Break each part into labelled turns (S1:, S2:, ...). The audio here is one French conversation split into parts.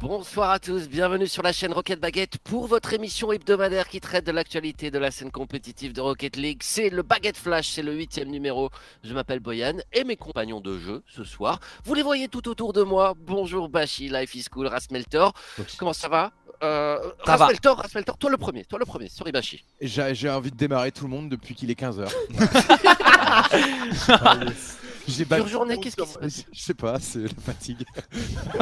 S1: Bonsoir à tous, bienvenue sur la chaîne Rocket Baguette pour votre émission hebdomadaire qui traite de l'actualité de la scène compétitive de Rocket League. C'est le Baguette Flash, c'est le huitième numéro. Je m'appelle Boyan et mes compagnons de jeu ce soir, vous les voyez tout autour de moi. Bonjour Bashi, Life is Cool, Rasmeltor. Comment ça va? Euh,
S2: Ça va.
S1: Rasmeltor, Rasmeltor, toi le premier, toi le premier, sorry Bashi.
S3: J'ai envie de démarrer tout le monde depuis qu'il est 15h. J'ai
S1: journée, qu'est-ce
S3: monde
S1: qui se
S3: comme-
S1: passe
S3: Je sais pas, c'est la fatigue.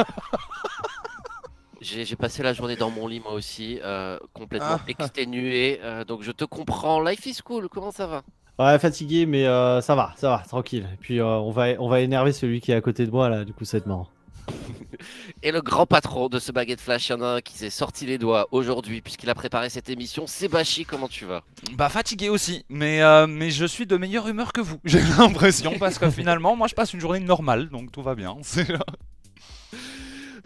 S1: J'ai passé la journée dans mon lit moi aussi, euh, complètement
S3: Ah.
S1: exténué, euh, donc je te comprends. Life is cool, comment ça va?
S2: Ouais, fatigué, mais euh, ça va, ça va, tranquille. Et puis euh, on, va, on va énerver celui qui est à côté de moi, là, du coup, ça va être marrant.
S1: Et le grand patron de ce baguette flash, il y en a un qui s'est sorti les doigts aujourd'hui puisqu'il a préparé cette émission. C'est Bashi, comment tu vas?
S4: Bah fatigué aussi, mais, euh, mais je suis de meilleure humeur que vous, j'ai l'impression, parce que finalement, moi je passe une journée normale, donc tout va bien.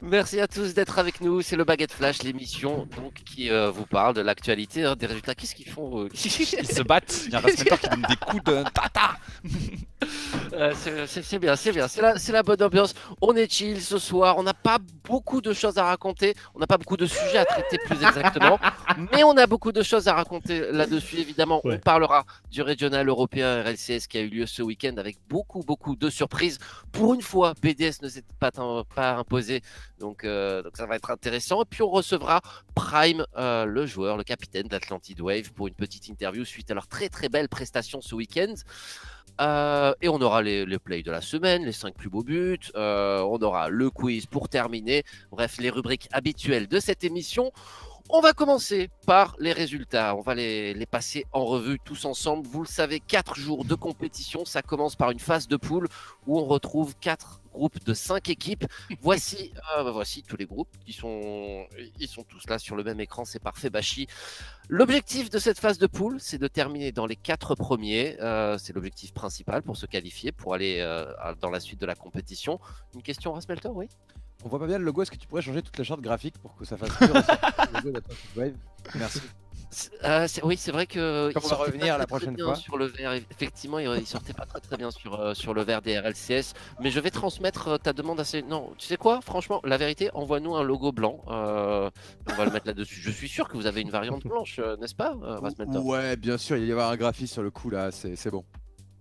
S1: Merci à tous d'être avec nous. C'est le baguette flash, l'émission donc qui euh, vous parle de l'actualité, hein, des résultats. Qu'est-ce qu'ils font euh
S4: Ils se battent, il y a un Rasmeter qui donne des coups de tata
S1: Euh, c'est- bien, c'est bien, c'est la, bonne ambiance. On est chill ce soir, on n'a pas beaucoup de choses à raconter, on n'a pas beaucoup de sujets à traiter plus exactement, mais on a beaucoup de choses à raconter là-dessus. Évidemment, on parlera du régional européen RLCS qui a eu lieu ce week-end avec beaucoup, beaucoup de surprises. Pour une fois, BDS ne s'est pas, pas imposé, donc, euh, donc ça va être intéressant. Et puis on recevra Prime, euh, le joueur, le capitaine d'Atlantid Wave, pour une petite interview suite à leur très très belle prestation ce week-end. Euh, et on aura les, les plays de la semaine, les 5 plus beaux buts, on aura le quiz pour terminer, bref, les rubriques habituelles de cette émission. On va commencer par les résultats, on va les, les passer en revue tous ensemble. Vous le savez, 4 jours de compétition, ça commence par une phase de poule où on retrouve 4 groupes de 5 équipes. Voici, euh, bah, voici tous les groupes, ils sont, ils sont tous là sur le même écran, c'est parfait, Bashi. L'objectif de cette phase de poule, c'est de terminer dans les quatre premiers. Euh, c'est l'objectif principal pour se qualifier, pour aller euh, dans la suite de la compétition. Une question, Rasmelter, oui?
S3: On voit pas bien le logo, est-ce que tu pourrais changer toute la charte graphique pour que ça fasse Wave Merci.
S1: Euh, Oui, c'est vrai que.
S3: Comme
S1: il
S3: on va revenir la prochaine fois.
S1: Sur le verre, effectivement, il, sortait pas très très bien sur, euh, sur le verre des RLCS. Mais je vais transmettre euh, ta demande assez. Non, tu sais quoi Franchement, la vérité, envoie-nous un logo blanc. euh, on va le mettre là-dessus. Je suis sûr que vous avez une variante blanche, euh, n'est-ce pas, euh,
S3: Ouais, bien sûr, il va y avoir un graphiste sur le coup là, c'est bon.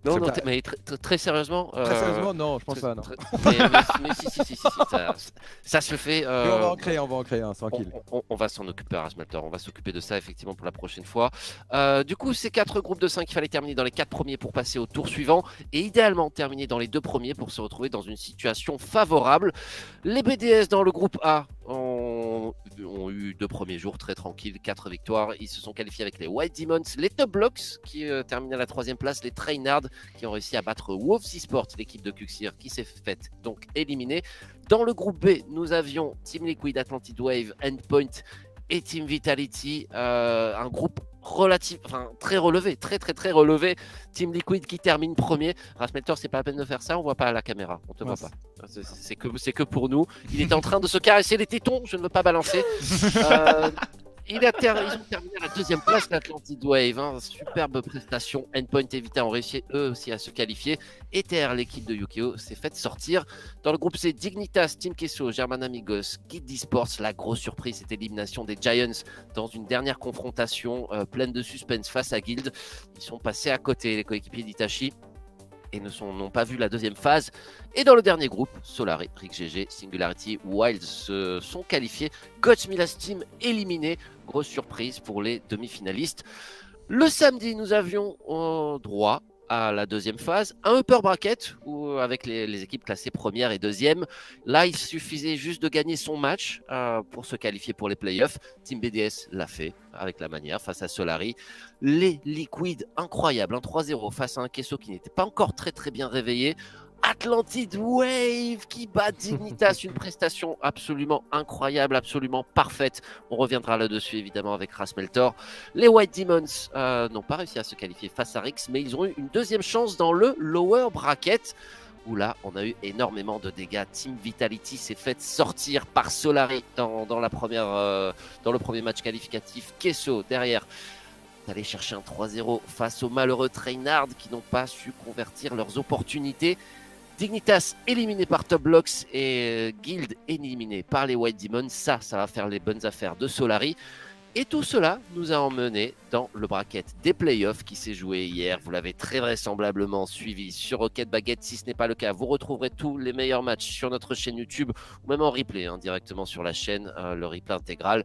S1: Non, non,
S3: pas-
S1: mais tr- tr- très sérieusement.
S3: Très
S1: euh,
S3: sérieusement, non, je pense
S1: Très-
S3: pas, non.
S1: très- mais, mais- mais si, si, si, si, ça, ça se fait.
S3: Mais
S1: euh,
S3: on va en créer, on va en créer un, tranquille.
S1: on- on va s'en occuper, Rasmelter. On va s'occuper de ça effectivement pour la prochaine fois. Euh, du coup, ces quatre groupes de 5, il fallait terminer dans les quatre premiers pour passer au tour suivant et idéalement terminer dans les deux premiers pour se retrouver dans une situation favorable. Les BDS dans le groupe A ont, eu deux premiers jours très tranquilles, quatre victoires. Ils se sont qualifiés avec les White Demons, les Top Blocks qui euh, terminent à la troisième place, les Trainard qui ont réussi à battre Wolves Esports, l'équipe de Cuxir qui s'est faite donc éliminée. Dans le groupe B, nous avions Team Liquid, Atlantid Wave, Endpoint et Team Vitality, euh, un groupe relatif, enfin très relevé, très très très relevé. Team Liquid qui termine premier. Rasmelter, c'est pas la peine de faire ça, on voit pas à la caméra, on te voit pas. C'est- que c'est que pour nous. Il est en train de se caresser les tétons, je ne veux pas balancer. Euh, ils ont terminé à la deuxième place, l'Atlantid Wave. hein. Superbe prestation. Endpoint et Vita ont réussi eux aussi à se qualifier. Et TR, l'équipe de Yukio, s'est faite sortir. Dans le groupe C, Dignitas, Team Kesso, German Amigos, Guide Esports. La grosse surprise, c'était l'élimination des Giants dans une dernière confrontation euh, pleine de suspense face à Guild. Ils sont passés à côté, les coéquipiers d'Itachi. Et ne sont- n'ont pas vu la deuxième phase. Et dans le dernier groupe, Solari, Rick GG, Singularity, Wild se sont qualifiés. Gods Milas Team éliminé. Grosse surprise pour les demi-finalistes. Le samedi, nous avions euh, droit à la deuxième phase, un upper bracket où, avec les, équipes classées première et deuxième. Là, il suffisait juste de gagner son match euh, pour se qualifier pour les playoffs. Team BDS l'a fait avec la manière face à Solari. Les Liquids, incroyable, un 3-0 face à un Kesso qui n'était pas encore très très bien réveillé. Atlantid Wave qui bat Dignitas, une prestation absolument incroyable, absolument parfaite. On reviendra là-dessus évidemment avec Rasmeltor. Les White Demons euh, n'ont pas réussi à se qualifier face à Rix, mais ils ont eu une deuxième chance dans le lower bracket. Où là, on a eu énormément de dégâts. Team Vitality s'est fait sortir par Solari dans, dans la première, euh, dans le premier match qualificatif. Kesso derrière d'aller chercher un 3-0 face aux malheureux Trainard qui n'ont pas su convertir leurs opportunités. Dignitas éliminé par Top Blocks et Guild éliminé par les White Demons. Ça, ça va faire les bonnes affaires de Solari. Et tout cela nous a emmené dans le bracket des playoffs qui s'est joué hier. Vous l'avez très vraisemblablement suivi sur Rocket Baguette. Si ce n'est pas le cas, vous retrouverez tous les meilleurs matchs sur notre chaîne YouTube ou même en replay hein, directement sur la chaîne, euh, le replay intégral.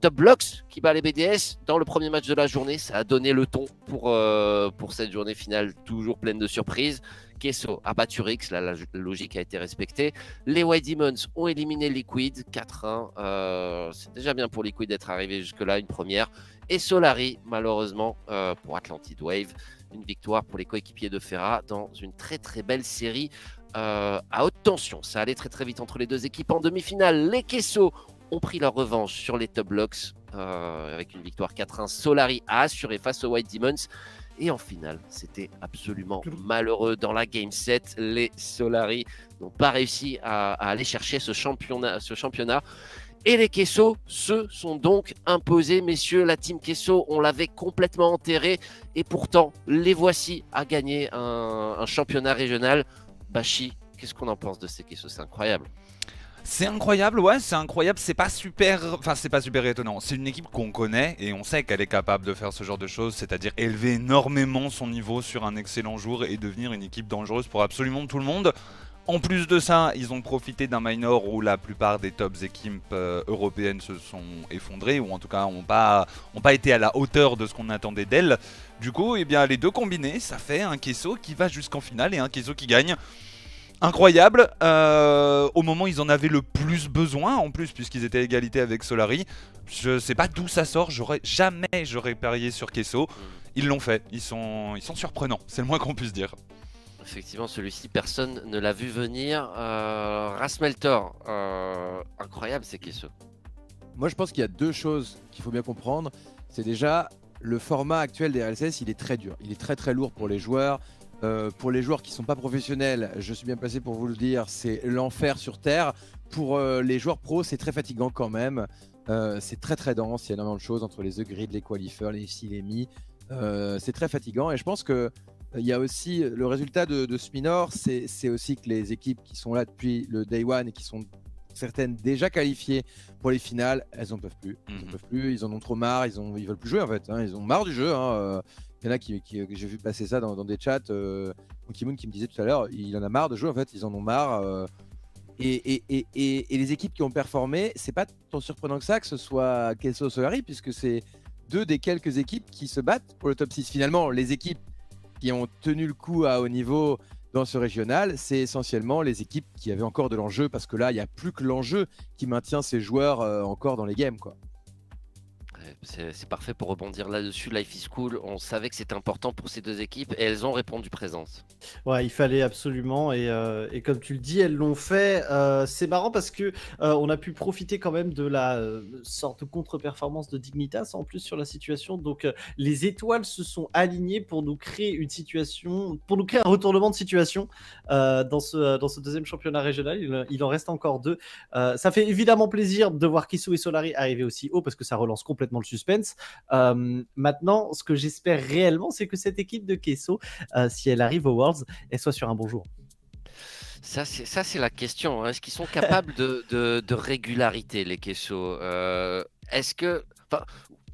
S1: Top Blocks qui bat les BDS dans le premier match de la journée. Ça a donné le ton pour, euh, pour cette journée finale toujours pleine de surprises. Kesso a battu Rix, là, la logique a été respectée. Les White Demons ont éliminé Liquid 4-1. Euh, c'est déjà bien pour Liquid d'être arrivé jusque-là, une première. Et Solari, malheureusement, euh, pour Atlantid Wave, une victoire pour les coéquipiers de Ferra dans une très très belle série à haute tension. Ça allait très très vite entre les deux équipes en demi-finale. Les Kesso ont pris leur revanche sur les top blocks avec une victoire 4-1. Solari a assuré face aux White Demons. Et en finale, c'était absolument malheureux. Dans la game 7, les Solari n'ont pas réussi à, aller chercher ce championnat, ce championnat. Et les Kesso se sont donc imposés, messieurs. La team Kesso, on l'avait complètement enterré. Et pourtant, les voici à gagner un, un championnat régional. Bashi, qu'est-ce qu'on en pense de ces Kesso C'est incroyable.
S4: C'est incroyable, ouais, c'est incroyable, c'est pas super, enfin c'est pas super étonnant. C'est une équipe qu'on connaît et on sait qu'elle est capable de faire ce genre de choses, c'est-à-dire élever énormément son niveau sur un excellent jour et devenir une équipe dangereuse pour absolument tout le monde. En plus de ça, ils ont profité d'un minor où la plupart des tops équipes euh, européennes se sont effondrées, ou en tout cas n'ont pas, ont pas été à la hauteur de ce qu'on attendait d'elles. Du coup, eh bien, les deux combinés, ça fait un Kesso qui va jusqu'en finale et un Kesso qui gagne incroyable. Euh, au moment où ils en avaient le plus besoin, en plus, puisqu'ils étaient à égalité avec Solari. Je sais pas d'où ça sort. J'aurais jamais j'aurais parié sur Kesso. Ils l'ont fait. Ils sont, ils sont surprenants. C'est le moins qu'on puisse dire.
S1: Effectivement, celui-ci, personne ne l'a vu venir. Euh, Rasmeltor, euh, incroyable, c'est Kesso.
S3: Moi, je pense qu'il y a deux choses qu'il faut bien comprendre. C'est déjà le format actuel des RLCS, il est très dur. Il est très très lourd pour les joueurs. Euh, pour les joueurs qui ne sont pas professionnels, je suis bien placé pour vous le dire, c'est l'enfer sur Terre. Pour euh, les joueurs pros, c'est très fatigant quand même. Euh, c'est très très dense, il y a énormément de choses entre les The Grid, les qualifiers, les si, les mi. c'est très fatigant et je pense que il y a aussi le résultat de, de Spinor, c'est aussi que les équipes qui sont là depuis le day one et qui sont certaines déjà qualifiées pour les finales, elles en peuvent plus. Elles en mhm. peuvent plus, ils en ont trop marre, ils, ont, ils veulent plus jouer en fait. Hein. ils ont marre du jeu. Hein. Il y en a qui, j'ai vu passer ça dans, des chats. Euh, qui me disait tout à l'heure, il en a marre de jouer en fait, ils en ont marre. Euh, et, les équipes qui ont performé, c'est pas tant surprenant que ça que ce soit Kelso Solari, puisque c'est deux des quelques équipes qui se battent pour le top 6. Finalement, les équipes qui ont tenu le coup à haut niveau dans ce régional, c'est essentiellement les équipes qui avaient encore de l'enjeu, parce que là, il n'y a plus que l'enjeu qui maintient ces joueurs euh, encore dans les games. Quoi
S1: c'est parfait pour rebondir là-dessus. Life is cool. On savait que c'était important pour ces deux équipes et elles ont répondu présence.
S2: Ouais, il fallait absolument. Et, euh, comme tu le dis, elles l'ont fait. Euh, c'est marrant parce que euh, on a pu profiter quand même de la sorte de contre-performance de Dignitas en plus sur la situation. Donc les étoiles se sont alignées pour nous créer une situation, pour nous créer un retournement de situation dans ce dans ce deuxième championnat régional. Il, en reste encore deux. ça fait évidemment plaisir de voir Kisu et Solari arriver aussi haut parce que ça relance complètement le suspense. Euh, maintenant, ce que j'espère réellement, c'est que cette équipe de Kesso, euh, si elle arrive aux Worlds, elle soit sur un bon jour.
S1: Ça, c'est la question. Hein. Est-ce qu'ils sont capables de, de, régularité, les Kesso euh, Est-ce que.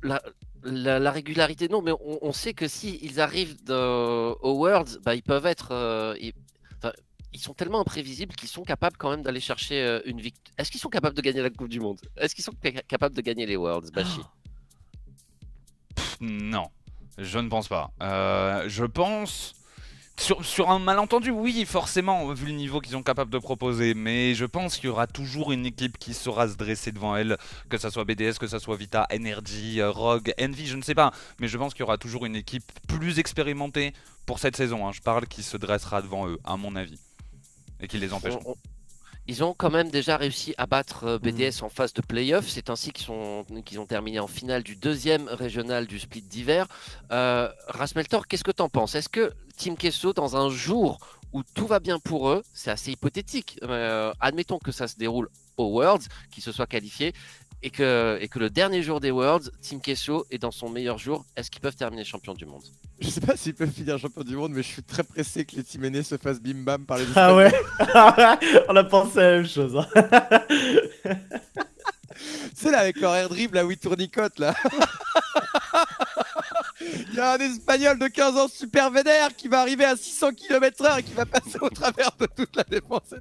S1: La, la, régularité, non, mais on, sait que s'ils ils arrivent aux Worlds, bah, ils peuvent être. ils, ils sont tellement imprévisibles qu'ils sont capables quand même d'aller chercher une victoire. Est-ce qu'ils sont capables de gagner la Coupe du Monde? Est-ce qu'ils sont capables de gagner les Worlds, Bashi?
S4: Non, je ne pense pas. Euh, je pense... Sur, un malentendu, oui, forcément, vu le niveau qu'ils sont capables de proposer, mais je pense qu'il y aura toujours une équipe qui saura se dresser devant elle, que ça soit BDS, que ça soit Vita, Energy, euh, Rogue, Envy, je ne sais pas, mais je pense qu'il y aura toujours une équipe plus expérimentée pour cette saison, hein. je parle, qui se dressera devant eux, à mon avis, et qui les empêcheront.
S1: Ils ont quand même déjà réussi à battre euh, BDS mhm. en phase de playoff. C'est ainsi qu'ils ont terminé en finale du deuxième régional du split d'hiver. Euh, Rasmeltor, qu'est-ce que tu en penses? Est-ce que Team Kesso, dans un jour où tout va bien pour eux, c'est assez hypothétique, euh, admettons que ça se déroule aux Worlds, qu'ils se soient qualifiés, et que, et que le dernier jour des Worlds, Team Kesso est dans son meilleur jour, est-ce qu'ils peuvent terminer champion du monde?
S3: Je sais pas s'ils peuvent finir champion du monde, mais je suis très pressé que les Team Aînés se fassent bim bam par les
S2: Ah ouais On a pensé à la même chose. hein.
S3: Sais, là, avec leur air dribble à 8 tournicotes, là. Il y a un Espagnol de 15 ans super vénère qui va arriver à 600 km/h et qui va passer au travers de toute la défense.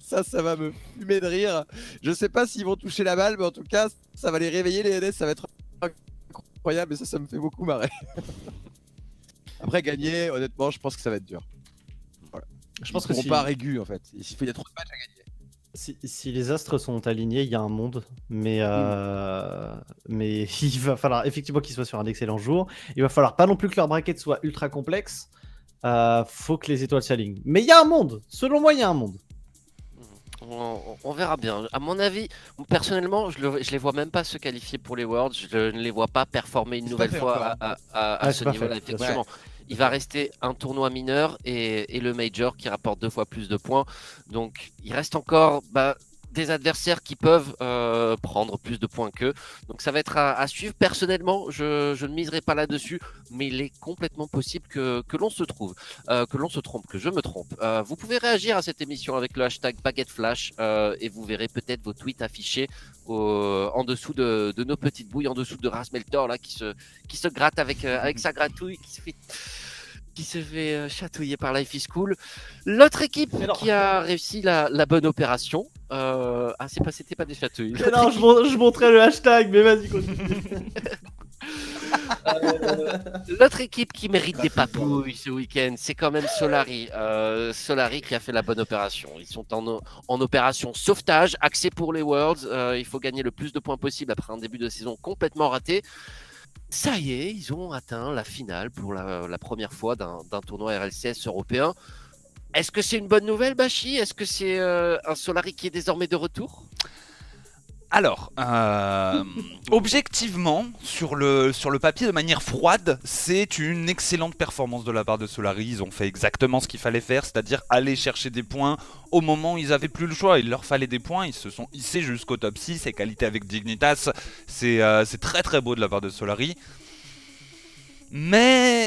S3: Ça, ça va me fumer de rire. Je sais pas s'ils vont toucher la balle, mais en tout cas, ça va les réveiller, les aînés. Ça va être incroyable et ça, ça me fait beaucoup marrer. Après, gagner, honnêtement, je pense que ça va être dur.
S2: Je pense
S3: Ils
S2: que si,
S3: pas régu, en fait. Il y a trop de matchs à gagner.
S2: si, si les astres sont alignés, il y a un monde. Mais, euh, mais il va falloir effectivement qu'ils soient sur un excellent jour. Il va falloir pas non plus que leur bracket soit ultra complexe. Euh, faut que les étoiles s'alignent. Mais il y a un monde. Selon moi, il y a un monde.
S1: On, on verra bien. À mon avis, personnellement, je, le- je les vois même pas se qualifier pour les Worlds. Je ne les vois pas performer une nouvelle fois
S3: encore,
S1: à,
S3: hein.
S1: à- à- à ce niveau-là. Effectivement, il va rester un tournoi mineur et, et le major qui rapporte deux fois plus de points. Donc, il reste encore bah, des adversaires qui peuvent euh, prendre plus de points qu'eux. Donc, ça va être à, suivre. Personnellement, je, ne miserai pas là-dessus, mais il est complètement possible que, que l'on se trouve, euh, que l'on se trompe, que je me trompe. Euh, vous pouvez réagir à cette émission avec le hashtag Baguette Flash et vous verrez peut-être vos tweets affichés au- en dessous de, de nos petites bouilles, en dessous de Rasmeltor là qui se, qui se gratte avec, avec sa gratouille, qui se fait qui se fait euh, chatouiller par Life is Cool. L'autre équipe
S2: non.
S1: qui a réussi la, la bonne opération. euh, Ah, c'est pas, c'était pas des chatouilles.
S2: Non, je, mon- je montrais le hashtag, mais vas-y, continue.
S1: Euh, L'autre équipe qui mérite des papouilles ce week-end, c'est quand même Solari. Euh, Solari qui a fait la bonne opération. Ils sont en, opération sauvetage, axé pour les Worlds. Il faut gagner le plus de points possible après un début de saison complètement raté. Ça y est, ils ont atteint la finale pour la, première fois d'un tournoi RLCS européen. Est-ce que c'est une bonne nouvelle, Bashi Est-ce que c'est euh, un Solari qui est désormais de retour?
S4: Alors, euh, objectivement, sur le, papier, de manière froide, c'est une excellente performance de la part de Solari. Ils ont fait exactement ce qu'il fallait faire, c'est-à-dire aller chercher des points au moment où ils avaient plus le choix. Il leur fallait des points, ils se sont hissés jusqu'au top 6. Égalité avec Dignitas, c'est euh, c'est très très beau de la part de Solari. Mais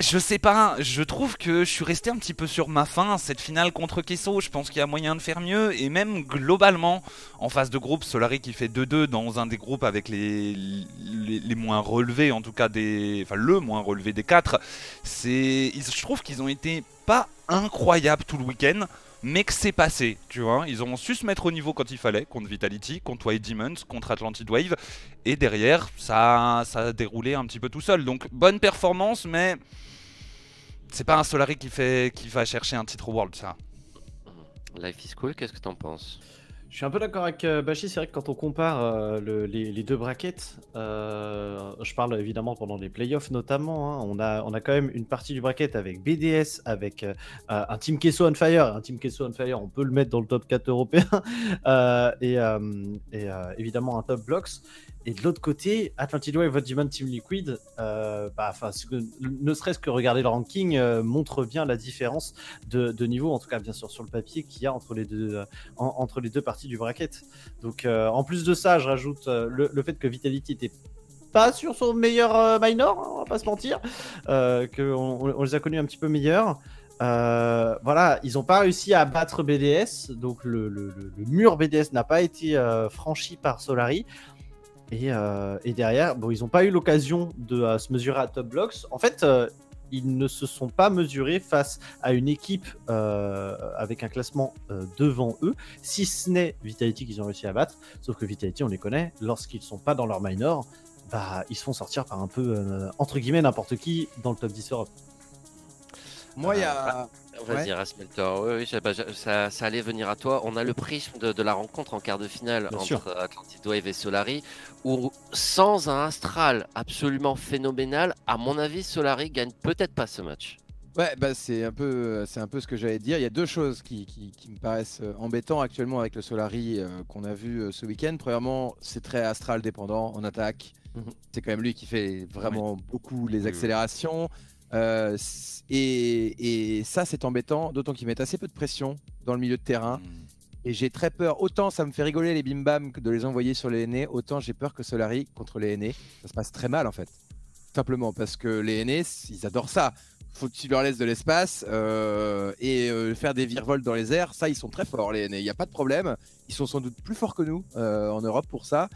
S4: je sais pas, je trouve que je suis resté un petit peu sur ma faim. Cette finale contre Kesso, je pense qu'il y a moyen de faire mieux. Et même globalement, en phase de groupe, Solari qui fait 2-2 dans un des groupes avec les, les, moins relevés, en tout cas des, enfin le moins relevé des quatre. C'est, ils- je trouve qu'ils ont été pas incroyables tout le week-end. Mais que c'est passé, tu vois. Ils ont su se mettre au niveau quand il fallait, contre Vitality, contre White Demons, contre Atlantid Wave. Et derrière, ça, ça a déroulé un petit peu tout seul. Donc, bonne performance, mais c'est pas un Solari qui, fait, qui va chercher un titre World, ça.
S1: Life is cool, qu'est-ce que t'en penses?
S2: Je suis un peu d'accord avec euh, Bashi, c'est vrai que quand on compare euh, le- les, deux brackets, euh, je parle évidemment pendant les playoffs notamment, hein, on, a, quand même une partie du bracket avec BDS, avec un Team Kesso on Fire, un Team Kesso on Fire, on peut le mettre dans le top 4 européen, et, et, évidemment un top Blocks. Et de l'autre côté, Atlantid Wave, Demon Team Liquid, euh, bah, ne serait-ce que regarder le ranking euh, montre bien la différence de, de niveau, en tout cas bien sûr sur le papier, qu'il y a entre les deux, euh, en- entre les deux parties du bracket. Donc euh, en plus de ça, je rajoute euh, le, le fait que Vitality était pas sur son meilleur minor, hein, on va pas se mentir, qu'on on, les a connus un petit peu meilleurs. Euh, voilà, ils n'ont pas réussi à battre BDS, donc le- le- le mur BDS n'a pas été euh, franchi par Solari. Et, euh, et derrière, bon, ils n'ont pas eu l'occasion de euh, se mesurer à Top Blocks. En fait, euh, ils ne se sont pas mesurés face à une équipe avec un classement devant eux, si ce n'est Vitality qu'ils ont réussi à battre. Sauf que Vitality, on les connaît, lorsqu'ils sont pas dans leur minor, bah, ils se font sortir par un peu, entre guillemets, n'importe qui dans le top 10 Europe.
S3: Moi, il y a.
S1: Vas-y, Rasmeltor. Oui, oui, ça, bah, ça, ça allait venir à toi. On a le prisme de, de la rencontre en quart de finale
S2: Bien
S1: entre
S2: sûr.
S1: Atlantid Wave et Solari, où sans un Astral absolument phénoménal, à mon avis, Solari gagne peut-être pas ce match.
S3: Ouais, bah c'est un peu, c'est un peu ce que j'allais dire. Il y a deux choses qui, qui- qui me paraissent euh, embêtantes actuellement avec le Solari euh, qu'on a vu euh, ce week-end. Premièrement, c'est très astral dépendant en attaque.
S2: Mhm.
S3: C'est quand même lui qui fait vraiment beaucoup les accélérations. Euh, et, et ça, c'est embêtant, d'autant qu'ils mettent assez peu de pression dans le milieu de terrain. Et j'ai très peur. Autant ça me fait rigoler les bim bam que de les envoyer sur les aînés, autant j'ai peur que Solari contre les aînés, ça se passe très mal en fait. Simplement parce que les NS, ils adorent ça. Faut que tu leur laisses de l'espace euh, et euh, faire des virevolts dans les airs. Ça, ils sont très forts, les NA. Il n'y a pas de problème. Ils sont sans doute plus forts que nous en Europe pour ça.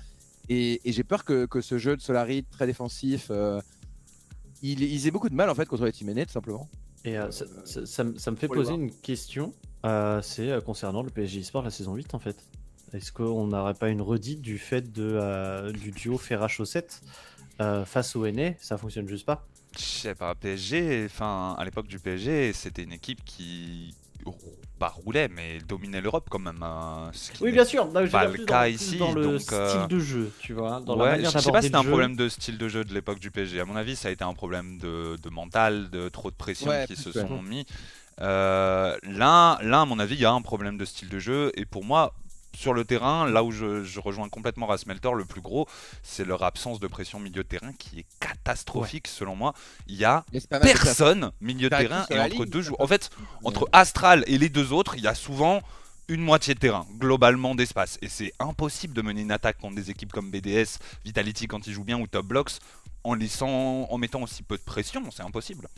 S3: Et, et j'ai peur que, que ce jeu de Solari très défensif, euh, il, ils aient beaucoup de mal en fait contre les team NA, tout simplement.
S2: Et euh, ça, ça- ça me- ça me fait poser une question. euh, c'est euh, concernant le PSG Sport la saison 8 en fait. Est-ce qu'on n'aurait pas une redite du fait de, euh, du duo Ferra Chaussette euh, face au NA Ça fonctionne juste pas.
S4: Je sais pas, PSG, enfin, à l'époque du PSG, c'était une équipe qui pas roulait, mais dominait l'Europe quand même. hein, ce qui
S2: Oui, bien sûr.
S4: pas le cas
S2: dans,
S4: ici,
S2: dans le
S4: donc,
S2: style
S4: euh,
S2: de jeu, tu vois, dans la
S4: Ouais,
S2: manière
S4: je sais pas si c'était un
S2: jeu.
S4: problème de style de jeu de l'époque du PSG. À mon avis, ça a été un problème de, de mental, de trop de pression
S3: Ouais,
S4: qui se sont mis. Euh, là, là, à mon avis, il y a un problème de style de jeu. Et pour moi, sur le terrain, là où je, je rejoins complètement Rasmelter, le plus gros, c'est leur absence de pression milieu de terrain qui est catastrophique selon moi. Il y a personne milieu de terrain et entre
S3: ligne,
S4: deux joueurs. En fait, entre Astral et les deux autres, il y a souvent une moitié de terrain, globalement d'espace. Et c'est impossible de mener une attaque contre des équipes comme BDS, Vitality quand ils jouent bien ou Top Blocks en, laissant, en mettant aussi peu de pression. C'est impossible.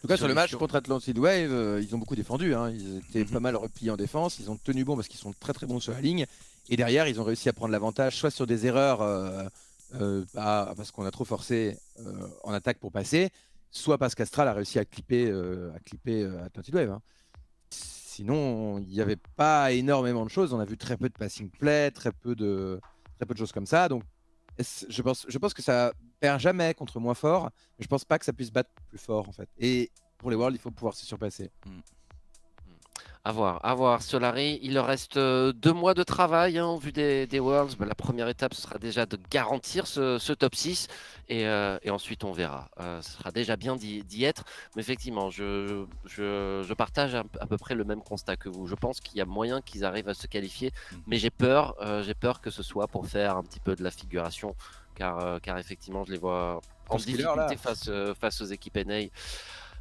S3: En tout cas, sur le match contre Atlantid Wave, euh, ils ont beaucoup défendu. hein. Ils étaient
S4: Mhm.
S3: pas mal repliés en défense. Ils ont tenu bon parce qu'ils sont très très bons sur la ligne. Et derrière, ils ont réussi à prendre l'avantage, soit sur des erreurs euh, euh, à- parce qu'on a trop forcé en attaque pour passer, soit parce qu'Astral a réussi à clipper, à clipper Atlantid Wave. hein. Sinon, il n'y avait pas énormément de choses. On a vu très peu de passing play, très peu de, très peu de choses comme ça. Donc, je pense, je pense que ça perd jamais contre moins fort, mais je pense pas que ça puisse battre plus fort en fait. Et pour les Worlds, il faut pouvoir se surpasser.
S1: À voir, à voir. Solari, il leur reste euh, deux mois de travail hein, en vue des, des Worlds. Bah, la première étape, ce sera déjà de garantir ce, ce top 6 et, euh, et ensuite on verra. Euh, ce sera déjà bien d'y être. Mais effectivement, je, je, je partage à, à peu près le même constat que vous. Je pense qu'il y a moyen qu'ils arrivent à se qualifier,
S4: Mhm.
S1: mais j'ai peur, euh, j'ai peur que ce soit pour faire un petit peu de la figuration, car, car effectivement, je les vois en difficulté face, face aux équipes NA.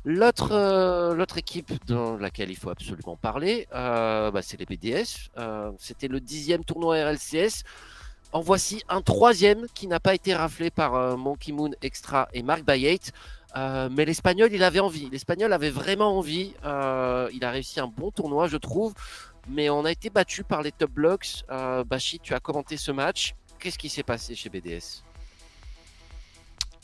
S1: L'autre euh, l'autre équipe dans laquelle il faut absolument parler, euh, bah, c'est les BDS. Euh, C'était le dixième tournoi RLCS. En voici un troisième qui n'a pas été raflé par Monkey Moon Extra et Mark Bayate. Mais l'Espagnol, il avait envie. L'Espagnol avait vraiment envie. Il a réussi un bon tournoi, je trouve. Mais on a été battu par les top blocks. Bashi, tu as commenté ce match. Qu'est-ce qui s'est passé chez BDS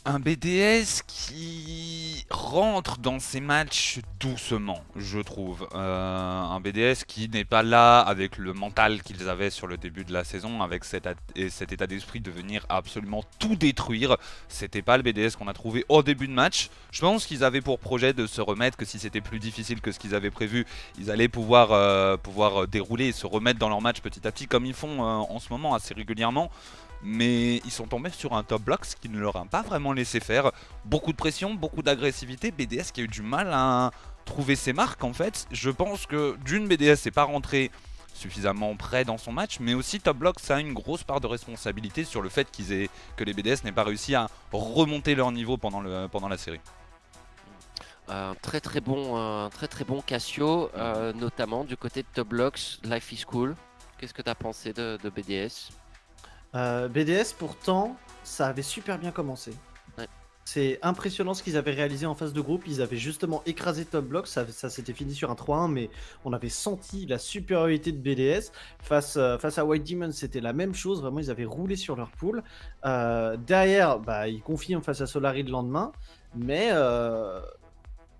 S4: Un BDS qui rentre dans ses matchs doucement, je trouve. Euh, un BDS qui n'est pas là avec le mental qu'ils avaient sur le début de la saison, avec cet, at- et cet état d'esprit de venir absolument tout détruire. C'était pas le BDS qu'on a trouvé au début de match. Je pense qu'ils avaient pour projet de se remettre, que si c'était plus difficile que ce qu'ils avaient prévu, ils allaient pouvoir, pouvoir euh, dérouler et se remettre dans leur match petit à petit, comme ils font euh, en ce moment assez régulièrement mais ils sont tombés sur un top block ce qui ne leur a pas vraiment laissé faire. Beaucoup de pression, beaucoup d'agressivité. BDS qui a eu du mal à trouver ses marques en fait. Je pense que d'une BDS n'est pas rentré suffisamment près dans son match, mais aussi Top Block a une grosse part de responsabilité sur le fait qu'ils aient que les BDS n'aient pas réussi à remonter leur niveau pendant, la série.
S1: un très très bon, Cassio, euh, notamment du côté de Top Blocks, Life is Cool. Qu'est-ce que tu as pensé de BDS
S2: Euh, BDS, pourtant, ça avait super bien commencé.
S1: Ouais.
S2: C'est impressionnant ce qu'ils avaient réalisé en phase de groupe. Ils avaient justement écrasé Top Block. Ça, ça s'était fini sur un 3-1, mais on avait senti la supériorité de BDS. Face, euh, face à White Demon, c'était la même chose. Vraiment, ils avaient roulé sur leur pool. Euh, derrière, bah, ils confirment face à Solari le lendemain. Mais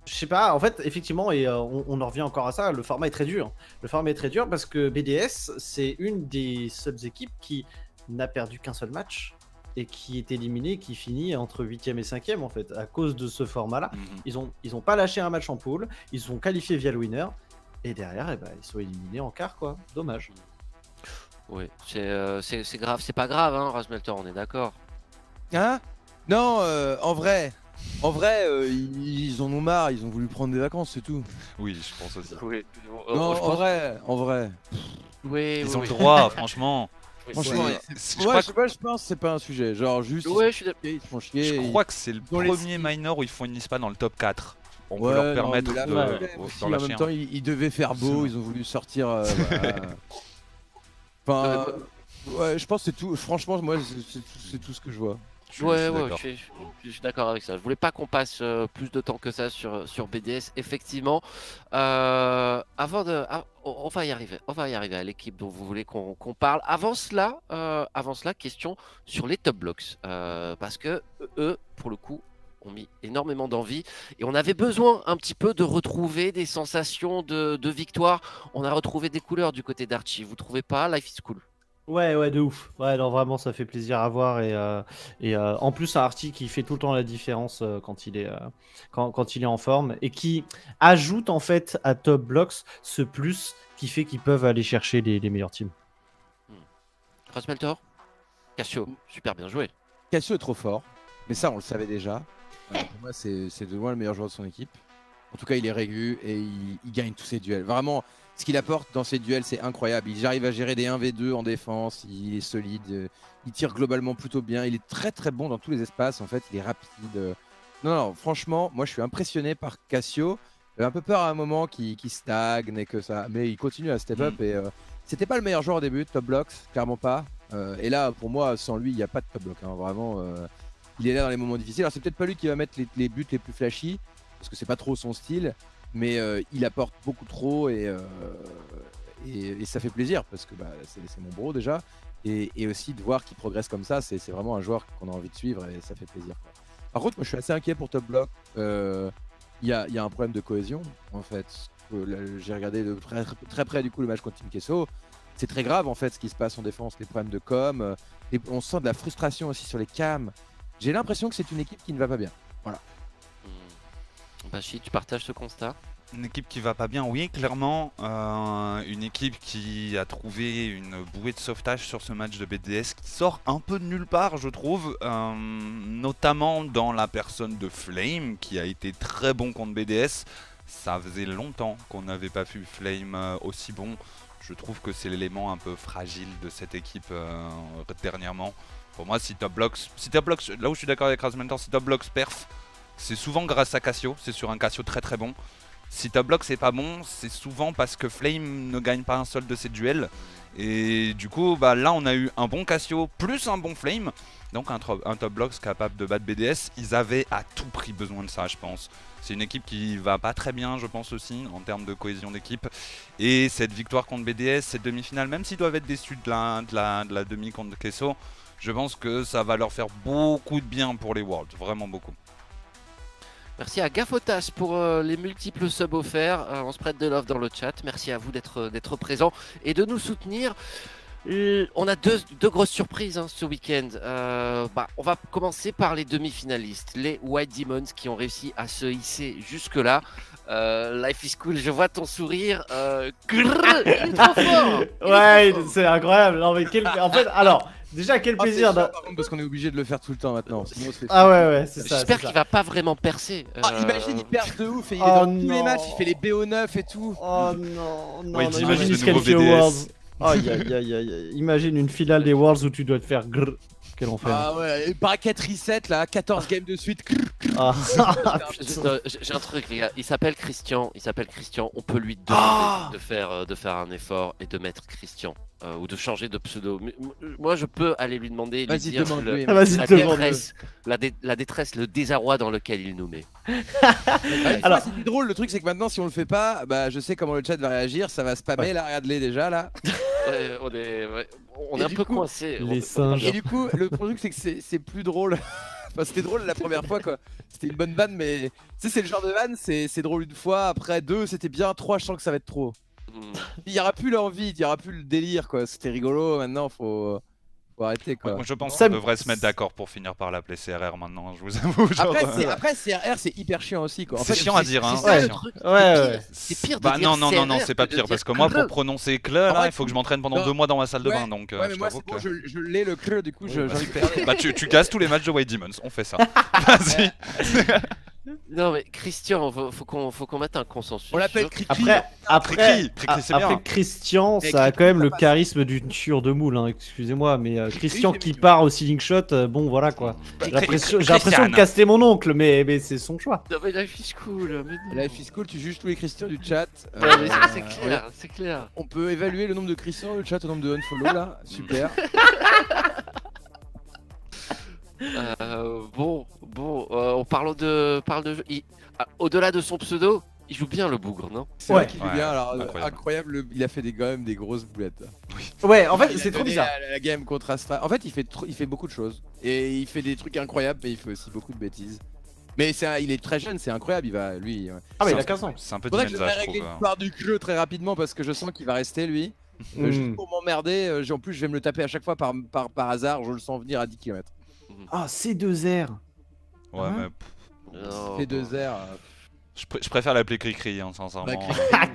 S2: je sais pas, en fait, effectivement, et euh, on, on en revient encore à ça, le format est très dur. Le format est très dur parce que BDS, c'est une des seules équipes qui n'a perdu qu'un seul match et qui est éliminé, qui finit entre 8ème et 5ème en fait, à cause de ce format-là. Ils ont, ils ont pas lâché un match en poule, ils sont qualifiés via le winner, et derrière, eh ben, ils sont éliminés en quart, quoi. Dommage.
S1: Oui, c'est euh, c'est- grave, c'est pas grave, hein, Rasmelter, on est d'accord.
S3: Hein? Non, euh, en vrai. En vrai, euh, ils, ils en ont marre, ils ont voulu prendre des vacances, c'est tout.
S4: Oui, je pense aussi.
S1: Oui,
S3: non, en vrai, en vrai.
S1: Oui,
S4: Ils
S1: oui,
S4: ont
S1: oui.
S4: le droit, franchement.
S3: Franchement,
S1: Ouais.
S4: Je
S3: pense que c'est pas un sujet. Genre, juste.
S1: Ouais, je suis d'accord.
S3: ils font chier.
S4: Je
S3: ils-
S4: crois que c'est le
S3: les
S4: premier minor où ils finissent pas dans le top 4. On
S3: Ouais,
S4: peut leur permettre
S3: là,
S4: de,
S3: aussi, en même temps, ils, ils devaient faire beau, ils ont voulu sortir. euh, voilà. Enfin, ouais, je pense que c'est tout. Franchement, moi, c'est- c'est tout, c'est tout ce que je vois.
S4: Je-
S1: Ouais, ouais, je suis, je suis d'accord avec ça. Je voulais pas qu'on passe euh, plus de temps que ça sur, sur BDS, effectivement. Euh, avant de, ah, on va y arriver. On va y arriver à l'équipe dont vous voulez qu'on qu'on parle. Avant cela, euh, avant cela, question sur les top blocks, Euh, parce que eux, pour le coup, ont mis énormément d'envie et on avait besoin un petit peu de retrouver des sensations de, de victoire. On a retrouvé des couleurs du côté d'Archie. Vous trouvez pas? Life is cool.
S2: Ouais, ouais, de ouf. Ouais, non, vraiment, ça fait plaisir à voir. Et, euh, et euh, en plus, un Artie qui fait tout le temps la différence euh, quand, il est, euh, quand, quand il est en forme et qui ajoute en fait à Top Blocks ce plus qui fait qu'ils peuvent aller chercher les, les meilleurs teams.
S1: Crossmeltor Cassio, super bien joué.
S3: Cassio est trop fort, mais ça on le savait déjà. Euh, pour moi, c'est c'est de loin le meilleur joueur de son équipe. En tout cas, il est régu et il, il gagne tous ses duels. Vraiment, ce qu'il apporte dans ses duels, c'est incroyable. Il arrive à gérer des 1v2 en défense, il est solide, euh, il tire globalement plutôt bien. Il est très très bon dans tous les espaces, en fait, il est rapide. euh. Non, non, franchement, moi je suis impressionné par Cassio. J'avais un peu peur à un moment qu'il stagne et que ça. Mais il continue à step up et euh, c'était pas le meilleur joueur au début, top blocks, clairement pas. Euh, et là, pour moi, sans lui, il n'y a pas de top block. hein, vraiment, euh, il est là dans les moments difficiles. Alors, c'est peut-être pas lui qui va mettre les, les buts les plus flashy, parce que c'est pas trop son style, mais euh, il apporte beaucoup trop et, euh, et, ça fait plaisir, parce que bah, c'est mon bro déjà. Et, aussi de voir qu'il progresse comme ça, c'est vraiment un joueur qu'on a envie de suivre et ça fait plaisir. Par contre, moi, je suis assez inquiet pour top block. Euh, Il y, a, un problème de cohésion, en fait. J'ai regardé de très, près du coup le match contre Team Kesso c'est très grave en fait ce qui se passe en défense, les problèmes de com, on sent de la frustration aussi sur les cams. J'ai l'impression que c'est une équipe qui ne va pas bien.
S1: Hmm. Bashi, tu partages ce constat
S4: Une équipe qui va pas bien, oui, clairement. Euh, une équipe qui a trouvé une bouée de sauvetage sur ce match de BDS qui sort un peu de nulle part, je trouve. euh, notamment dans la personne de Flame, qui a été très bon contre BDS. Ça faisait longtemps qu'on n'avait pas vu Flame euh, aussi bon. Je trouve que c'est l'élément un peu fragile de cette équipe dernièrement. Pour moi, si Top Blocks, si Top Blocks, là où je suis d'accord avec Razmentor, si Top Blocks perf, c'est souvent grâce à Cassio. C'est sur un Cassio très très bon. Si Top Block c'est pas bon, c'est souvent parce que Flame ne gagne pas un seul de ses duels. Et du coup, bah, là on a eu un bon Cassio plus un bon Flame. Donc un, Top Block capable de battre BDS. Ils avaient à tout prix besoin de ça, je pense. C'est une équipe qui va pas très bien, je pense aussi, en termes de cohésion d'équipe. Et cette victoire contre BDS, cette demi-finale, même s'ils doivent être déçus de la, de la, de la demi contre Kesso, je pense que ça va leur faire beaucoup de bien pour les Worlds. Vraiment beaucoup.
S1: Merci à Gafotas pour euh, les multiples subs offerts. Euh, on se prête de love dans le chat. Merci à vous d'être d'être présents et de nous soutenir. Euh, on a deux, grosses surprises hein, ce week-end. Euh, bah, on va commencer par les demi-finalistes, les White Demons qui ont réussi à se hisser jusque-là. Euh, Life is cool, je vois ton sourire. Euh, grrr, il est trop fort. Il est
S2: Ouais, c'est incroyable. Non, mais quel... En fait, alors, déjà, quel
S3: Ah,
S2: plaisir.
S3: chiant,
S2: d'a-
S3: par contre, parce qu'on est obligé de le faire tout le temps maintenant. Sinon,
S2: Ah ouais, ouais, c'est ça.
S1: J'espère qu'il va pas vraiment percer. Euh,
S3: imagine, il perd de ouf et il est
S2: Oh
S3: dans tous les matchs, il fait les BO9 et tout.
S2: Oh non, non,
S4: Ouais,
S2: non, imagine il se. Worlds. Aïe, aïe, aïe, aïe, aïe. Imagine une finale des Worlds où tu dois te faire grrr. Quel enfer.
S3: Ah ouais, et bracket reset là, 14 games de suite.
S2: Ah,
S1: J'ai euh, j'ai un truc, les gars. Il s'appelle Christian. Il s'appelle Christian. On peut lui demander
S4: Ah
S1: de faire euh, de faire un effort et de mettre Christian euh, ou de changer de pseudo. Mais, Moi, je peux aller lui demander. lui
S3: Vas-y,
S1: dire
S3: demande-lui.
S1: le- la
S2: demande-le.
S1: détresse, la, dé- la détresse, le désarroi dans lequel il nous met.
S3: Alors, c'est plus drôle, le truc c'est que maintenant si on le fait pas, bah je sais comment le chat va réagir, ça va spammer
S2: Ouais.
S3: là, regarde-les déjà là.
S1: Ouais, on est, ouais, on est un peu coincé.
S2: les
S1: On-
S2: singes.
S3: Et du coup, le truc c'est que c'est c'est plus drôle. Enfin, c'était drôle la première fois quoi. C'était une bonne vanne, mais tu sais, c'est le genre de vanne, c'est c'est drôle une fois, après deux, c'était bien, trois, je sens que ça va être trop.
S1: Hmm.
S3: Il y aura plus l'envie, il y aura plus le délire quoi. C'était rigolo, maintenant faut, faut arrêter
S4: Ouais,
S3: quoi.
S4: moi, je pense qu'on devrait se mettre d'accord pour finir par l'appeler CRR maintenant, je vous avoue. genre,
S3: Après, c'est- après, CRR c'est hyper chiant aussi quoi. En
S4: C'est
S3: fait,
S4: chiant à dire, hein.
S1: C'est ça
S2: Ouais.
S1: le truc.
S2: Ouais,
S1: c'est
S2: ouais.
S1: pire- pire de
S4: Bah
S1: dire
S4: non, non, non, non,
S1: CRR
S4: c'est pas pire parce que moi, pour prononcer Cle, là, il faut que je m'entraîne pendant
S3: non.
S4: deux mois dans ma salle de
S3: Ouais.
S4: bain, donc euh,
S3: Ouais, mais
S4: je
S3: moi c'est bon, je, je l'ai le creux, du coup je,
S4: bah. Bah tu casses tous les matchs de White Demons, on fait ça. Vas-y.
S1: Non mais Christian, faut, faut qu'on faut qu'on mette un consensus.
S3: On l'appelle Cricri.
S2: Après, après,
S4: Cricri, Cricri, c'est
S2: après
S4: bien.
S2: Christian,
S3: Mais
S2: ça a quand même le
S3: passe.
S2: charisme d'une tueur de moule, hein, excusez-moi, mais euh, Christian qui part au ceiling shot, euh, bon voilà quoi. J'ai l'impression j'ai l'impression de caster mon oncle, mais, mais c'est son choix.
S1: Non mais Life is cool. Mais.
S3: Life is cool, tu juges tous les Christians du chat. Euh,
S1: c'est- clair, c'est clair.
S3: On peut évaluer le nombre de Christians dans le chat au nombre de unfollow là. Super.
S1: Euh, bon, bon, euh, on parle de, parle de, il- ah, au-delà de son pseudo, il joue bien le bougre, non?
S3: C'est
S2: Ouais.
S3: vrai qu'il joue
S4: Ouais,
S3: bien. Alors, euh,
S4: incroyable.
S3: incroyable. le- il a fait des, quand même des grosses boulettes.
S2: Ouais, en fait,
S3: Il a
S2: c'est trop bizarre.
S3: La, la game contre Astra. En fait, il fait, trop- il fait beaucoup de choses. Et il fait des trucs incroyables, mais il fait aussi beaucoup de bêtises. Mais c'est un- il est très jeune, c'est incroyable. Il va, lui. euh,
S2: Ah, mais il
S4: C'est
S2: a 15 ans.
S4: C'est un peu
S3: Faudrait que je vais régler l'histoire du jeu très rapidement parce que je sens qu'il va rester lui. Euh, Juste
S2: Mm.
S3: pour m'emmerder, euh, en plus je vais me le taper à chaque fois par, par, par hasard, je le sens venir à 10 km.
S2: Ah, C2R.
S4: Ouais,
S2: Hein
S4: mais pff,
S1: Non,
S3: Les
S1: bon.
S3: deux airs. euh,
S4: je, pr- je préfère l'appeler Cricri, hein, sincèrement.
S3: Bah,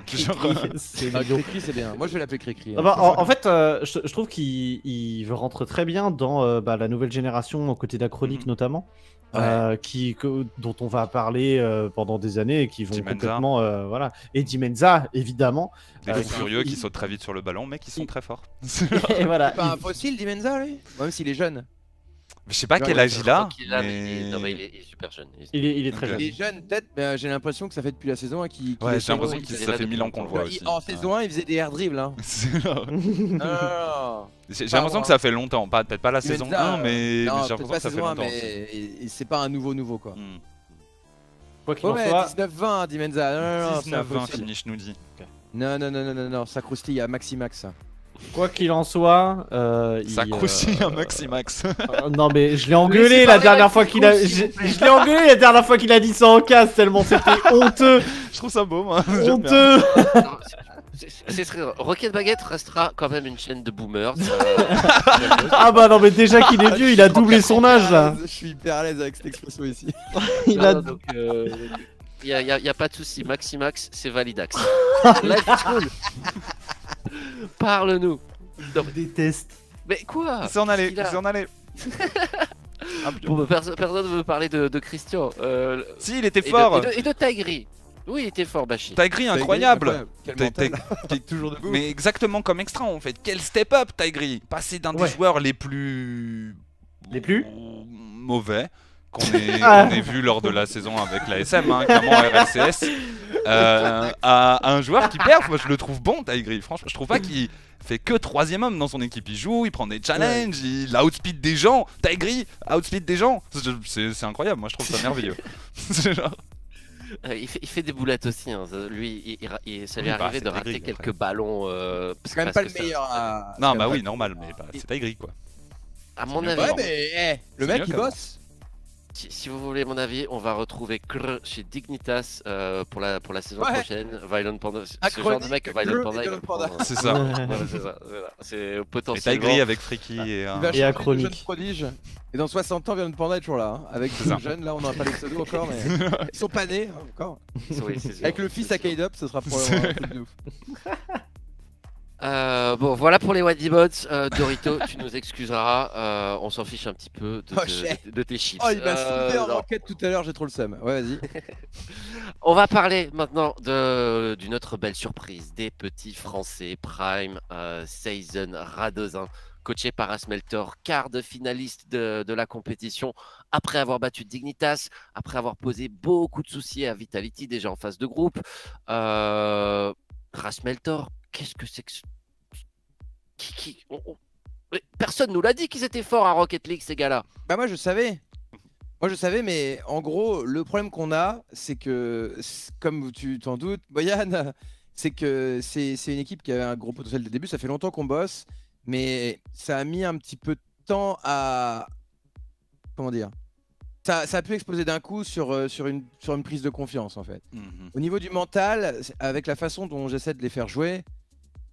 S4: Genre,
S2: C'est
S3: Ah,
S2: mignon.
S3: Cricri, c'est bien. Moi je vais l'appeler Cricri. hein.
S2: Ah bah, en, en fait, euh, je, je trouve qu'il il rentre très bien dans euh, bah, la nouvelle génération, aux côtés
S4: Mhm.
S2: notamment,
S3: Ouais.
S2: euh, qui, que- dont on va parler euh, pendant des années et qui vont
S4: Dimenza.
S2: complètement. euh, voilà. Et Dimenza, évidemment.
S4: des
S2: Euh,
S4: fous furieux qui sautent très vite sur le ballon, mais qui sont
S2: il-
S4: très forts.
S2: et voilà.
S3: C'est pas un fossile Dimenza lui? Même s'il est jeune.
S4: Je sais pas quel âge il a,
S1: qu'il a, mais il non, mais il est, il est super jeune. Il est-
S2: Il très jeune.
S3: Il est jeune peut-être, mais euh, j'ai l'impression que ça fait depuis la saison 1 qu'il.
S4: Ouais, j'ai l'impression que ça fait
S1: depuis
S4: mille ans qu'on le voit
S1: longtemps.
S3: Il-
S4: aussi.
S3: En
S4: Ouais.
S3: saison 1, il faisait des air dribbles. Hein.
S4: J'ai l'impression que ça fait longtemps, peut-être pas la saison
S3: Dimenza,
S4: 1, mais, mais j'ai l'impression que ça fait
S3: saison 1,
S4: longtemps.
S3: c'est pas un nouveau nouveau quoi.
S4: Hmm.
S2: Quoi qu'il
S3: Ouais,
S2: en
S3: mais
S2: soit.
S3: 19-20 Dimenza. Non, non, non, c'est
S4: 19-20
S3: impossible.
S4: finish nous dit.
S3: Non, non, non, non, non, non, ça croustille à Maximax.
S2: Quoi qu'il en soit, euh,
S4: Ça
S2: il,
S4: croustille
S2: euh,
S4: un maximax.
S2: euh, non mais je l'ai engueulé la dernière fois qu'il a,
S3: Cool,
S2: je, l'ai engueulé la dernière fois qu'il a dit ça en casse tellement c'était honteux,
S4: Je trouve ça beau, moi.
S2: Honteux.
S1: Non, c'est- c'est- c'est très- Rocket Baguette restera quand même une chaîne de boomers. euh,
S2: Ah bah non mais déjà qu'il est vieux, il a doublé son âge là.
S3: Je suis hyper à l'aise avec cette expression ici.
S2: Il
S1: non,
S2: a
S1: non, donc, euh, il y a, il y a- il y a pas de souci. Maximax, c'est validax. Let's go. Parle-nous.
S2: Je déteste.
S1: Mais quoi?
S4: C'est en aller,
S1: Il a-
S4: c'est en aller.
S1: Bon, bah, perso- Personne ne veut parler de, de Christian. euh,
S4: Si, il était
S1: et, de,
S4: fort.
S1: et, de, et de. Oui, il était fort, Bashi.
S4: Tigry, incroyable.
S3: Toujours debout.
S4: Mais exactement comme extra en fait. Quel step up Tigry Passer d'un
S2: Ouais.
S4: des joueurs les plus
S2: Les plus
S4: mauvais qu'on ait,
S2: Ah.
S4: ait vu lors de la saison avec la SM, hein, clairement RLCS, euh, à un joueur qui perd. Moi, je le trouve bon, Tigry. Franchement, je trouve pas qu'il fait que troisième homme dans son équipe. Il joue, il prend des challenges, il outspeed des gens. Tigry outspeed des gens. C'est- incroyable. Moi, je trouve ça merveilleux. Genre-
S1: Euh, il, fait, il fait des boulettes aussi. hein. Lui, il- il ça lui
S4: Oui,
S1: est
S4: bah,
S1: arrivé de rater
S4: après.
S1: quelques ballons. euh,
S3: C'est quand même pas le meilleur à.
S4: Non, bah oui, normal, mais bah, c'est Tigry quoi.
S1: À mon avis.
S3: Ouais, mais eh, le mec
S4: mieux
S3: il bosse.
S1: Si, vous voulez mon avis, on va retrouver Krr chez Dignitas euh, pour, la, pour la saison
S3: Ouais.
S1: prochaine. Violent Panda. Ce
S3: Acronyme,
S1: genre de mec, Violent Panda,
S3: Panda.
S4: C'est ça.
S1: c'est. C'est
S4: Et
S1: potentiellement.
S4: Tigry avec Freaky et un.
S2: Et
S3: prodige. Et dans 60 ans, Violent Panda est toujours là. hein. Avec
S4: ça.
S3: jeunes, là on n'a pas les pseudos encore, mais ils sont pas nés hein, encore.
S1: Oui, c'est sûr,
S3: Avec le fils à. K-Dub, ce sera probablement un truc de ouf.
S1: Euh, bon, voilà pour les Waddy Bots. Euh, Dorito, tu nous excuseras. euh, on s'en fiche un petit peu de,
S3: Oh,
S1: de-
S3: shit.
S1: de- de tes chips.
S3: Oh, il m'a
S1: Euh,
S3: sauté en enquête tout à l'heure, j'ai trop le seum. Ouais, vas-y.
S1: On va parler maintenant d'une autre belle surprise des petits Français Prime euh, Season Radozin, coaché par Asmeltor, quart de finaliste de, de la compétition, après avoir battu Dignitas, après avoir posé beaucoup de soucis à Vitality déjà en phase de groupe. Euh, Rasmeltor, qu'est-ce que c'est que ce- qui, qui- on- on- Mais Personne nous l'a dit qu'ils étaient forts à Rocket League, ces gars-là.
S3: Bah moi je savais. Moi je savais, mais en gros, le problème qu'on a, c'est que, comme tu t'en doutes, Boyan, c'est que c'est c'est une équipe qui avait un gros potentiel dès le début. Ça fait longtemps qu'on bosse, mais ça a mis un petit peu de temps à. Comment dire ça, ça a pu exploser d'un coup sur, euh, sur, une, sur une prise de confiance en fait.
S4: Mhm.
S3: Au niveau du mental, avec la façon dont j'essaie de les faire jouer,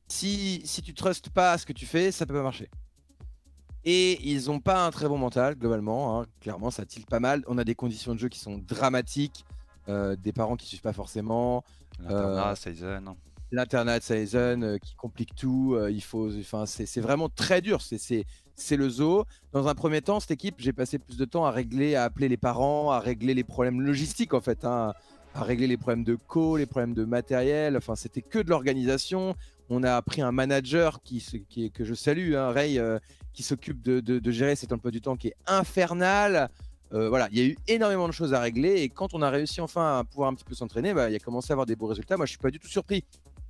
S3: si, si tu trustes pas ce que tu fais, ça peut pas marcher. Et ils n'ont pas un très bon mental, globalement. hein. Clairement, ça tilte pas mal. On a des conditions de jeu qui sont dramatiques. euh, des parents qui suivent pas forcément.
S4: L'internat,
S3: Euh,
S4: Season.
S3: L'internat season euh, qui complique tout. euh, il faut, enfin, c'est c'est vraiment très dur. C'est- C'est c'est le zoo. Dans un premier temps, cette équipe, j'ai passé plus de temps à régler, à appeler les parents, à régler les problèmes logistiques en fait, hein, à régler les problèmes de co, les problèmes de matériel. Enfin, c'était que de l'organisation. On a pris un manager qui, que je salue, hein, Ray, euh, qui s'occupe de gérer cet emploi du temps qui est infernal. Euh, voilà, il y a eu énormément de choses à régler et quand on a réussi enfin à pouvoir un petit peu s'entraîner, bah, il a commencé à avoir des beaux résultats. Moi, je suis pas du tout surpris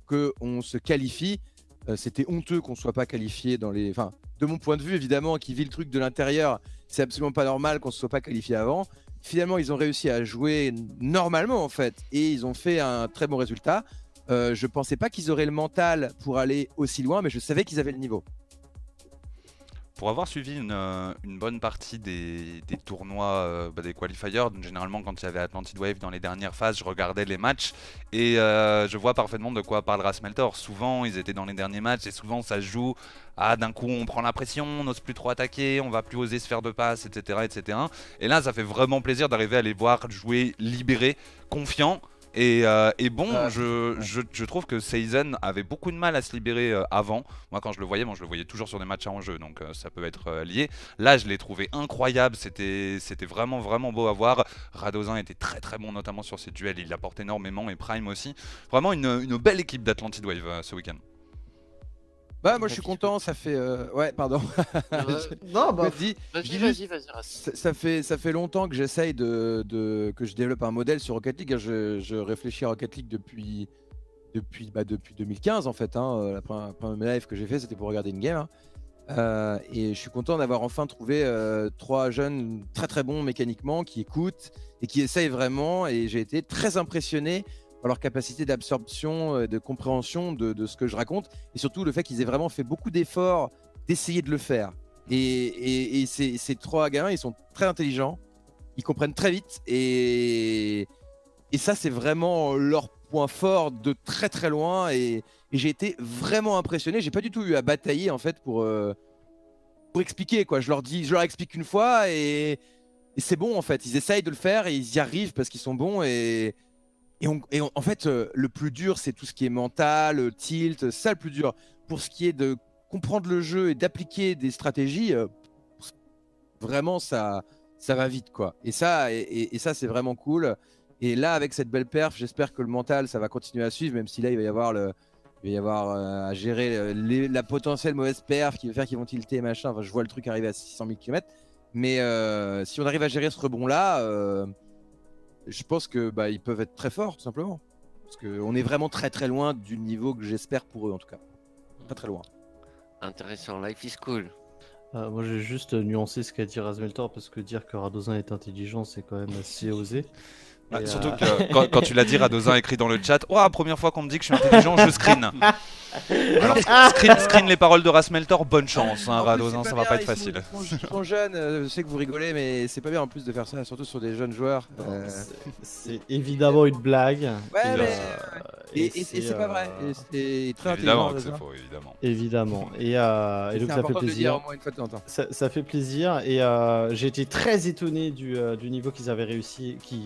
S3: qu'on se qualifie. Euh, C'était honteux qu'on soit pas qualifié dans les. Enfin, de mon point de vue, évidemment, qui vit le truc de l'intérieur, c'est absolument pas normal qu'on se soit pas qualifié avant. Finalement, ils ont réussi à jouer normalement en fait, et ils ont fait un très bon résultat. Euh, je pensais pas qu'ils auraient le mental pour aller aussi loin, mais je savais qu'ils avaient le niveau.
S4: Pour avoir suivi une, euh, bonne partie des, tournois, euh, bah, des qualifiers, généralement quand il y avait Atlantid Wave dans les dernières phases, je regardais les matchs et je vois parfaitement de quoi parle Rasmeltor. Souvent, ils étaient dans les derniers matchs et souvent ça se joue ah d'un coup on prend la pression, on n'ose plus trop attaquer, on va plus oser se faire de passe, etc., etc. Et là, ça fait vraiment plaisir d'arriver à les voir jouer libérés, confiants. Et, euh, et bon,
S3: Ah,
S4: je,
S3: ouais.
S4: je, je trouve que Seizen avait beaucoup de mal à se libérer euh, avant. Moi, quand je le voyais, bon, je le voyais toujours sur des matchs à enjeu, donc euh, ça peut être lié. Là, je l'ai trouvé incroyable. C'était vraiment, vraiment beau à voir. Radozin était très, très bon, notamment sur ses duels. Il apporte énormément et Prime aussi. Vraiment une, une belle équipe d'Atlantid Wave ce week-end.
S3: Bah, moi je suis content, ça fait. euh, Ouais, pardon.
S2: Non, bah,
S3: dis- je
S1: Vas-y, vas-y, vas-y.
S3: Ça, fait, ça fait longtemps que j'essaye de, de- que je développe un modèle sur Rocket League. Je, je réfléchis à Rocket League depuis, depuis, bah, depuis 2015 en fait. hein. La première, première live que j'ai fait, c'était pour regarder une game. hein. Euh, et je suis content d'avoir enfin trouvé euh, trois jeunes très très bons mécaniquement qui écoutent et qui essayent vraiment. Et j'ai été très impressionné par leur capacité d'absorption et de compréhension de, ce que je raconte. Et surtout le fait qu'ils aient vraiment fait beaucoup d'efforts d'essayer de le faire. Et, et- et ces, ces trois gamins, ils sont très intelligents, ils comprennent très vite, et, ça, c'est vraiment leur point fort de très très loin. Et, et j'ai été vraiment impressionné. J'ai pas du tout eu à batailler en fait pour, euh, pour expliquer quoi. Je leur dis, je leur explique une fois et, et c'est bon en fait. Ils essayent de le faire et ils y arrivent parce qu'ils sont bons et et, en fait, euh, le plus dur, c'est tout ce qui est mental, euh, tilt, c'est ça le plus dur. Pour ce qui est de comprendre le jeu et d'appliquer des stratégies, euh, vraiment, ça, ça va vite, quoi. Et ça, et, ça, c'est vraiment cool. Et là, avec cette belle perf, j'espère que le mental, ça va continuer à suivre, même si là, il va y avoir il va y avoir euh, à gérer euh, la potentielle mauvaise perf qui va faire qu'ils vont tilter, machin. Enfin, je vois le truc arriver à 600 000 km. Mais euh, si on arrive à gérer ce rebond-là, euh, je pense que bah, ils peuvent être très forts, tout simplement. Parce qu'on est vraiment très très loin du niveau que j'espère pour eux, en tout cas. Pas très loin.
S1: Intéressant, life is cool.
S2: euh, moi j'ai juste nuancé ce qu'a dit Razmeltor parce que dire que Radozin est intelligent, c'est quand même assez osé.
S4: Bah,
S2: Et,
S4: surtout
S2: euh,
S4: que quand, quand tu l'as dit, Radozin écrit dans le chat Oh, première fois qu'on me dit que je suis intelligent, je screen. Alors, screen, screen les paroles de Rasmeltor, bonne chance, hein, Radozin,
S3: c'est
S4: ça va pas être facile.
S3: Ils sont, jeunes, euh, je sais que vous rigolez, mais c'est pas bien en plus de faire ça, surtout sur des jeunes joueurs. Euh,
S2: c'est- évidemment une blague.
S3: Ouais, mais-
S2: euh,
S3: Et, et- et c'est pas vrai.
S2: euh,
S3: c'est très
S4: Évidemment
S3: intelligent.
S4: que c'est faux, évidemment.
S2: Évidemment. Et, euh, et donc ça fait
S3: dire
S2: plaisir.
S3: au moins une fois de temps en temps.
S2: Ça, ça fait plaisir et euh, j'ai été très étonné du, euh, du niveau qu'ils avaient réussi, qu'ils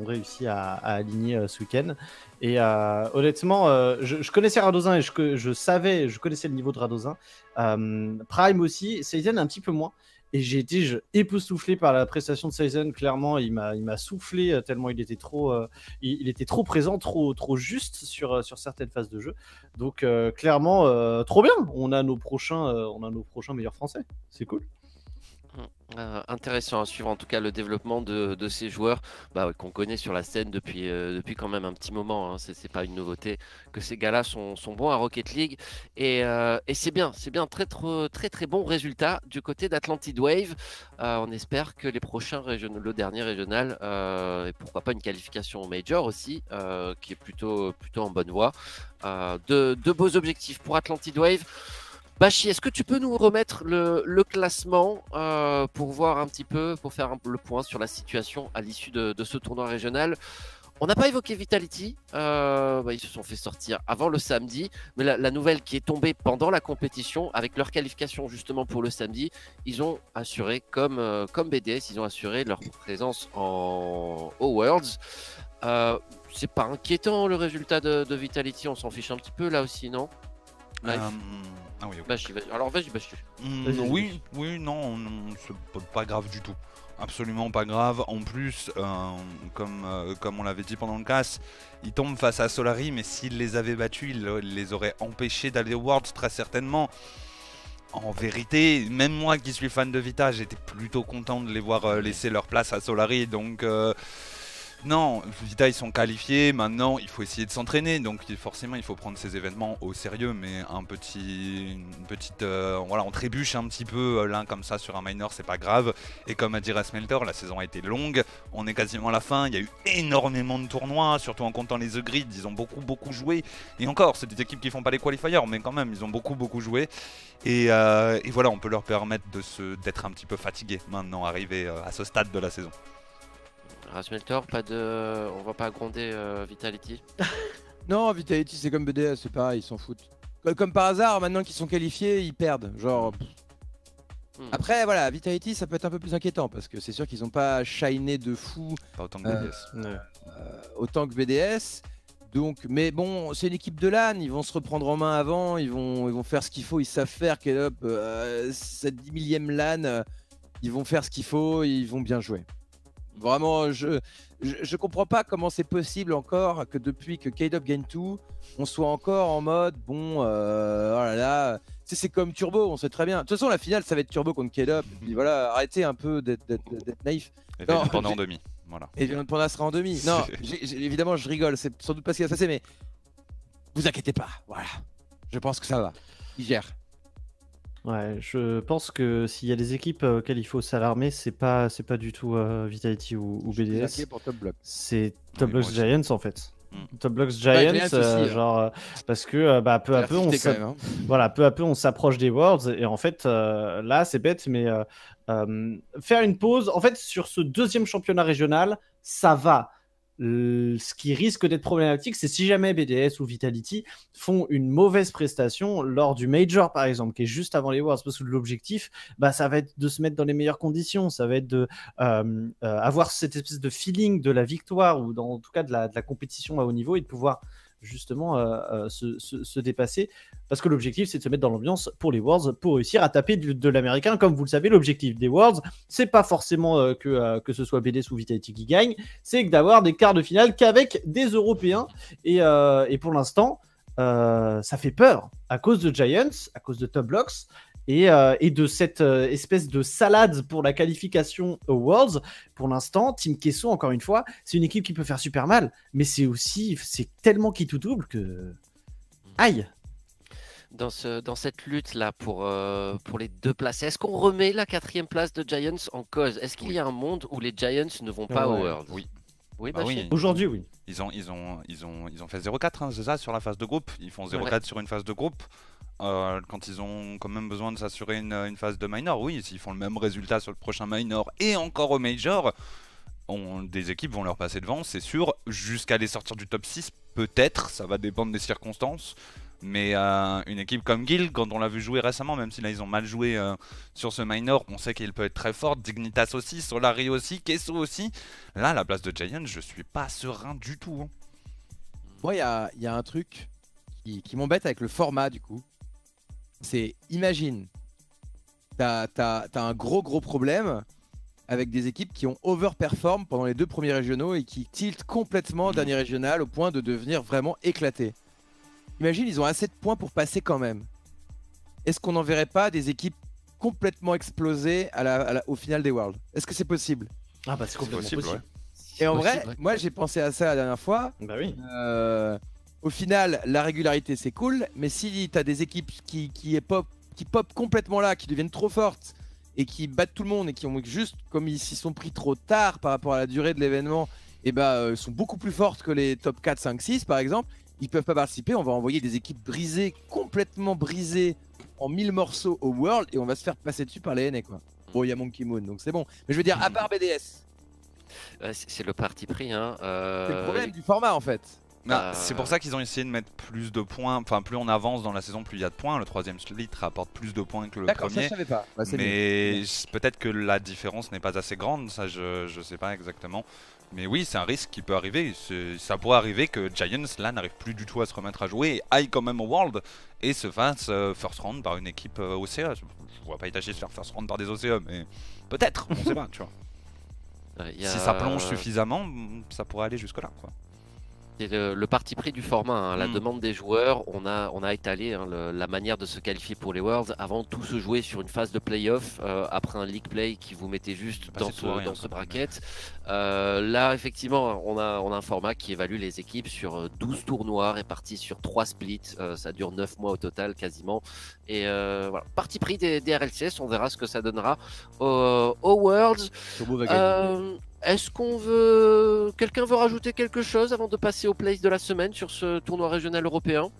S2: ont réussi à, à aligner euh, ce week-end. Et euh, honnêtement, euh, je, je connaissais Radozin et je, savais, je connaissais le niveau de Radozin. Euh, Prime aussi, Seizen un petit peu moins. Et j'ai été je- époustouflé par la prestation de Seizen. Clairement, il m'a, il m'a soufflé euh, tellement il était trop, euh, il, était trop présent, trop, trop juste sur, euh, sur certaines phases de jeu. Donc clairement, trop bien. On a nos prochains, on a nos prochains meilleurs français. C'est cool.
S1: Euh, intéressant à suivre en tout cas le développement de, ces joueurs bah, qu'on connaît sur la scène depuis, euh, depuis quand même un petit moment. Hein. C'est pas une nouveauté que ces gars-là sont, bons à Rocket League et, euh, et c'est bien, c'est bien très très très très bon résultat du côté d'Atlantid Wave. On espère que les prochains le dernier régional et pourquoi pas une qualification au Major aussi, qui est plutôt plutôt en bonne voie. De, de beaux objectifs pour Atlantid Wave. Bachi, est-ce que tu peux nous remettre le, classement euh, pour voir un petit peu, pour faire un, le point sur la situation à l'issue de, ce tournoi régional? On n'a pas évoqué Vitality, euh, bah, ils se sont fait sortir avant le samedi, mais la, nouvelle qui est tombée pendant la compétition, avec leur qualification justement pour le samedi, ils ont assuré, comme, euh, comme BDS, ils ont assuré leur présence en au Worlds. Euh, c'est pas inquiétant le résultat de, de Vitality, on s'en fiche un petit peu là aussi, non?
S4: Ah oui.
S1: Alors vas-y, Bachi.
S4: Mm,
S2: Vas-y, vas-y.
S4: oui, oui, non, non, c'est pas- grave du tout. Absolument pas grave. En plus, euh, comme, euh, comme on l'avait dit pendant le casse, ils tombent face à Solari, mais s'ils les avaient battus, ils le- les auraient empêchés d'aller aux Worlds très certainement. En vérité, même moi qui suis fan de Vita, j'étais plutôt content de les voir euh, laisser leur place à Solari. Donc, euh, Non, Vita ils sont qualifiés, maintenant il faut essayer de s'entraîner, donc forcément il faut prendre ces événements au sérieux, mais un petit, une petite, euh, voilà, on trébuche un petit peu euh, l'un comme ça sur un minor, c'est pas grave. Et comme a dit Smelter, la saison a été longue, on est quasiment à la fin, il y a eu énormément de tournois, surtout en comptant les The Grid, ils ont beaucoup beaucoup joué. Et encore, c'est des équipes qui font pas les qualifiers, mais quand même ils ont beaucoup beaucoup joué. Et, euh, voilà, on peut leur permettre d'être un petit peu fatigués maintenant, arrivé euh, à ce stade de la saison.
S1: Rasmeltor, pas de. On va pas gronder euh, Vitality.
S3: Non, Vitality, c'est comme BDS, c'est pareil, ils s'en foutent. Comme, comme par hasard, maintenant qu'ils sont qualifiés, ils perdent. Genre. pff.
S1: Hmm.
S3: Après, voilà, Vitality, ça peut être un peu plus inquiétant parce que c'est sûr qu'ils ont pas shiné de fou
S4: Pas autant que
S3: Euh,
S4: BDS.
S2: Ouais.
S3: euh, autant que BDS. Donc, mais bon, c'est une équipe de LAN, ils vont se reprendre en main avant, ils vont, ils vont faire ce qu'il faut, ils savent faire. Kelop, euh, cette 10 millième LAN, ils vont faire ce qu'il faut, ils vont bien jouer. Vraiment, je, je comprends pas comment c'est possible encore que depuis que K-Dub gagne tout, on soit encore en mode bon, euh, oh là là, c'est comme Turbo, on sait très bien. De toute façon, la finale, ça va être Turbo contre K-Dub. Puis voilà, arrêtez un peu d'être naïf.
S4: Et
S3: Non,
S4: pendant en demi. Voilà.
S3: Et Panda sera en demi. Non, j'ai- évidemment, je rigole, c'est sans doute pas ce qui va se passer, mais vous inquiétez pas, voilà. Je pense que ça va. Il gère.
S2: Ouais, je pense que s'il y a des équipes euh, auxquelles il faut s'alarmer, c'est pas, c'est pas du tout euh, Vitality ou, BDS. C'est Top Blocks. Giants en fait.
S4: Mm.
S2: Top Blocks
S3: Ouais,
S2: Giants, euh,
S3: hein.
S2: genre euh, parce que bah, peu à peu on
S3: même, hein.
S2: voilà, peu à peu on s'approche des Worlds et en fait euh, là c'est bête mais euh, euh, faire une pause en fait sur ce deuxième championnat régional ça va. Ce qui risque d'être problématique, c'est si jamais BDS ou Vitality font une mauvaise prestation lors du Major, par exemple, qui est juste avant les Worlds, parce que l'objectif, bah, ça va être de se mettre dans les meilleures conditions, ça va être de euh, euh, avoir cette espèce de feeling de la victoire ou dans, en tout cas de la, de la compétition à haut niveau et de pouvoir justement euh, euh, se, se- se dépasser. Parce que l'objectif c'est de se mettre dans l'ambiance pour les Worlds pour réussir à taper du- de l'américain. Comme vous le savez l'objectif des Worlds c'est pas forcément euh, que, que ce soit BDS ou Vitality qui gagne. C'est d'avoir des quarts de finale qu'avec des Européens. Et, et pour l'instant ça fait peur. À cause de Giants à cause de Top Blocks et, euh, et de cette euh, espèce de salade pour la qualification aux Worlds pour l'instant, Team Kesso, encore une fois, c'est une équipe qui peut faire super mal, mais c'est aussi, c'est tellement qui tout double que. Aïe!
S1: Dans, ce, dans cette lutte-là pour, euh, pour les deux places, est-ce qu'on remet la quatrième place de Giants en cause? Est-ce qu'il y a un monde où les Giants ne vont pas
S2: Ouais.
S1: au World
S4: Oui.
S1: Oui,
S4: Bah oui.
S2: Aujourd'hui, oui.
S4: Ils ont, ils ont, ils ont, ils ont fait 0-4, hein, c'est ça, sur la phase de groupe. Ils font 0-4 sur une phase de groupe. Euh, quand ils ont quand même besoin de s'assurer une, phase de minor, oui, s'ils font le même résultat sur le prochain minor et encore au major, des équipes vont leur passer devant, c'est sûr. Jusqu'à les sortir du top 6, peut-être, ça va dépendre des circonstances. Mais euh, une équipe comme Guild, quand on l'a vu jouer récemment, même si là ils ont mal joué euh, sur ce minor, on sait qu'il peut être très fort. Dignitas aussi, Solari aussi, Kesso aussi. Là, à la place de Giant, je suis pas serein du tout. hein.
S3: Moi, il y a, un truc qui m'embête avec le format, du coup. C'est, imagine, t'as as, un gros, gros problème avec des équipes qui ont overperform pendant les deux premiers régionaux et qui tiltent complètement au dernier régional au point de devenir vraiment éclatés. Imagine, ils ont assez de points pour passer quand même. Est-ce qu'on n'enverrait pas des équipes complètement explosées à la- à la- au final des Worlds? Est-ce que c'est possible?
S2: Ah, bah, c'est complètement
S4: possible,
S2: possible.
S3: Et en vrai,
S1: ouais.
S3: moi j'ai pensé à ça la dernière fois.
S2: Bah oui.
S3: Euh, au final, la régularité c'est cool, mais si tu as des équipes qui, qui, est pop, qui pop complètement là, qui deviennent trop fortes et qui battent tout le monde et qui ont juste, comme ils s'y sont pris trop tard par rapport à la durée de l'événement, et bah euh, sont beaucoup plus fortes que les top 4, 5, 6 par exemple, ils peuvent pas participer. On va envoyer des équipes brisées, complètement brisées en mille morceaux au World et on va se faire passer dessus par les NA quoi. Bon, il y a Monkey Moon donc c'est bon. Mais je veux dire, à part BDS,
S1: Ouais, c'est c'est le parti pris. Hein.
S3: c'est
S1: euh,
S3: le problème du format en fait.
S1: Euh,
S4: C'est pour ça qu'ils ont essayé de mettre plus de points. Enfin, plus on avance dans la saison, plus il y a de points. Le troisième split rapporte plus de points que le
S3: D'accord, ça
S4: premier.
S3: je savais pas. Bah,
S4: mais peut-être que la différence n'est pas assez grande, ça je, je sais pas exactement. Mais oui, c'est un risque qui peut arriver. Ça pourrait arriver que Giants là n'arrive plus du tout à se remettre à jouer et aille quand même au World et se fasse euh, first round par une équipe euh, OCE. Je vois pas Itachi se faire first round par des OCE, mais peut-être, on sait pas, tu vois.
S1: a-
S4: Si ça plonge suffisamment, ça pourrait aller jusque là quoi.
S1: C'est le, le parti pris du format, hein, la
S4: Mm.
S1: demande des joueurs. On a, on a étalé hein, le- la manière de se qualifier pour les Worlds avant tout se jouer sur une phase de playoff euh, après un league play qui vous mettait juste
S4: Bah,
S1: dans ce,
S4: rien,
S1: dans ce bracket. Euh, là, effectivement, on a, on a un format qui évalue les équipes sur euh, 12 tournois répartis sur 3 splits. Euh, ça dure 9 mois au total quasiment. Et euh, voilà, parti pris des, des RLCS, on verra ce que ça donnera au, au Worlds. Euh, Est-ce qu'on veut. Quelqu'un veut rajouter quelque chose avant de passer au place de la semaine sur ce tournoi régional européen?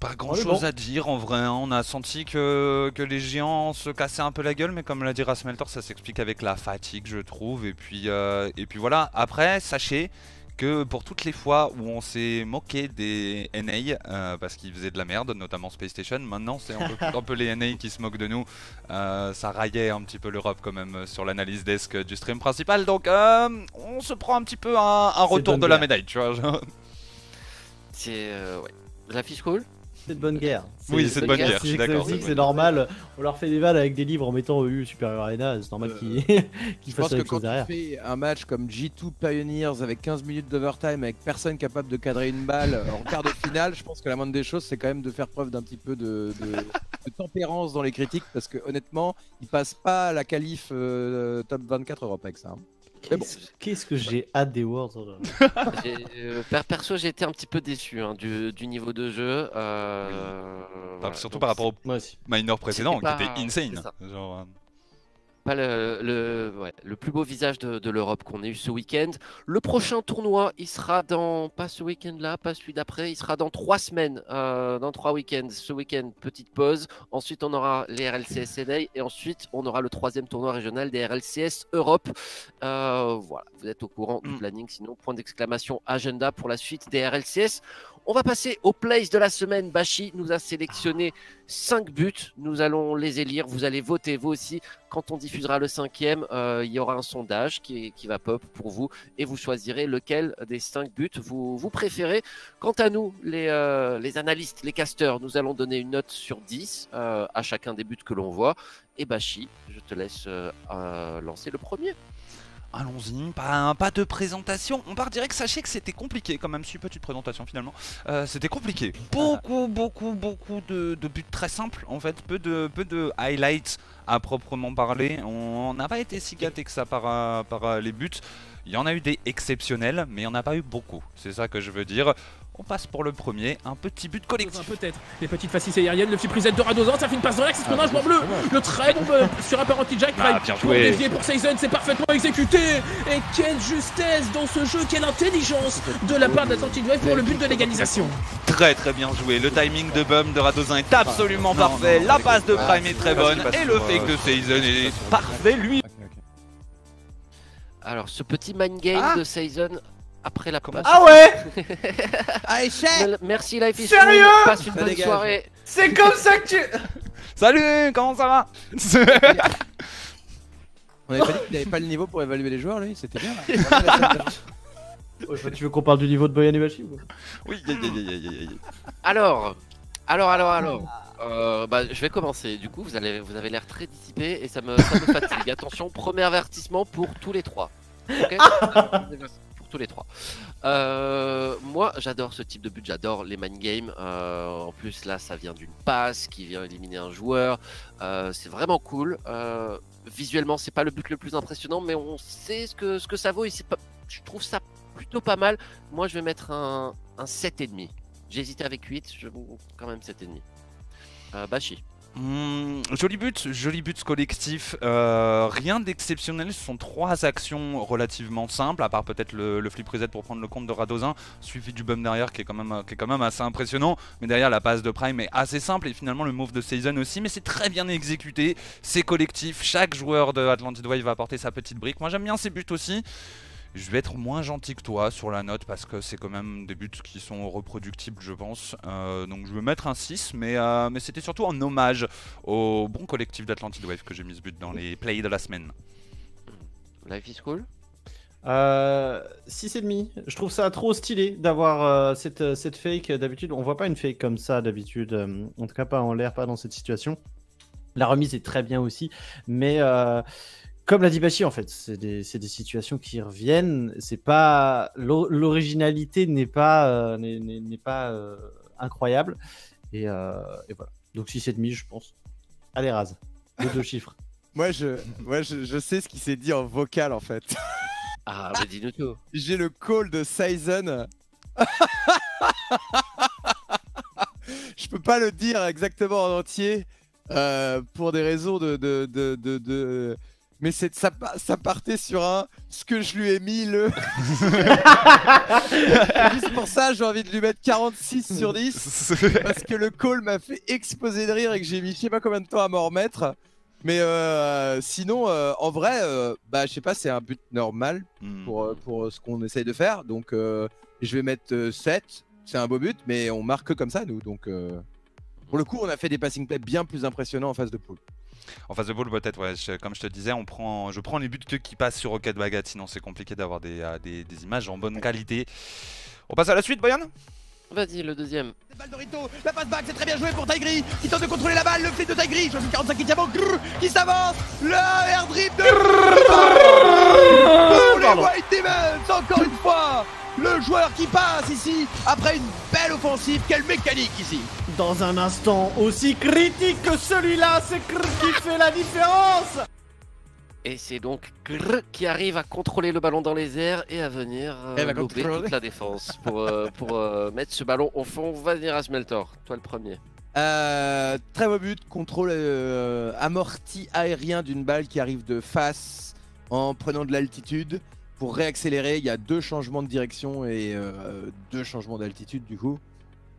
S4: Pas grand chose
S2: bon.
S4: à dire en vrai. hein. On a senti que, que les géants se cassaient un peu la gueule, mais comme l'a dit Rasmeltor, ça s'explique avec la fatigue, je trouve. Et puis, euh, et puis voilà. Après, sachez que pour toutes les fois où on s'est moqué des NA euh, parce qu'ils faisaient de la merde, notamment Space Station, maintenant c'est un peu, un peu les NA qui se moquent de nous. Euh, ça raillait un petit peu l'Europe quand même sur l'analyse desk du stream principal. Donc euh, on se prend un petit peu un, un retour de la médaille, tu vois. genre.
S1: C'est. euh, ouais. La fiche cool?
S2: C'est de bonne guerre.
S4: Oui, c'est de bonne guerre, je suis
S2: C'est normal. On leur fait des vannes avec des livres en mettant EU Superior Arena. C'est normal
S3: Euh,
S2: qu'ils qu'ils
S3: Je pense
S2: fassent
S3: que quand
S2: chose
S3: tu
S2: derrière.
S3: fais un match comme G2 Pioneers avec 15 minutes d'overtime, avec personne capable de cadrer une balle en quart de finale, je pense que la moindre des choses, c'est quand même de faire preuve d'un petit peu de, de- de tempérance dans les critiques, parce que honnêtement, ils passent pas la qualif euh, top 24 Europe avec ça. hein. Bon.
S2: Qu'est-ce que j'ai hâte des Worlds.
S1: J'ai- euh, per- Perso, j'ai été un petit peu déçu hein, du, du niveau de jeu. euh, voilà.
S4: surtout
S1: Donc,
S4: par rapport au minor précédent qui était insane. Genre, euh,
S1: pas le, le, ouais, le plus beau visage de, de l'Europe qu'on ait eu ce week-end. Le prochain tournoi, il sera dans, pas ce week-end-là, pas celui d'après, il sera dans trois semaines, euh, dans trois week-ends. Ce week-end, petite pause. Ensuite, on aura les RLCS NA et ensuite, on aura le troisième tournoi régional des RLCS Europe. Euh, voilà, vous êtes au courant du
S4: Mm.
S1: planning. Sinon, point d'exclamation, agenda pour la suite des RLCS. On va passer au place de la semaine. Bashi nous a sélectionné 5 buts. Nous allons les élire. Vous allez voter vous aussi. Quand on diffusera le cinquième, euh, il y aura un sondage qui, va pop pour vous et vous choisirez lequel des 5 buts vous, préférez. Quant à nous, les, euh, les analystes, les casteurs, nous allons donner une note sur 10 euh, à chacun des buts que l'on voit. Et Bashi, je te laisse lancer le premier.
S4: Allons-y, pas, pas de présentation. On part direct. Sachez que c'était compliqué quand même. Si petite présentation finalement. Euh, c'était compliqué. Beaucoup, beaucoup, beaucoup de, buts très simples en fait. Peu de, peu de highlights à proprement parler. On n'a pas été si gâté que ça par, euh, par euh, les buts. Il y en a eu des exceptionnels, mais il n'y en a pas eu beaucoup. C'est ça que je veux dire. On passe pour le premier, un petit but collectif.
S5: Peut-être. Les petites faciles aériennes, le petit prisette de Radozan, ça fait une passe dans l'axe, c'est ce qu'on a,
S3: Ah,
S5: m'en bleu. Le très bon euh, sur un parenti Jack
S4: Ah,
S5: Prime.
S4: bien
S5: Pour
S4: joué.
S5: dévier pour Season, c'est parfaitement exécuté. Et quelle justesse dans ce jeu, quelle intelligence de la part d'Atlantic Wave pour le but de l'égalisation.
S4: Très très bien joué. Le timing de Bum de Radozin est absolument parfait. La passe de Prime est très bonne. Et le fake de Season est parfait lui.
S1: Alors, ce petit mind game
S4: Ah
S1: de Season après la
S4: Comment
S1: passe.
S2: Ah ouais
S3: Ah, échec
S1: Merci Life is
S2: Sérieux
S1: Cool. Passe une
S3: Ça
S1: bonne
S3: dégage.
S1: soirée.
S2: C'est comme ça que tu.
S4: Salut, comment ça va
S3: On avait pas dit qu'il n'avait pas le niveau pour évaluer les joueurs, lui C'était bien. là.
S2: Ouais, tu veux qu'on parle du niveau de Boyan Iwashi ou
S4: Oui, aïe, aïe, aïe, aïe, aïe, aïe.
S1: Alors, alors, alors, alors. Euh, bah, je vais commencer. Du coup, vous, allez, vous avez l'air très dissipé et ça me, ça me fatigue. Attention, premier avertissement pour tous les trois. Ok pour tous les trois. Euh, moi, j'adore ce type de but. J'adore les mind games. Euh, en plus, là, ça vient d'une passe qui vient éliminer un joueur. Euh, c'est vraiment cool. Visuellement, c'est pas le but le plus impressionnant, mais on sait ce que, ce que ça vaut. Et pas, je trouve ça plutôt pas mal. Moi, je vais mettre un, un 7,5. J'ai hésité avec 8, je quand même 7,5. Euh, Bashi.
S4: Hmm, joli but, joli but collectif. Euh, rien d'exceptionnel. Ce sont trois actions relativement simples, à part peut-être le, flip reset pour prendre le compte de Radozin, suivi du bum derrière qui est, quand même, assez impressionnant. Mais derrière, la passe de Prime est assez simple et finalement le move de Season aussi. Mais c'est très bien exécuté. C'est collectif. Chaque joueur de Atlantid Wave va apporter sa petite brique. Moi j'aime bien ces buts aussi. Je vais être moins gentil que toi sur la note parce que c'est quand même des buts qui sont reproductibles, je pense. Euh, donc je vais mettre un 6, mais, euh, mais c'était surtout en hommage au bon collectif d'Atlantid Wave que j'ai mis ce but dans les plays de la semaine.
S1: Life is cool.
S2: Euh, 6,5. Je trouve ça trop stylé d'avoir euh, cette, cette fake. D'habitude, on voit pas une fake comme ça d'habitude. euh, en tout cas, pas en l'air, pas dans cette situation. La remise est très bien aussi. Mais euh, Comme l'a dit Bachi, en fait, c'est des, c'est des situations qui reviennent. C'est pas l'o- l'originalité n'est pas euh, n'est- pas euh, incroyable et, euh, et voilà. Donc 6,5 je pense. Allez Raz, de deux chiffres.
S3: Moi, je, moi je, je sais ce qui s'est dit en vocal en fait.
S1: Ah, bah dis-nous tout.
S3: J'ai le call de Sizen. je peux pas le dire exactement en entier euh, pour des raisons de. de, de, de- de- Mais c'est, ça, pa- ça partait sur un. Ce que je lui ai mis le. Juste pour ça, j'ai envie de lui mettre 46 sur 10. Parce que le call m'a fait exploser de rire et que j'ai mis je sais pas combien de temps à m'en remettre. Mais euh, sinon, euh, en vrai, euh, bah je sais pas, c'est un but normal
S4: Hmm.
S3: pour, euh, pour ce qu'on essaye de faire. Donc je vais mettre euh, 7. C'est un beau but, mais on marque que comme ça, nous. Donc pour le coup, on a fait des passing plays bien plus impressionnants en face de poule.
S4: En face de boule, peut-être, ouais. je- comme je te disais, on prend, je prends les buts qui passent sur Rocket Bagat, sinon c'est compliqué d'avoir des, euh, des, des images en bonne qualité. On passe à la suite, Boyan?
S1: Vas-y, le deuxième.
S3: Balle de Rito, la passe back, c'est très bien joué pour Tigri qui tente de contrôler la balle, le flip de Tigri, 45 qui diamant, grrr, qui s'avance, le air drip de pour les. White Demons, encore une fois, le joueur qui passe ici après une belle offensive, quelle mécanique ici
S2: Dans un instant aussi critique que celui-là, c'est Krr qui fait la différence.
S1: Et c'est donc Grr qui arrive à contrôler le ballon dans les airs et à venir euh,
S3: va contrôler.
S1: toute la défense pour, euh, pour euh, mettre ce ballon au fond. Vas-y, Rasmeltor, toi le premier.
S3: Euh, très beau but, contrôle euh, amorti aérien d'une balle qui arrive de face en prenant de l'altitude pour réaccélérer. Il y a deux changements de direction et euh, deux changements d'altitude du coup.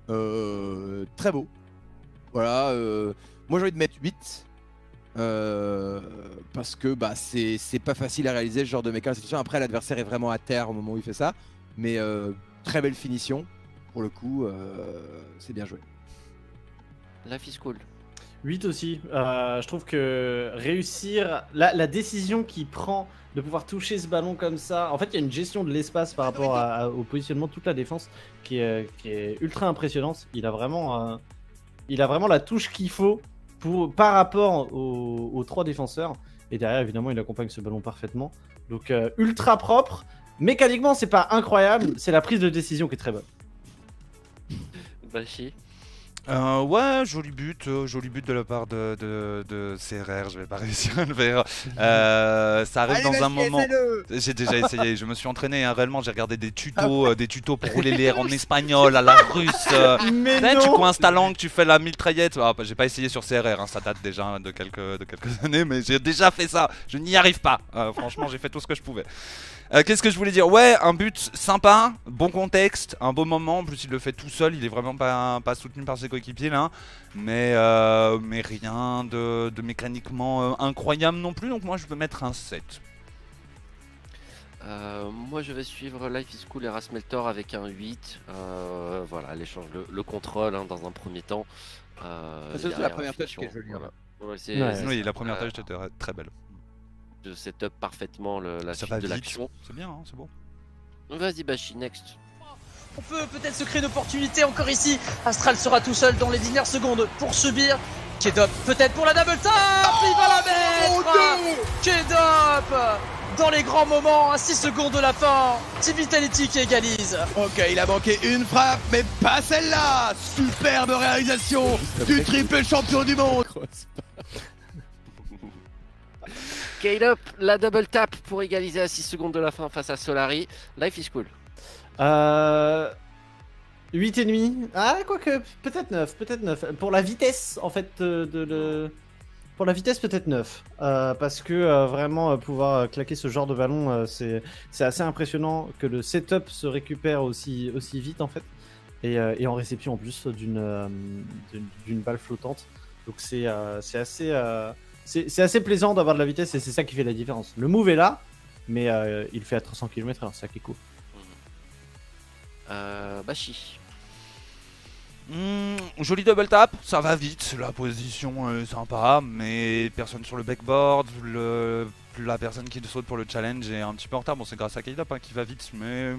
S3: Euh, très beau. Voilà. euh, moi j'ai envie de mettre 8. euh, parce que bah, c'est pas facile à réaliser ce genre de méca. Après l'adversaire est vraiment à terre au moment où il fait ça. Mais euh, très belle finition. Pour le coup, c'est bien joué.
S1: Life is cool.
S2: 8 aussi. Euh, je trouve que réussir la, la décision qu'il prend de pouvoir toucher ce ballon comme ça. En fait, il y a une gestion de l'espace par rapport à- à- au positionnement de toute la défense qui est, qui est ultra impressionnante. Il a vraiment, euh, il a vraiment la touche qu'il faut pour par rapport aux, aux trois défenseurs. Et derrière, évidemment, il accompagne ce ballon parfaitement. Donc euh, ultra propre. Mécaniquement, c'est pas incroyable. C'est la prise de décision qui est très bonne.
S1: Bashi.
S4: Euh, ouais, joli but, euh, joli but de la part de, de, de CRR, je vais pas réussir à le faire. Euh, ça arrive dans un moment. J'ai déjà essayé, je me suis entraîné hein, réellement, j'ai regardé des tutos, euh, des tutos pour rouler l'air en espagnol, à la russe.
S2: Mais
S4: Tu sais, tu coinces ta langue, tu fais la mitraillette. Ah, bah, j'ai pas essayé sur CRR, hein, ça date déjà de quelques, de quelques années, mais j'ai déjà fait ça. Je n'y arrive pas. Franchement, j'ai fait tout ce que je pouvais. Euh, Qu'est-ce que je voulais dire? Ouais, un but sympa, bon contexte, un beau moment. En plus, il le fait tout seul, il est vraiment pas, pas soutenu par ses coéquipiers là. Mais, euh, mais rien de, de mécaniquement euh, incroyable non plus. Donc, moi, je peux mettre un 7.
S1: Euh, moi, je vais suivre Life is Cool et Rasmeltor avec un 8. Euh, voilà, l'échange, le, le contrôle hein, dans un premier temps. Euh,
S3: C'est la première touch qui est jolie, hein.
S1: voilà. Ouais,
S2: Ouais.
S4: Oui, la première tâche était très belle.
S1: Je setup parfaitement le- la
S4: Ça
S1: suite
S4: va
S1: de l'action.
S4: C'est bien, hein, c'est bon.
S1: Vas-y, Bashi, next.
S6: On peut peut-être se créer une opportunité encore ici. Astral sera tout seul dans les dernières secondes pour subir. Kedop peut-être pour la double tap Il va la mettre Kedop Dans les grands moments, à 6 secondes de la fin, Team Vitality qui égalise.
S3: Ok, il a manqué une frappe, mais pas celle-là Superbe réalisation du triple champion du monde
S1: Caleb, la double tap pour égaliser à 6 secondes de la fin face à Solari. Life is Cool.
S2: Euh... 8 et demi. Ah, quoique, peut-être 9, peut-être 9. Pour la vitesse, en fait, de, de. Pour la vitesse, peut-être 9. Euh, parce que euh, vraiment, euh, pouvoir euh, claquer ce genre de ballon, euh, c'est assez impressionnant que le setup se récupère aussi, aussi vite, en fait. Et, euh, et en réception, en plus, d'une euh, balle flottante. Donc, c'est euh, assez, euh, c'est c'est assez plaisant d'avoir de la vitesse et c'est ça qui fait la différence. Le move est là, mais euh, il fait à 300 km/h, c'est ça qui est cool.
S1: Euh, Bashi.
S4: Hmm, joli double tap, ça va vite, la position est sympa, mais personne sur le backboard, le, la personne qui saute pour le challenge est un petit peu en retard. Bon, c'est grâce à Kaidap hein, qui va vite, mais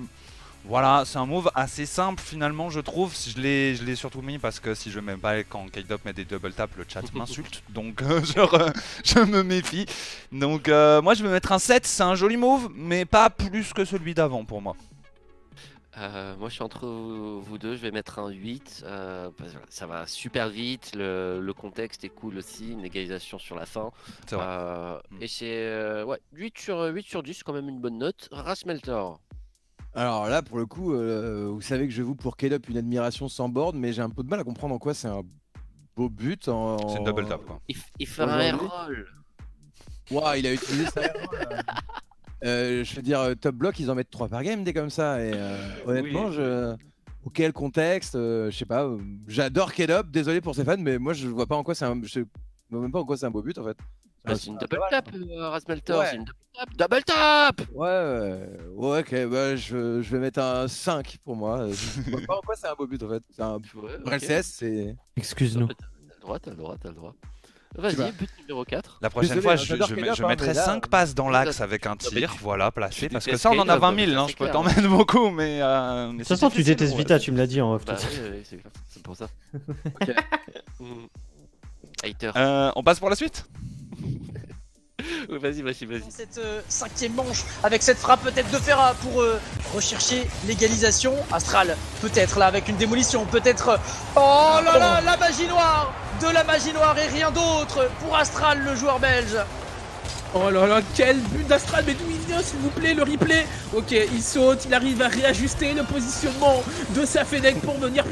S4: Voilà, c'est un move assez simple finalement, je trouve. Je l'ai, je l'ai surtout mis parce que si je mets pas quand K-Dop met des double tap, le chat m'insulte. Donc, euh, je me méfie. Donc, euh, moi, je vais mettre un 7. C'est un joli move, mais pas plus que celui d'avant pour moi.
S1: Euh, moi, je suis entre vous deux. Je vais mettre un 8. euh, parce que ça va super vite. Le, le contexte est cool aussi. Une égalisation sur la fin.
S4: C'est vrai.
S1: Euh,
S4: Mm.
S1: et c'est euh, ouais, 8 sur, 8 sur 10, c'est quand même une bonne note. Rasmeltor.
S3: Alors là, pour le coup, euh, vous savez que je vous pour K-Up une admiration sans borne, mais j'ai un peu de mal à comprendre en quoi c'est un beau but. En...
S4: C'est une double tap quoi.
S1: Il, il fait un roll.
S3: Ouah, il a utilisé sa Euh, je veux dire, euh, top block, ils en mettent 3 par game, des comme ça. Et euh, honnêtement, je. Auquel contexte euh, Je sais pas. J'adore K-Up, désolé pour ses fans, mais moi je vois pas en quoi c'est un. Je vois même pas en quoi c'est un beau but en fait.
S1: Bah, c'est une double tap, euh, Rasmeltor.
S3: Ouais.
S1: C'est une double tap. Double tap
S3: Ouais, ouais, ouais, ok, bah, je, je vais mettre un 5 pour moi. Je vois pas en quoi c'est un beau but en fait. C'est un...
S1: Ouais,
S3: Pour
S1: ok.
S3: LCS, c'est.
S2: Excuse-nous.
S1: T'as le droit, t'as le droit, t'as le droit. Vas-y,
S3: vas.
S1: but numéro 4.
S4: La prochaine
S3: Désolé,
S4: fois,
S3: hein,
S4: je, je,
S3: K-Dop,
S4: je
S3: hein,
S4: mettrai
S3: mais là,
S4: 5
S3: euh,
S4: passes dans l'axe avec un tir,
S1: tu-
S4: voilà, placé. Parce que ça, on en a
S1: K-Dop,
S4: 20 000, hein, je peux t'en mettre beaucoup, mais. euh, mais
S2: De toute façon, tu détestes
S4: ouais.
S2: Vita, tu me l'as dit en off.
S1: Bah oui, oui, c'est pour ça. Mm. Hater.
S4: Euh, on passe pour la suite?
S1: Vas-y, vas-y, vas-y.
S6: Dans cette euh, cinquième manche avec cette frappe peut-être de Ferra pour euh, rechercher l'égalisation. Astral peut-être là avec une démolition, peut-être. euh, Oh là là, la magie noire de la magie noire et rien d'autre pour Astral le joueur belge.
S5: Oh là là, quel but d'Astral, mais d'où il vient s'il vous plaît, le replay? Ok, il saute, il arrive à réajuster le positionnement de sa Fennec pour venir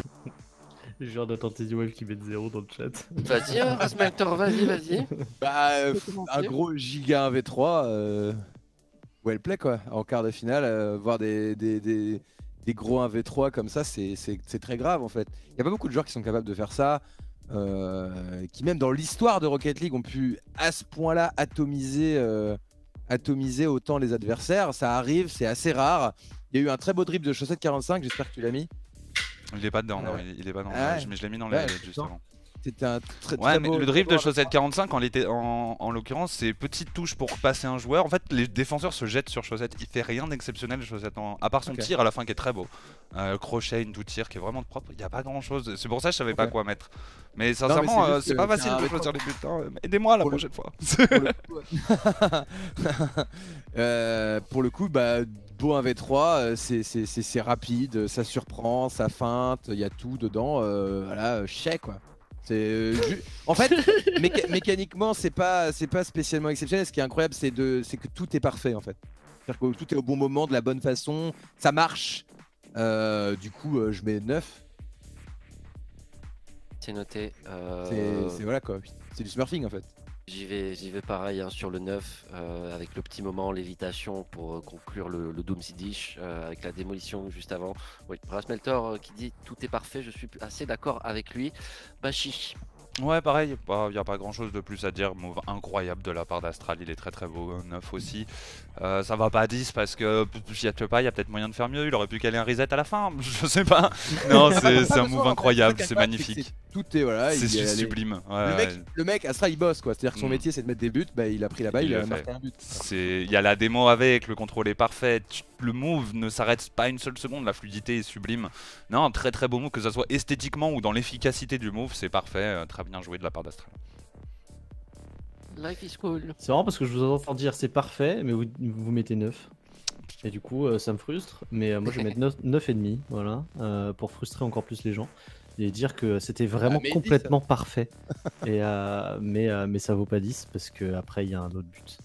S2: J'ai genre d'attendre Teddy Wave qui met 0 dans le chat.
S1: Vas-y, hein, Rasmeltor, vas-y, vas-y.
S3: Bah, euh, un gros giga 1v3, euh, well play quoi, en quart de finale, euh, voir des, des, des, des gros 1v3 comme ça, c'est très grave en fait. Il n'y a pas beaucoup de joueurs qui sont capables de faire ça, euh, qui même dans l'histoire de Rocket League ont pu à ce point-là atomiser, euh, atomiser autant les adversaires. Ça arrive, c'est assez rare. Il y a eu un très beau dribble de chaussette 45, j'espère que tu l'as mis.
S4: Il est pas dedans, non,
S3: Ouais.
S4: il, est pas dans
S3: Ah
S4: mais je l'ai mis dans
S3: Ouais,
S4: les juste
S3: non.
S4: avant.
S3: C'était un très,
S4: Ouais,
S3: très
S4: mais
S3: beau-
S4: le drift de chaussette 45, en, l'été- en, en l'occurrence, c'est petite touche pour passer un joueur. En fait, les défenseurs se jettent sur chaussette. Il fait rien d'exceptionnel, chaussette, en- à part son tir à la fin qui est très beau. Euh, crochet, une tout tir qui est vraiment propre. Il n'y a pas grand chose. C'est pour ça que je savais pas quoi mettre. Mais
S3: mais
S4: sincèrement,
S3: c'est
S4: euh, c'est pas facile de choisir les buts. hein. Aidez-moi la
S3: Pour
S4: prochaine fois.
S3: pour le coup, Euh, pour le coup, bah, beau 1v3, euh, c'est- rapide, ça surprend, ça feinte, il y a tout dedans. Euh, voilà, euh, chais quoi. C'est euh, en fait méca- mécaniquement c'est pas c'est pas spécialement exceptionnel. Ce qui est incroyable c'est de c'est que tout est parfait en fait. C'est-à-dire que tout est au bon moment, de la bonne façon, ça marche. Euh, du coup, euh, je mets 9.
S1: C'est noté. euh,
S3: c'est- voilà quoi. C'est du smurfing en fait.
S1: J'y vais, j'y vais pareil hein, sur le 9 euh, avec le petit moment lévitation pour euh, conclure le, le Doom Dish euh, avec la démolition juste avant. Oui, Rasmeltor euh, qui dit tout est parfait, je suis assez d'accord avec lui. Bashi,
S4: Ouais, pareil, il n'y a pas grand chose de plus à dire. Move incroyable de la part d'Astral, il est très très beau. 9 aussi. Euh, ça va pas à 10 parce que j'y sais pas, il y a peut-être moyen de faire mieux. Il aurait pu caler un reset à la fin, je sais pas. Non, c'est c'est un move incroyable, c'est magnifique.
S3: Tout est voilà.
S4: C'est sublime. ouais,
S3: Le mec,
S4: ouais.
S3: le mec, Astra, il bosse quoi. C'est-à-dire que son
S4: Mm.
S3: métier, c'est de mettre des buts. Bah, il a pris la balle,
S4: Il
S3: a marqué un but.
S4: Il y a la démo avec, le contrôle est parfait, tu- le move ne s'arrête pas une seule seconde, la fluidité est sublime. Non, un très très beau move, que ce soit esthétiquement ou dans l'efficacité du move, c'est parfait, euh, très bien joué de la part d'Astral.
S1: life is cool.
S2: C'est marrant parce que je vous entends dire c'est parfait, mais vous, vous mettez 9. Et du coup, euh, ça me frustre. Mais euh, moi, je vais mettre 9, 9,5, voilà, euh, pour frustrer encore plus les gens. Et dire que c'était vraiment
S3: dis
S2: complètement parfait. Et, euh, mais, euh, mais ça vaut pas 10 parce qu'après, il y a un autre but.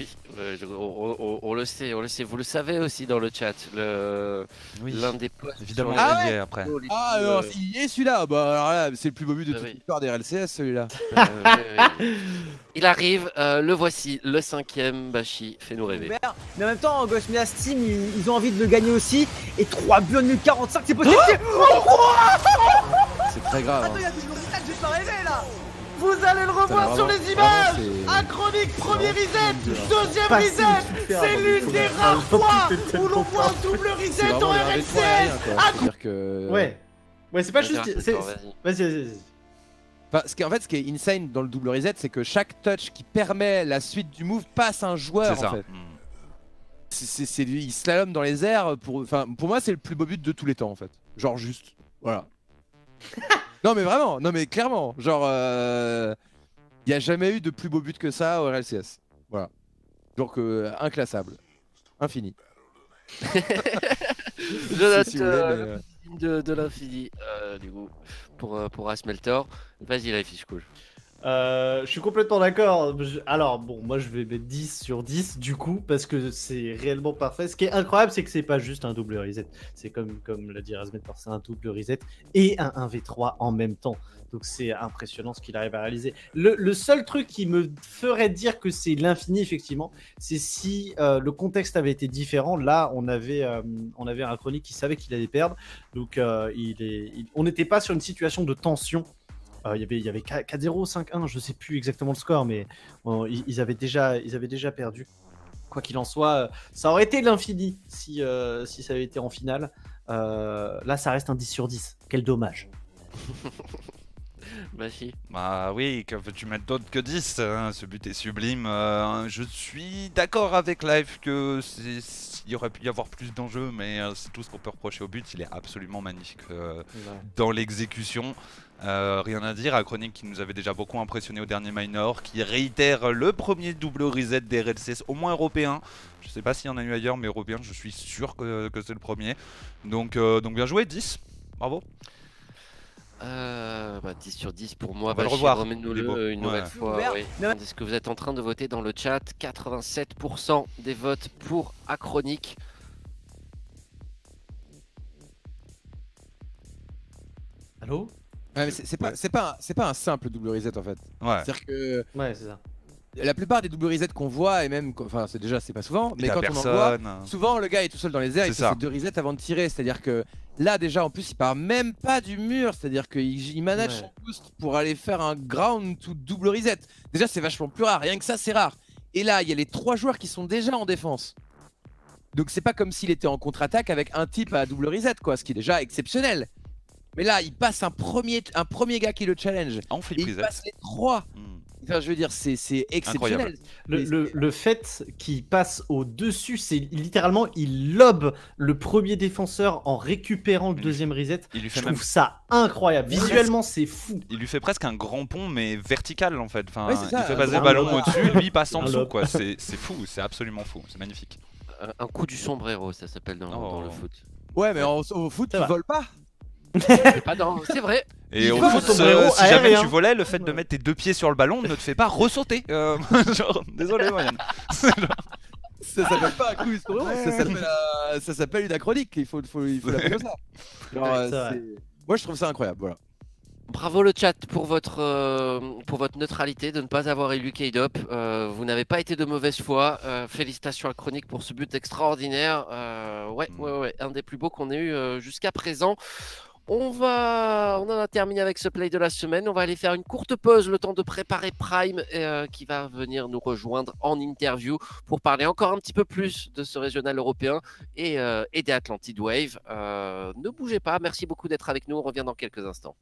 S1: Oui, euh, on, on- on le sait, on le sait. Vous le savez aussi dans le chat. Le
S4: Oui,
S1: l'un des posts
S4: évidemment,
S3: Ah ouais
S4: après.
S3: Ah
S1: euh,
S3: il y est celui-là. Bah alors là, c'est le plus beau but de
S1: Ah
S3: toute
S1: oui.
S3: l'histoire des RLCS celui-là.
S1: euh. Il arrive, euh, le voici, le cinquième. Bashi, fais-nous rêver.
S7: Mais en même temps, Ghost Midas Team, ils, ils ont envie de le gagner aussi. Et 3 buts en 1045, c'est possible.
S3: C'est très grave.
S7: Attends,
S3: hein.
S7: il y a reset juste arrivé là. Vous allez le revoir sur les images. Achronique, premier reset, deuxième reset. C'est l'une des rares fois où l'on voit un double reset en
S3: RLCS, quoi. C'est-à-dire que.
S2: Ouais. Ouais, c'est pas
S1: Vas-y,
S2: juste.
S1: Vas-y.
S2: Vas-y, vas-y.
S3: Enfin, ce qui, en fait, ce qui est insane dans le double reset, c'est que chaque touch qui permet la suite du move passe un joueur.
S4: C'est ça.
S3: En fait.
S4: Mm.
S3: c'est- il slalom dans les airs. Pour, enfin, pour moi, c'est le plus beau but de tous les temps en fait. Genre juste, voilà. non mais vraiment, non mais clairement, genre, il n'y a jamais eu de plus beau but que ça au RLCS. Voilà. Genre que euh, inclassable, infini. Si voulez,
S1: euh,
S3: mais, euh,
S1: de, de l'infini, euh, du coup, pour, euh, pour Asmeltor. Vas-y, la fiche cool.
S2: Euh, je suis complètement d'accord. Alors, bon, moi je vais mettre 10 sur 10 du coup, parce que c'est réellement parfait. Ce qui est incroyable, c'est que c'est pas juste un double reset. C'est comme, comme l'a dit Razmet, c'est un double reset et un 1v3 en même temps. Donc c'est impressionnant ce qu'il arrive à réaliser. Le, seul truc qui me ferait dire que c'est l'infini, effectivement, c'est si euh, le contexte avait été différent. Là, on avait, euh, on avait un chronique qui savait qu'il allait perdre. Donc on n'était pas sur une situation de tension. Euh, il y avait, il y avait 4-0, 5-1, je sais plus exactement le score, mais ils, ils avaient déjà, ils avaient déjà perdu. Quoi qu'il en soit, euh, ça aurait été l'infini si, euh, si ça avait été en finale. Euh, là, ça reste un 10 sur 10. Quel dommage.
S1: Vas-y.
S4: Bah oui, que veux-tu mettre d'autre que 10 hein, Ce but est sublime. euh, je suis d'accord avec Live que il y aurait pu y avoir plus d'enjeux, mais euh, c'est tout ce qu'on peut reprocher au but. Il est absolument magnifique euh, dans l'exécution. Euh, rien à dire. Acronic qui nous avait déjà beaucoup impressionné au dernier minor, qui réitère le premier double reset des RLCS, au moins européen. Je sais pas s'il y en a eu ailleurs, mais européen, je suis sûr que, que c'est le premier. Donc, euh, donc bien joué, 10. Bravo.
S1: Euh, bah, 10 sur 10 pour moi.
S4: On va le revoir.
S1: remets-nous-le une nouvelle
S4: Ouais.
S1: fois. Oui. Est-ce que vous êtes en train de voter dans le chat 87% des votes pour Achronique.
S2: Allô?
S3: Ouais, mais c'est c'est pas, c'est pas, un- c'est pas un simple double reset en fait.
S4: Ouais.
S3: C'est-à-dire que
S2: Ouais, c'est ça.
S3: La plupart des double resets qu'on voit, et même, enfin, c'est déjà, c'est pas souvent, mais quand on en voit, souvent le gars est tout seul dans les airs, il fait ses deux resets avant de tirer. C'est-à-dire que là, déjà, en plus, il part même pas du mur, c'est-à-dire qu'il il manage
S2: Ouais.
S3: son boost pour aller faire un ground to double reset. Déjà, c'est vachement plus rare, rien que ça, c'est rare. Et là, il y a les trois joueurs qui sont déjà en défense. Donc, c'est pas comme s'il était en contre-attaque avec un type à double reset, quoi, ce qui est déjà exceptionnel. Mais là, il passe un premier, un premier gars qui le challenge. Et il passe les trois.
S4: Hmm.
S3: Enfin, je veux dire, c'est c'est exceptionnel.
S4: Incroyable.
S2: Le, le- le fait qu'il passe au-dessus, c'est littéralement, il lobe le premier défenseur en récupérant le deuxième reset.
S4: Il lui
S2: Je
S4: fait même
S2: trouve ça incroyable. Visuellement, c'est fou.
S4: il lui fait presque un grand pont mais vertical en fait. Enfin,
S3: Ouais, c'est ça,
S4: il fait passer le ballon au-dessus, lui il passe en dessous. C'est c'est fou, c'est absolument fou, c'est magnifique.
S1: Un, coup du sombrero, ça s'appelle dans, dans le
S4: Oh.
S1: foot.
S3: Ouais, mais en- au foot,
S2: Ça
S3: il
S2: va.
S3: vole pas.
S1: C'est pas dans- C'est vrai.
S4: Et
S2: Il
S4: au
S2: va
S4: foot, euh, si jamais tu volais, le fait de mettre tes deux pieds sur le ballon ne te fait pas ressauter. Euh, genre, désolé.
S3: Ça s'appelle pas un coup ça s'appelle euh, ça s'appelle une acronique. Il faut, faut, il faut l'appeler comme ça. Genre,
S2: Ouais,
S3: euh, Moi, je trouve ça incroyable. Voilà.
S1: Bravo le chat pour votre, euh, pour votre neutralité de ne pas avoir élu K-Dop. Euh, vous n'avez pas été de mauvaise foi. Euh, félicitations à Chronique pour ce but extraordinaire. Euh, ouais,
S4: Mm.
S1: ouais, ouais, un des plus beaux qu'on ait eu euh, jusqu'à présent. On va, on en a terminé avec ce play de la semaine. On va aller faire une courte pause, le temps de préparer Prime, euh, qui va venir nous rejoindre en interview pour parler encore un petit peu plus de ce régional européen et, euh, des Atlantid Wave. Euh, ne bougez pas. Merci beaucoup d'être avec nous. On revient dans quelques instants.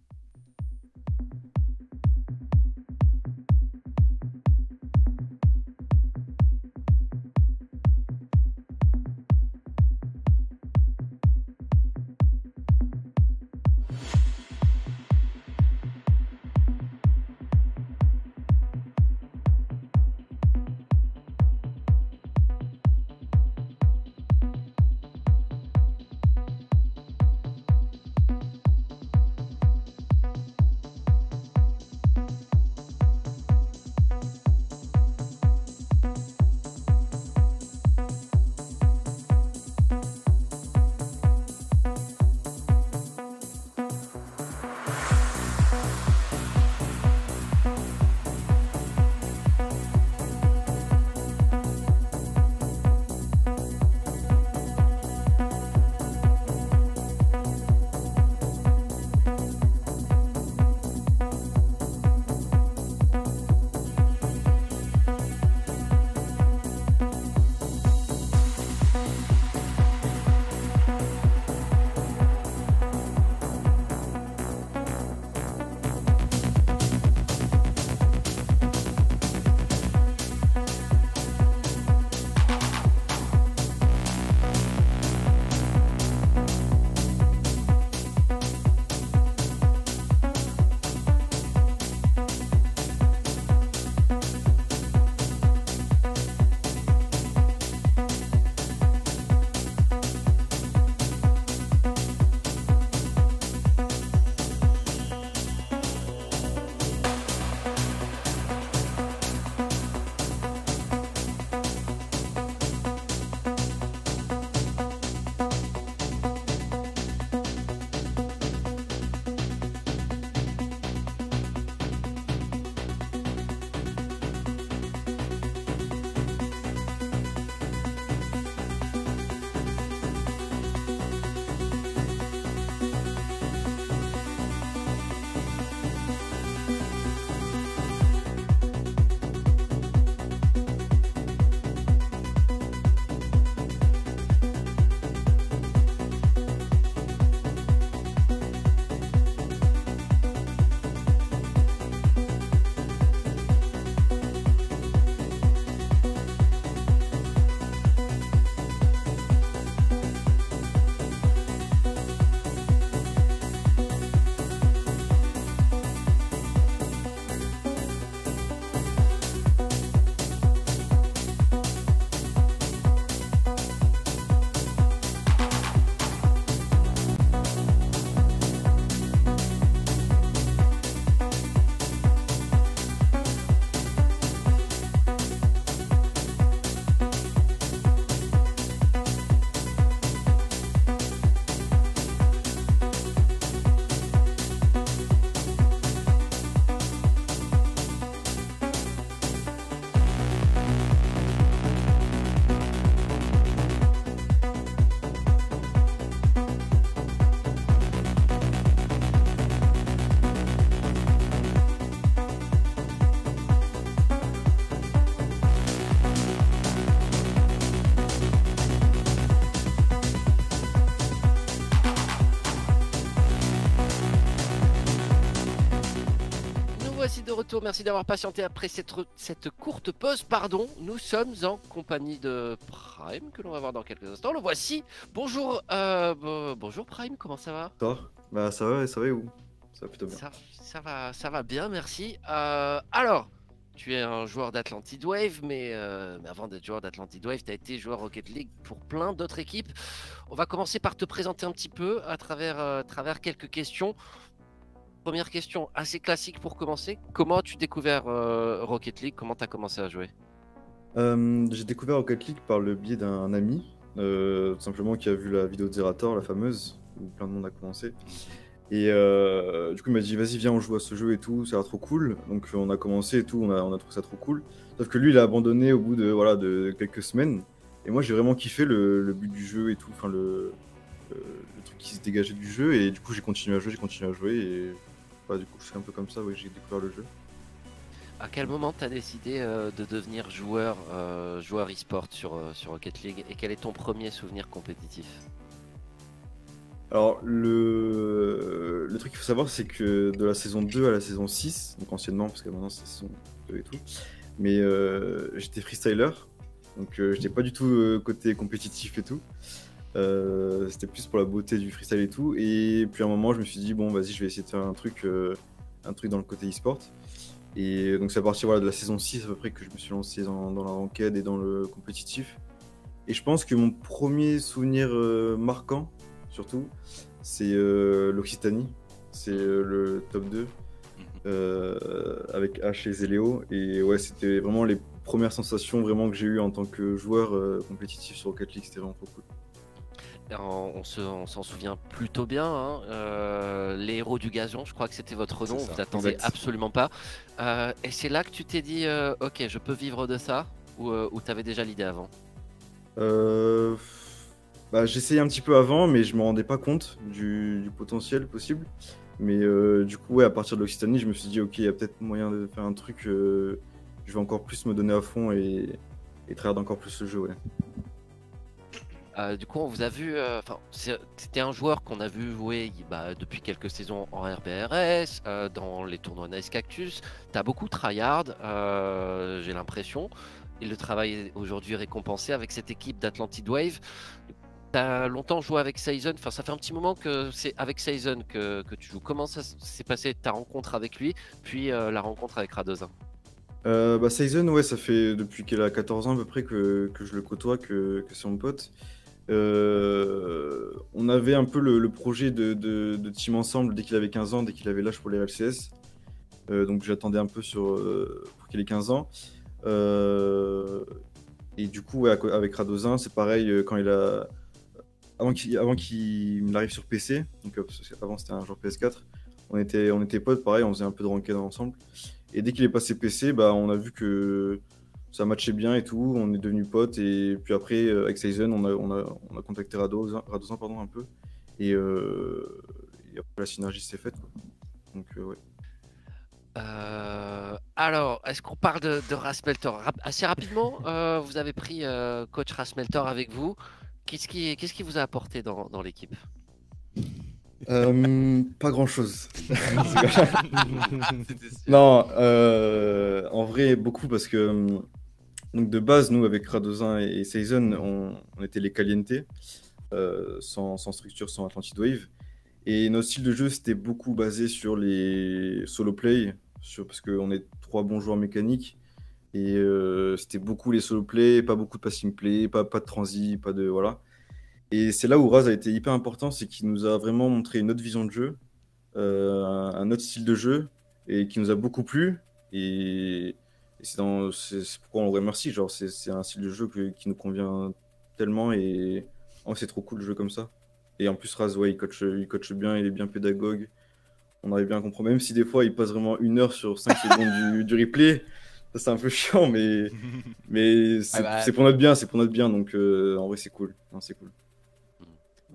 S1: Retour. Merci d'avoir patienté après cette, courte pause. Pardon, nous sommes en compagnie de Prime, que l'on va voir dans quelques instants. Le voici. Bonjour, euh, bo- bonjour Prime, comment ça va?
S8: Ça Bah ça va, ça va et où? Ça va plutôt bien.
S1: ça, ça va, ça va bien, merci. Euh, alors, tu es un joueur d'Atlantid Wave, mais, euh, mais avant d'être joueur d'Atlantid Wave, tu as été joueur Rocket League pour plein d'autres équipes. On va commencer par te présenter un petit peu à travers, euh, à travers quelques questions. Première question assez classique pour commencer. Comment as-tu découvert euh, Rocket League? Comment tu commencé à jouer?
S8: Euh, J'ai découvert Rocket League par le biais d'un ami, euh, tout simplement qui a vu la vidéo de Zerator, la fameuse, où plein de monde a commencé. Et du coup il m'a dit vas-y viens on joue à ce jeu et tout, ça a trop cool. Donc on a commencé et tout, on a, trouvé ça trop cool. Sauf que lui il a abandonné au bout de, voilà, de quelques semaines. Et moi j'ai vraiment kiffé le, but du jeu et tout, enfin le, truc qui se dégageait du jeu. Et du coup j'ai continué à jouer, j'ai continué à jouer. Bah, du coup c'est un peu comme ça ouais, j'ai découvert le jeu.
S1: À quel moment tu as décidé euh, de devenir joueur, euh, joueur e-sport sur, euh, sur Rocket League Et quel est ton premier souvenir compétitif?
S8: Alors, le, le truc qu'il faut savoir, c'est que de la saison 2 à la saison 6, donc anciennement, parce que maintenant c'est saison 2 et tout, mais j'étais freestyler, donc j'étais pas du tout côté compétitif et tout. Euh, c'était plus pour la beauté du freestyle et tout. Et puis à un moment, je me suis dit, bon, vas-y, je vais essayer de faire un truc, euh, un truc dans le côté e-sport. Et donc, c'est à partir voilà, de la saison 6 à peu près que je me suis lancé dans, dans la ranked et dans le compétitif. Et je pense que mon premier souvenir euh, marquant, surtout, c'est l'Occitanie. C'est le top 2 euh, avec H et Zéléo. Et ouais, c'était vraiment les premières sensations vraiment que j'ai eues en tant que joueur compétitif sur Rocket League. C'était vraiment trop cool.
S1: On, on se- on s'en souvient plutôt bien. hein. Euh, les héros du gazon, je crois que c'était votre nom. Vous attendez
S8: exact.
S1: absolument pas. Euh, et c'est là que tu t'es dit, euh, ok, je peux vivre de ça Ou, ou t'avais déjà l'idée avant?
S8: Bah, J'essayais un petit peu avant, mais je me rendais pas compte du, du potentiel possible. Mais du coup, ouais, à partir de l'Occitanie, je me suis dit, ok, il y a peut-être moyen de faire un truc. je vais encore plus me donner à fond et, et encore plus le jeu. Ouais.
S1: Euh, du coup, on vous a vu. euh, c'était un joueur qu'on a vu jouer bah, depuis quelques saisons en RBRS, euh, dans les tournois Nice Cactus. T'as beaucoup tryhard, euh, j'ai l'impression. Et le travail est aujourd'hui récompensé avec cette équipe d'Atlantid Wave. T'as longtemps joué avec Saison. Enfin, ça fait un petit moment que c'est avec Saison que, que tu joues. Comment ça s'est passé ta rencontre avec lui, puis la rencontre avec Radozin
S8: bah, Season, ouais, ça fait depuis qu'elle a 14 ans à peu près que, que je le côtoie, que, que c'est mon pote. Euh, on avait un peu le, projet de, team ensemble dès qu'il avait 15 ans, dès qu'il avait l'âge pour les LCS. Euh, donc j'attendais un peu sur, euh, pour qu'il ait 15 ans. Et du coup, avec Radozin, c'est pareil, quand il a. Avant qu'il arrive sur PC, donc avant c'était un joueur PS4, on était, on était potes, pareil, on faisait un peu de ranked ensemble. Et dès qu'il est passé PC, bah, on a vu que ça matchait bien et tout. On est devenus potes. Et puis après, euh, avec Season, on a, on a, on a contacté Radozin, Radozin, pardon, un peu. Et, euh, et après, la synergie s'est faite. quoi. Donc, euh, ouais.
S1: Euh, alors, est-ce qu'on parle de, de Rasmeltor? Rap- Assez rapidement, euh, vous avez pris euh, coach Rasmeltor avec vous. Qu'est-ce qui, qu'est-ce qui vous a apporté dans, dans l'équipe?
S8: Euh, pas grand chose. non, euh, en vrai, beaucoup parce que donc de base, nous, avec Radozin et, et Season, on, était les caliente, euh, sans, structure, sans Atlantid Wave. Et notre style de jeu, c'était beaucoup basé sur les solo play, sur, parce qu'on est trois bons joueurs mécaniques. Et euh, c'était beaucoup les solo play, pas beaucoup de passing play, pas, pas de transi, pas de. Voilà. Et c'est là où Raz a été hyper important, c'est qu'il nous a vraiment montré une autre vision de jeu, euh, un autre style de jeu, et qui nous a beaucoup plu. Et, et c'est dans- c'est c'est pourquoi on le remercie. Genre, c'est c'est un style de jeu que- qui nous convient tellement, et oh, c'est trop cool le jeu comme ça. Et en plus, Raz, ouais, il coach, il coach bien, il est bien pédagogue. On arrive bien à comprendre, même si des fois il passe vraiment une heure sur 5 secondes du, du replay. Ça, c'est un peu chiant, mais, mais c'est
S3: Ah bah.
S8: c'est pour notre bien, c'est pour notre bien, donc euh, en vrai, c'est cool. Non, c'est cool.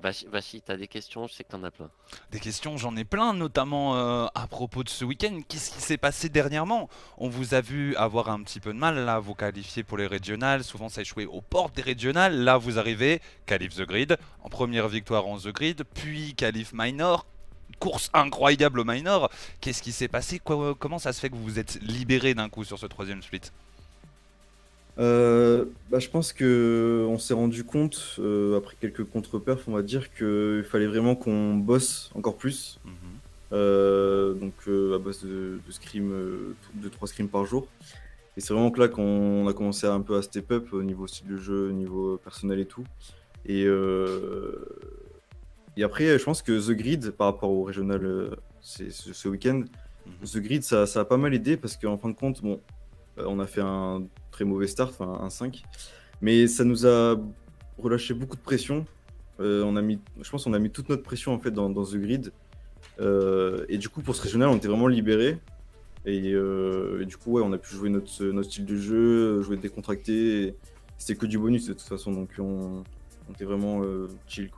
S1: Vachi, t'as des questions Je sais que t'en as plein.
S4: Des questions, j'en ai plein, notamment euh, à propos de ce week-end. Qu'est-ce qui s'est passé dernièrement? On vous a vu avoir un petit peu de mal, là, vous qualifiez pour les régionales. Souvent, ça échouait aux portes des régionales. Là, vous arrivez, qualif The Grid, en première victoire en The Grid, puis qualif Minor. course incroyable au minor. Qu'est-ce qui s'est passé? Quoi- Comment ça se fait que vous vous êtes libéré d'un coup sur ce troisième split?
S8: Euh, bah, je pense que on s'est rendu compte, euh, après quelques contre-perfs, on va dire, qu'il fallait vraiment qu'on bosse encore plus.
S4: Mhm.
S8: Euh, donc à base de, de scrim, de 3 scrims par jour. Et c'est vraiment que là qu'on a commencé un peu à step up au niveau style de jeu, au niveau personnel et tout. Et, et après, je pense que The Grid, par rapport au régional ce, ce week-end,
S4: Mhm.
S8: The Grid, ça, ça a pas mal aidé parce qu'en fin de compte, bon, on a fait un très mauvais start, un 5, mais ça nous a relâché beaucoup de pression. Euh, on a mis, je pense qu'on a mis toute notre pression en fait dans, The Grid. Euh, et du coup, pour ce régional, on était vraiment libérés. Et, euh, du coup, on a pu jouer notre, style de jeu, jouer décontracté. C'était que du bonus de toute façon, donc on, on était vraiment euh, chill.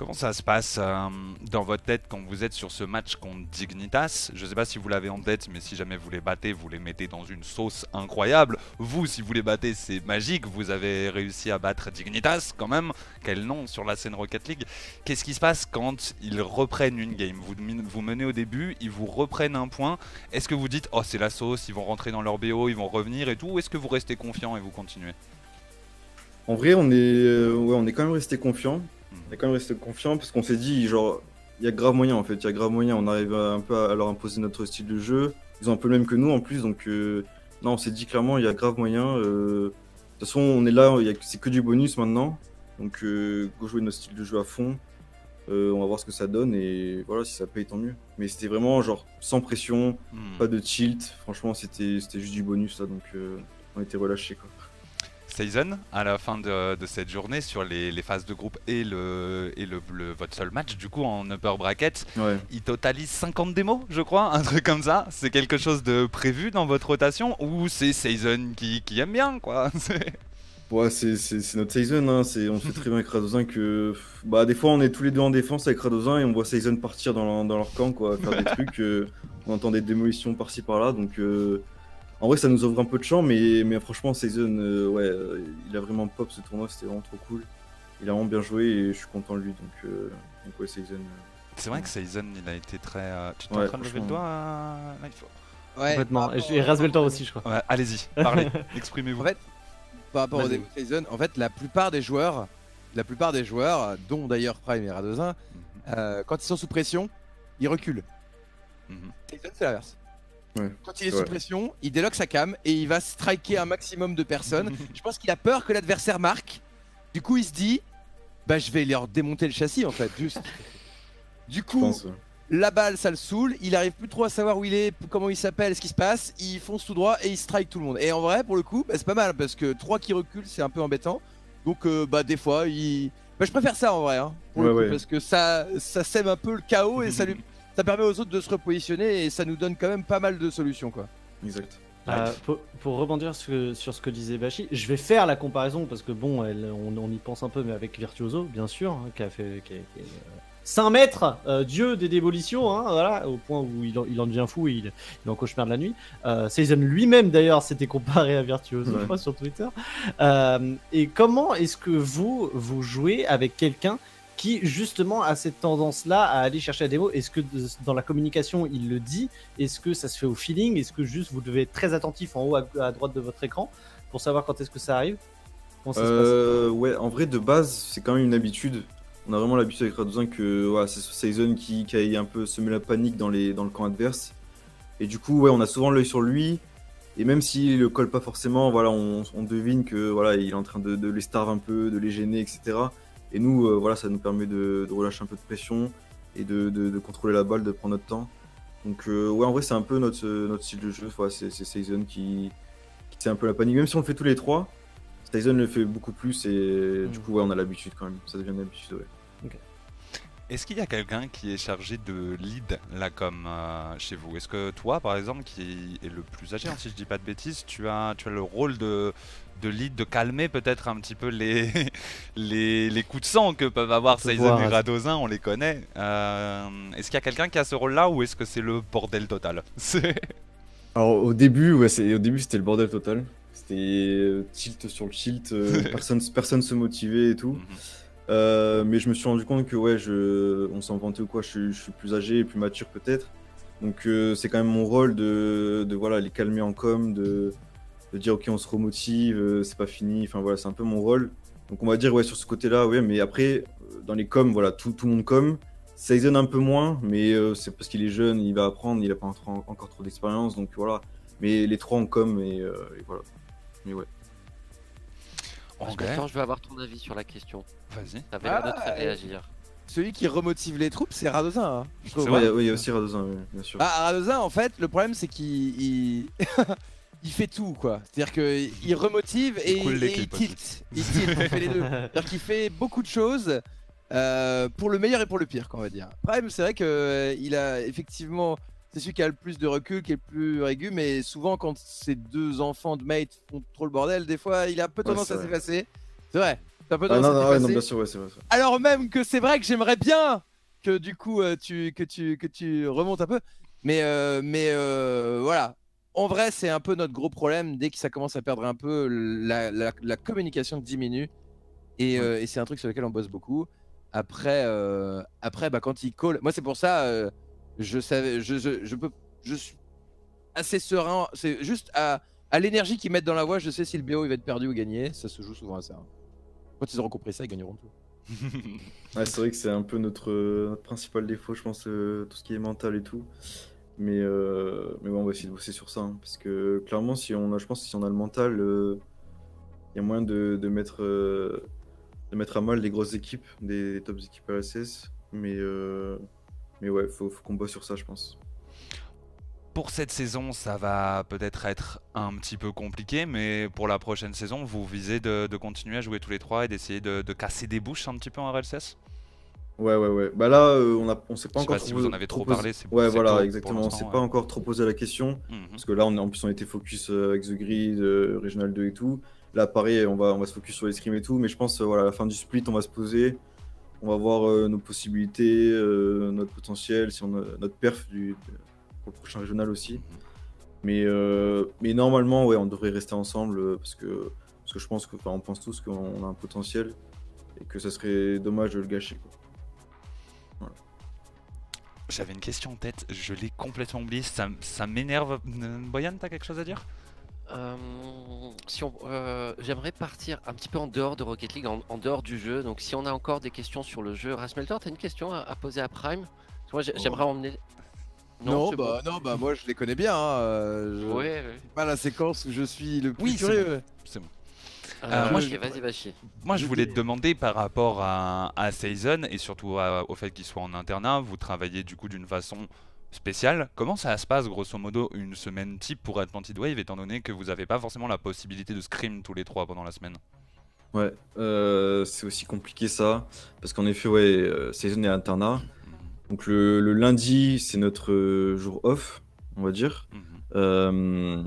S4: Comment ça se passe euh, dans votre tête quand vous êtes sur ce match contre Dignitas? Je sais pas si vous l'avez en tête, mais si jamais vous les battez, vous les mettez dans une sauce incroyable. Vous, si vous les battez, c'est magique. Vous avez réussi à battre Dignitas quand même. Quel nom sur la scène Rocket League. Qu'est-ce qui se passe quand ils reprennent une game? Vous, menez au début, ils vous reprennent un point. Est-ce que vous dites, oh c'est la sauce, ils vont rentrer dans leur BO, ils vont revenir et tout Ou est-ce que vous restez confiant et vous continuez?
S8: En vrai, on est, euh, ouais, on est quand même resté confiant. On est quand même resté confiant parce qu'on s'est dit, genre, il y a grave moyen en fait. Il y a grave moyen. On arrive à, un peu à, leur imposer notre style de jeu. Ils ont un peu le même que nous en plus. Donc, euh, non, on s'est dit clairement, il y a grave moyen. euh, de toute façon, on est là. C'est que du bonus maintenant. Donc, euh, go jouer notre style de jeu à fond. Euh, on va voir ce que ça donne. Et voilà, si ça paye, tant mieux. Mais c'était vraiment, genre, sans pression,
S4: Hmm.
S8: pas de tilt. Franchement, c'était c'était juste du bonus là. Donc, on était relâchés quoi.
S4: Season, à la fin de, de cette journée, sur les, les phases de groupe et, le, et le, le- votre seul match, du coup, en upper bracket,
S8: Ouais.
S4: il totalise 50 démos, je crois, un truc comme ça. C'est quelque chose de prévu dans votre rotation ou c'est Season qui, qui aime bien, quoi? C'est-
S8: Ouais, c'est, notre Season, hein. on sait très bien avec Radozin que bah, des fois on est tous les deux en défense avec Radozin et on voit Season partir dans, leur- dans leur camp, quoi, faire des trucs, euh, on entend des démolitions par-ci par-là, donc euh, en vrai ça nous ouvre un peu de champ, mais, mais franchement Season, euh, ouais, euh, il a vraiment pop ce tournoi, c'était vraiment trop cool. Il a vraiment bien joué et je suis content de lui, donc, euh, donc ouais, Season. euh,
S4: C'est vrai que Season, il a été très. euh, Tu t'es
S8: Ouais,
S4: en train de lever le doigt euh, Life
S3: Ouais,
S2: Complètement. Et
S3: rapport
S2: j'ai
S3: au-
S2: Rasveltor aussi, je crois.
S4: Ouais, allez-y, parlez, exprimez-vous.
S3: En fait, par rapport au début de Season, en fait, la plupart des joueurs, la plupart des joueurs, dont d'ailleurs Prime et Radozin, euh, quand ils sont sous pression, ils reculent.
S4: Mhm.
S3: Season, c'est l'inverse.
S8: Ouais,
S3: Quand il est sous pression, il déloque sa cam et il va striker un maximum de personnes. je pense qu'il a peur que l'adversaire marque. Du coup, il se dit, bah, je vais leur démonter le châssis en fait, juste. Du coup,
S8: pense, ouais.
S3: la balle, ça le saoule. Il arrive plus trop à savoir où il est, comment il s'appelle, ce qui se passe. Il fonce tout droit et il strike tout le monde. Et en vrai, pour le coup, bah, c'est pas mal parce que 3 qui reculent, c'est un peu embêtant. Donc, euh, bah, des fois, il. Bah, je préfère ça en vrai, hein, pour le
S8: Ouais,
S3: coup,
S8: ouais.
S3: parce que ça, ça sème un peu le chaos et ça, lui... ça permet aux autres de se repositionner et ça nous donne quand même pas mal de solutions, quoi.
S8: Exact.
S2: Euh, pour, pour rebondir sur, ce- sur ce que disait Bashi, je vais faire la comparaison parce que bon, elle, on, on y pense un peu, mais avec Virtuoso, bien sûr, hein, qui a fait qui est- qui est, euh, Saint maître, euh, dieu des démolitions, hein, voilà, au point où il en, il en devient fou et il, il en cauchemar de la nuit. Euh, Season lui-même d'ailleurs s'était comparé à Virtuoso,
S8: Ouais.
S2: sur Twitter. Euh, et comment est-ce que vous vous jouez avec quelqu'un qui justement a cette tendance-là à aller chercher la démo Est-ce que de- dans la communication il le dit? Est-ce que ça se fait au feeling? Est-ce que juste vous devez être très attentif en haut à, droite de votre écran pour savoir quand est-ce que ça arrive?
S8: Euh, ouais, en vrai, de base, c'est quand même une habitude. On a vraiment l'habitude avec Radozin que c'est Season qui, qui a un peu semé la panique dans, le camp adverse. Et du coup, ouais, on a souvent l'œil sur lui. Et même s'il le colle pas forcément, voilà, on, on devine que voilà, il est en train de, de les starve un peu, de les gêner, etc. Et nous, euh, voilà, ça nous permet de, de relâcher un peu de pression et de, de- de contrôler la balle, de prendre notre temps. Donc, euh, ouais, en vrai, c'est un peu notre, notre style de jeu. Voilà, c'est Season qui, qui c'est un peu la panique. Même si on le fait tous les trois, Tyson le fait beaucoup plus et du
S2: Mm.
S8: coup ouais on a l'habitude quand même, ça devient une habitude ouais.
S4: Est-ce qu'il y a quelqu'un qui est chargé de lead là comme euh, chez vous? Est-ce que toi par exemple qui est le plus âgé, hein, si je dis pas de bêtises, tu as, tu as le rôle de, de lead, de calmer peut-être un petit peu les, les, les coups de sang que peuvent avoir
S2: voir,
S4: et. Radozin, on les connaît. Euh, est-ce qu'il y a quelqu'un qui a ce rôle-là ou est-ce que c'est le bordel total?
S8: Alors au début ouais au début c'était le bordel total. C'était euh, tilt sur le tilt, personne personne se motivait et tout.
S4: Mhm.
S8: Euh, mais je me suis rendu compte que ouais, je, on s'en vantait ou quoi, je, suis- plus âgé, plus mature peut-être. Donc euh, c'est quand même mon rôle de, de voilà, les calmer en com, de, de dire ok on se remotive, euh, c'est pas fini, enfin voilà, c'est un peu mon rôle. Donc on va dire ouais sur ce côté-là, ouais, mais après dans les coms, voilà, tout, tout le monde com. Season un peu moins, mais c'est parce qu'il est jeune, il va apprendre, il a pas encore, trop d'expérience, donc voilà. Mais les trois en com et, et voilà. Mais ouais.
S4: Ok,
S1: Attends, je veux avoir ton avis sur la question.
S4: vas-y.
S1: T'avais l'air de
S3: Ah,
S1: te
S3: euh,
S1: réagir.
S3: Celui qui remotive les troupes, c'est Radozin. hein. Je trouve.
S4: Vrai
S8: ouais, il y a aussi Radozin, ouais, bien sûr.
S3: Ah, Radozin, en fait, le problème, c'est qu'il il... il fait tout, quoi. C'est-à-dire qu'il remotive et,
S4: Il coule
S3: et il tilt. Il tilt, il fait les deux. C'est-à-dire qu'il fait beaucoup de choses euh, pour le meilleur et pour le pire, quoi, on va dire. Prime, c'est vrai qu'il a effectivement. C'est celui qui a le plus de recul, qui est le plus régu, mais souvent, quand ses deux enfants de mate font trop le bordel, des fois, il a peu tendance à s'effacer. C'est vrai. Un peu
S8: Ah,
S3: tendance
S8: non,
S3: à
S8: non, ouais, non, bien sûr, ouais, c'est vrai.
S3: Alors même que c'est vrai que j'aimerais bien que du coup euh, tu que tu que tu remontes un peu, mais euh, mais euh, voilà. En vrai, c'est un peu notre gros problème dès que ça commence à perdre un peu la, la, la communication diminue et, et c'est un truc sur lequel on bosse beaucoup. Après après bah quand il call, moi c'est pour ça je savais je, je, je peux je suis assez serein, c'est juste à à l'énergie qu'ils mettent dans la voix, je sais si le BO il va être perdu ou gagné, ça se joue souvent à ça. hein. Quand ils auront compris ça, ils gagneront tout.
S8: C'est vrai que c'est un peu notre, notre principal défaut, je pense, euh, tout ce qui est mental et tout. Mais, euh, mais on va essayer de bosser sur ça. hein, parce que clairement, si on a, je pense que si on a le mental, euh, il y a moyen de, de mettre, euh, de mettre à mal les grosses équipes, des, des top équipes RSS. Mais, euh, mais ouais, faut, faut qu'on bosse sur ça, je pense.
S4: Pour cette saison, ça va peut-être être un petit peu compliqué, mais pour la prochaine saison, vous visez de, de continuer à jouer tous les trois et d'essayer de, de casser des bouches un petit peu en RLCS
S8: Ouais, ouais, ouais. Bah là, euh, on a, on s'est
S4: Je
S8: pas
S4: sais
S8: encore
S4: pas si vous en avez trop parlé, c'est-
S8: Ouais, voilà, exactement. On s'est
S4: ouais.
S8: pas encore trop posé la question.
S4: Mhm.
S8: Parce que là, on, en plus, on était focus euh, avec The Grid, euh, Regional 2 et tout. Là, pareil, on va, on va se focus sur les scrims et tout. Mais je pense, euh, voilà, à la fin du split, on va se poser. On va voir euh, nos possibilités, euh, notre potentiel, si on a, notre perf du, pour le prochain régional aussi. Mais, euh, mais normalement, ouais, on devrait rester ensemble parce que, parce que je pense que, enfin, on pense tous qu'on a un potentiel et que ça serait dommage de le gâcher.
S4: J'avais une question en tête, je l'ai complètement oublié, ça, ça m'énerve. Boyan, t'as quelque chose à dire?
S1: Euh, si on, euh, j'aimerais partir un petit peu en dehors de Rocket League, en, en dehors du jeu. Donc, si on a encore des questions sur le jeu, Rasmeltor, t'as une question à, à poser à Prime? Parce que Moi,
S3: Oh.
S1: j'aimerais emmener.
S3: Non, bah non, bah moi je les connais bien. Hein. euh, je-.
S1: Ouais, ouais.
S3: Pas la séquence où je suis le plus
S4: Oui, c'est
S3: curieux.
S4: C'est bon.
S1: Euh, moi,
S3: je-
S1: vas.
S4: Moi, voulais te demander par rapport à, à Season et surtout à- au fait qu'il soit en internat, vous travaillez du coup d'une façon spéciale. Comment ça se passe grosso modo une semaine type pour Atlantid Wave étant donné que vous n'avez pas forcément la possibilité de scrim tous les trois pendant la semaine?
S8: Ouais, euh, c'est aussi compliqué ça, parce qu'en effet, ouais, euh, saison et internat. Donc le, le lundi, c'est notre euh, jour off, on va dire.
S4: Mhm.
S8: Euh,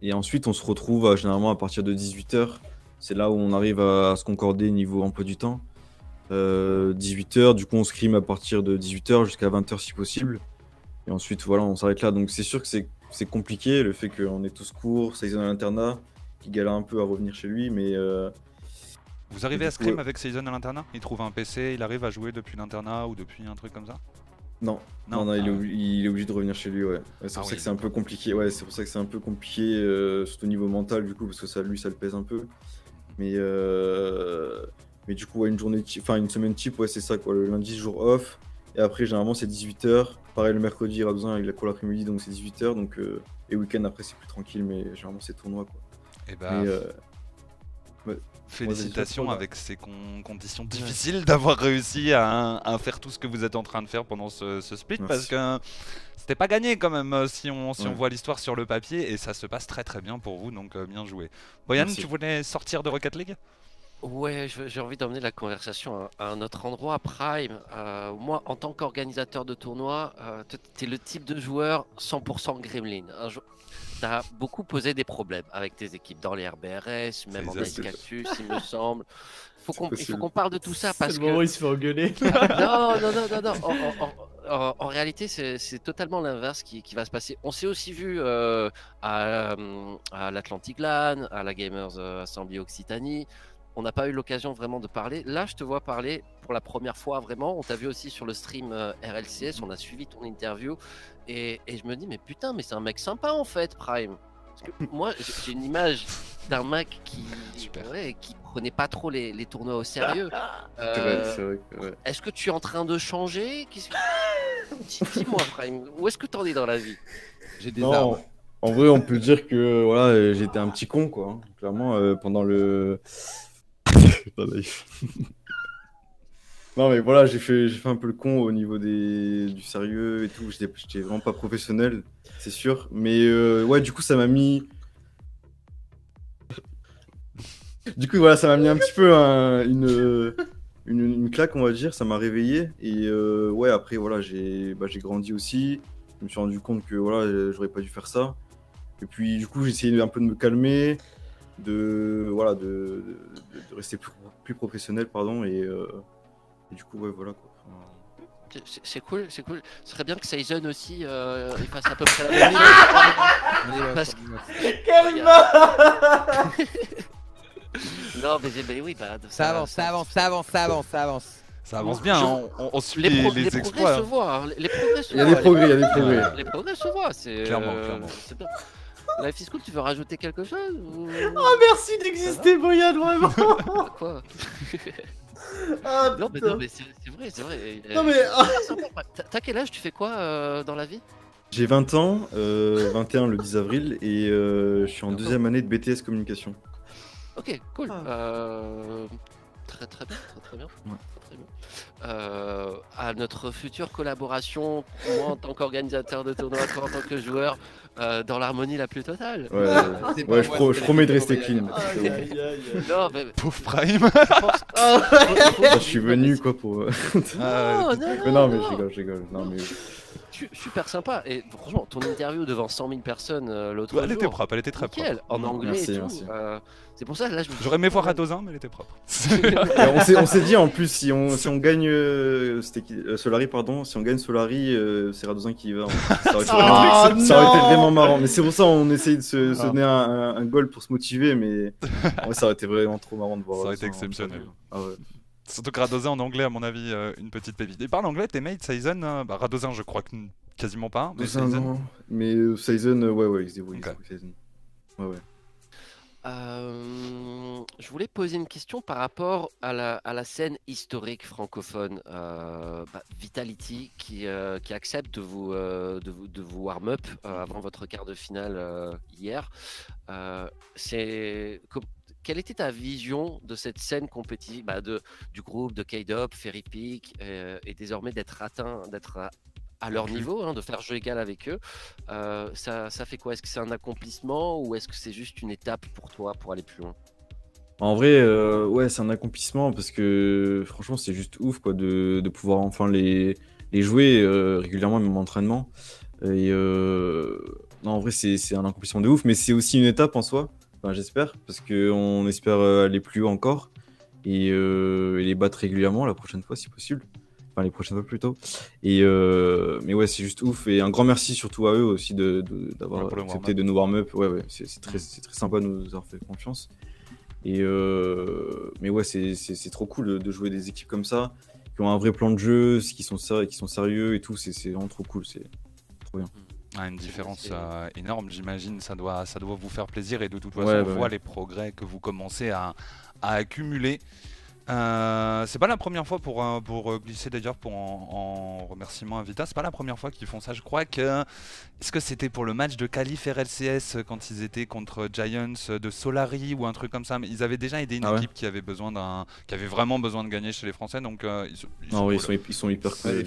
S8: et ensuite, on se retrouve généralement à partir de 18h. C'est là où on arrive à, à se concorder niveau emploi du temps. 18h, du coup, on scrim à partir de 18h jusqu'à 20h si possible. Et ensuite, voilà, on s'arrête là. Donc c'est sûr que c'est compliqué, le fait qu'on est tous courts, saison à l'internat, qui galère un peu à revenir chez lui, mais... euh,
S4: Vous arrivez à
S8: ouais.
S4: avec Season à l'internat? Il trouve un PC, il arrive à jouer depuis l'internat ou depuis un truc comme ça?
S8: Non,
S4: Non,
S8: non, non, il, est
S4: ah.
S8: il est obligé de revenir chez lui, ouais. C'est
S4: Ah
S8: pour ça que c'est un peu compliqué, ouais, c'est pour ça que c'est un peu compliqué, euh, surtout au niveau mental, du coup, parce que ça, lui, ça le pèse un peu. Mais, euh, mais du coup, ouais, une journée, enfin, une semaine type, ouais, c'est ça, quoi. Le lundi, jour off, et après, généralement, c'est 18h. Pareil, le mercredi, il a cours l'après-midi, donc c'est 18h, donc, euh, et week-end, après, c'est plus tranquille, mais généralement, c'est tournoi, quoi.
S4: Et bah,
S8: Mais, euh,
S4: félicitations avec ces con- conditions difficiles d'avoir réussi à, à faire tout ce que vous êtes en train de faire pendant ce, ce split
S8: Merci.
S4: parce que c'était pas gagné quand même euh, si on, si on
S8: Ouais.
S4: voit l'histoire sur le papier et ça se passe très très bien pour vous donc euh, bien joué. Boyan,
S8: Merci.
S4: tu voulais sortir de Rocket League?
S1: Ouais, j'ai envie d'emmener la conversation à, un autre endroit. Prime, euh, moi, en tant qu'organisateur de tournoi, euh, t- t'es le type de joueur 100% gremlin. Jou- T'as beaucoup posé des problèmes avec tes équipes dans les RBRS, même en Ice Cactus, il me semble. Faut qu'on, il faut qu'on parle de tout ça
S2: C'est
S1: parce
S2: le
S1: que
S2: moment où il se fait engueuler.
S1: non, non, non, non, non. En, en- en- en- en réalité, c'est totalement l'inverse qui, qui va se passer. On s'est aussi vu euh, à, euh, à l'Atlantic LAN, à la Gamers Assembly Occitanie. On n'a pas eu l'occasion vraiment de parler. Là, je te vois parler pour la première fois vraiment. On t'a vu aussi sur le stream euh, RLCS, on a suivi ton interview. Et, et je me dis, mais putain, mais c'est un mec sympa en fait, Prime. Parce que moi, j'ai une image d'un mec qui, ouais, qui prenait pas trop les, les tournois au sérieux. Euh,
S8: ouais.
S1: est-ce que tu es en train de changer? Dis-moi, Prime, où est-ce que t'en es dans la vie?
S3: J'ai des
S8: Non,
S3: armes.
S8: En vrai, on peut dire que voilà, j'étais un petit con, quoi. hein. Clairement, euh, pendant le. Pas naïf. non, mais voilà, j'ai fait, j'ai fait un peu le con au niveau des... du sérieux et tout. J'étais vraiment pas professionnel, c'est sûr. Mais euh, ouais, du coup, ça m'a mis. Du coup, voilà, ça m'a mis un petit peu un- une, une, une claque, on va dire. Ça m'a réveillé. Et euh, ouais, après, voilà, j'ai bah, j'ai grandi aussi. Je me suis rendu compte que voilà, j'aurais pas dû faire ça. Et puis, du coup, j'ai essayé un peu de me calmer, de, voilà, de, de, de rester plus, plus professionnel, pardon. Et, euh, et du coup, ouais, voilà quoi. Enfin,
S1: C'est- cool, c'est cool. Ce serait bien que Season aussi euh, il fasse à peu près la même chose. Parce Non, mais, mais oui, bah,
S3: Ça avance, ça avance, ça avance, ça avance, ça avance.
S4: Ça avance bien, hein, on, on suit
S1: Les,
S4: les,
S1: pro-
S4: les
S1: les progrès
S4: exploits.
S1: se voient. hein. Les progrès se
S8: Il y a
S1: voient.
S8: des progrès, il y a des progrès.
S1: Les progrès se voient. C'est
S4: Clairement,
S1: euh,
S4: clairement.
S1: c'est bien. Life is cool, tu veux rajouter quelque chose ou...
S2: Oh, merci d'exister, Boyan, vraiment.
S1: Quoi
S2: Ah,
S1: Non, mais, non, mais c'est c'est vrai, c'est vrai.
S2: Non, mais-.
S1: T'as- T'as quel âge Tu fais quoi euh, dans la vie?
S8: J'ai 20 ans, euh, 21 le 10 avril, et euh, je suis en deuxième année de BTS communication.
S1: Ok, cool.
S2: Ah.
S1: Euh, très très bien, très très bien.
S8: Ouais.
S1: Très bien. Euh, à notre future collaboration, moi en tant qu'organisateur de tournoi, toi en tant que joueur, euh, dans l'harmonie la plus totale.
S8: Ouais,
S3: C'est
S8: ouais je, pro- promets de rester clean.
S2: Aïe, aïe, aïe, aïe.
S1: Non, mais
S4: Pauvre Prime.
S1: je pense-
S2: Ah,
S8: je suis venu quoi pour.
S4: Ah,
S1: Non, non,
S8: mais non, mais
S1: non.
S8: je rigole, je rigole. Non, mais...
S1: Su- Super sympa. Et franchement, ton interview devant 100 000 personnes euh, l'autre
S4: elle
S1: jour.
S4: était propre, elle était très
S1: nickel,
S4: propre.
S1: en anglais
S8: Merci,
S1: et tout. euh, c'est pour ça, là, je
S4: J'aurais aimé voir Radozin, mais elle était propre.
S8: On s'est- dit en plus, si on, si on gagne euh, euh, Solari, pardon, si on gagne Solari, euh, c'est Radozin qui y va. Ça aurait, été,
S2: Ah,
S8: vraiment- ça aurait été vraiment marrant. Mais c'est pour ça on essaye de se, se
S4: Ah.
S8: donner un, un- un goal pour se motiver, mais ça aurait été vraiment trop marrant de voir.
S4: Ça aurait été exceptionnel.
S8: Ah ouais.
S4: Surtout que Radozin en anglais, à mon avis, euh, une petite pépite. Et parle anglais, tes mates, Saizen euh, bah, Radozin, je crois que quasiment pas. Mais
S8: Radozin,
S4: Saizen-
S8: non. Mais euh, Saizen, euh, ouais, ouais, il se débrouille. il se
S4: Ok.
S8: débrouille, Saizen. Ouais, ouais.
S1: Euh, je voulais poser une question par rapport à la, à la scène historique francophone. Euh, bah, Vitality qui, euh, qui accepte de vous, euh, de vous, de vous warm-up euh, avant votre quart de finale euh, hier. Euh, c'est quelle était ta vision de cette scène compétitive bah, de, du groupe de K-Dop, Ferry Peak euh, et désormais d'être atteint, d'être à, à leur niveau, hein, de faire jeu égal avec eux euh, ça, ça fait quoi? Est-ce que c'est un accomplissement ou est-ce que c'est juste une étape pour toi pour aller plus loin?
S8: En vrai, euh, ouais, c'est un accomplissement parce que franchement, c'est juste ouf quoi, de, de pouvoir enfin les, les jouer régulièrement, même en entraînement. Et non, en vrai, c'est c'est un accomplissement de ouf, mais c'est aussi une étape en soi, enfin, j'espère, parce qu'on espère euh, aller plus haut encore et, euh, et les battre régulièrement la prochaine fois si possible. Enfin, les prochaines fois plutôt. Et euh, mais ouais, c'est juste ouf. Et un grand merci surtout à eux aussi de- de- d'avoir
S4: pour le
S8: accepté de nous warm-up. Ouais, ouais, c'est très, c'est très sympa de nous avoir fait confiance. Et euh, mais ouais, c'est trop cool de, de jouer des équipes comme ça, qui ont un vrai plan de jeu, qui sont, qui sont sérieux et tout. C'est c'est vraiment trop cool. C'est trop bien.
S4: Ah, une différence euh, énorme, j'imagine. Ça doit, ça doit vous faire plaisir et de toute façon,
S8: Ouais,
S4: on
S8: bah
S4: voit
S8: ouais.
S4: les progrès que vous commencez à, à accumuler. Euh, c'est pas la première fois pour, euh, pour euh, glisser d'ailleurs pour en, en remerciement à Vita, c'est pas la première fois qu'ils font ça. Je crois que est-ce que c'était pour le match de Calif RLCS quand ils étaient contre Giants de Solari ou un truc comme ça, mais ils avaient déjà aidé une
S8: Ah ouais
S4: équipe qui avait besoin d'un, qui avait vraiment besoin de gagner chez les Français, donc euh, ils,
S8: Non,
S4: sont
S8: oui, ils sont, ils sont hyper cool.
S3: Ouais.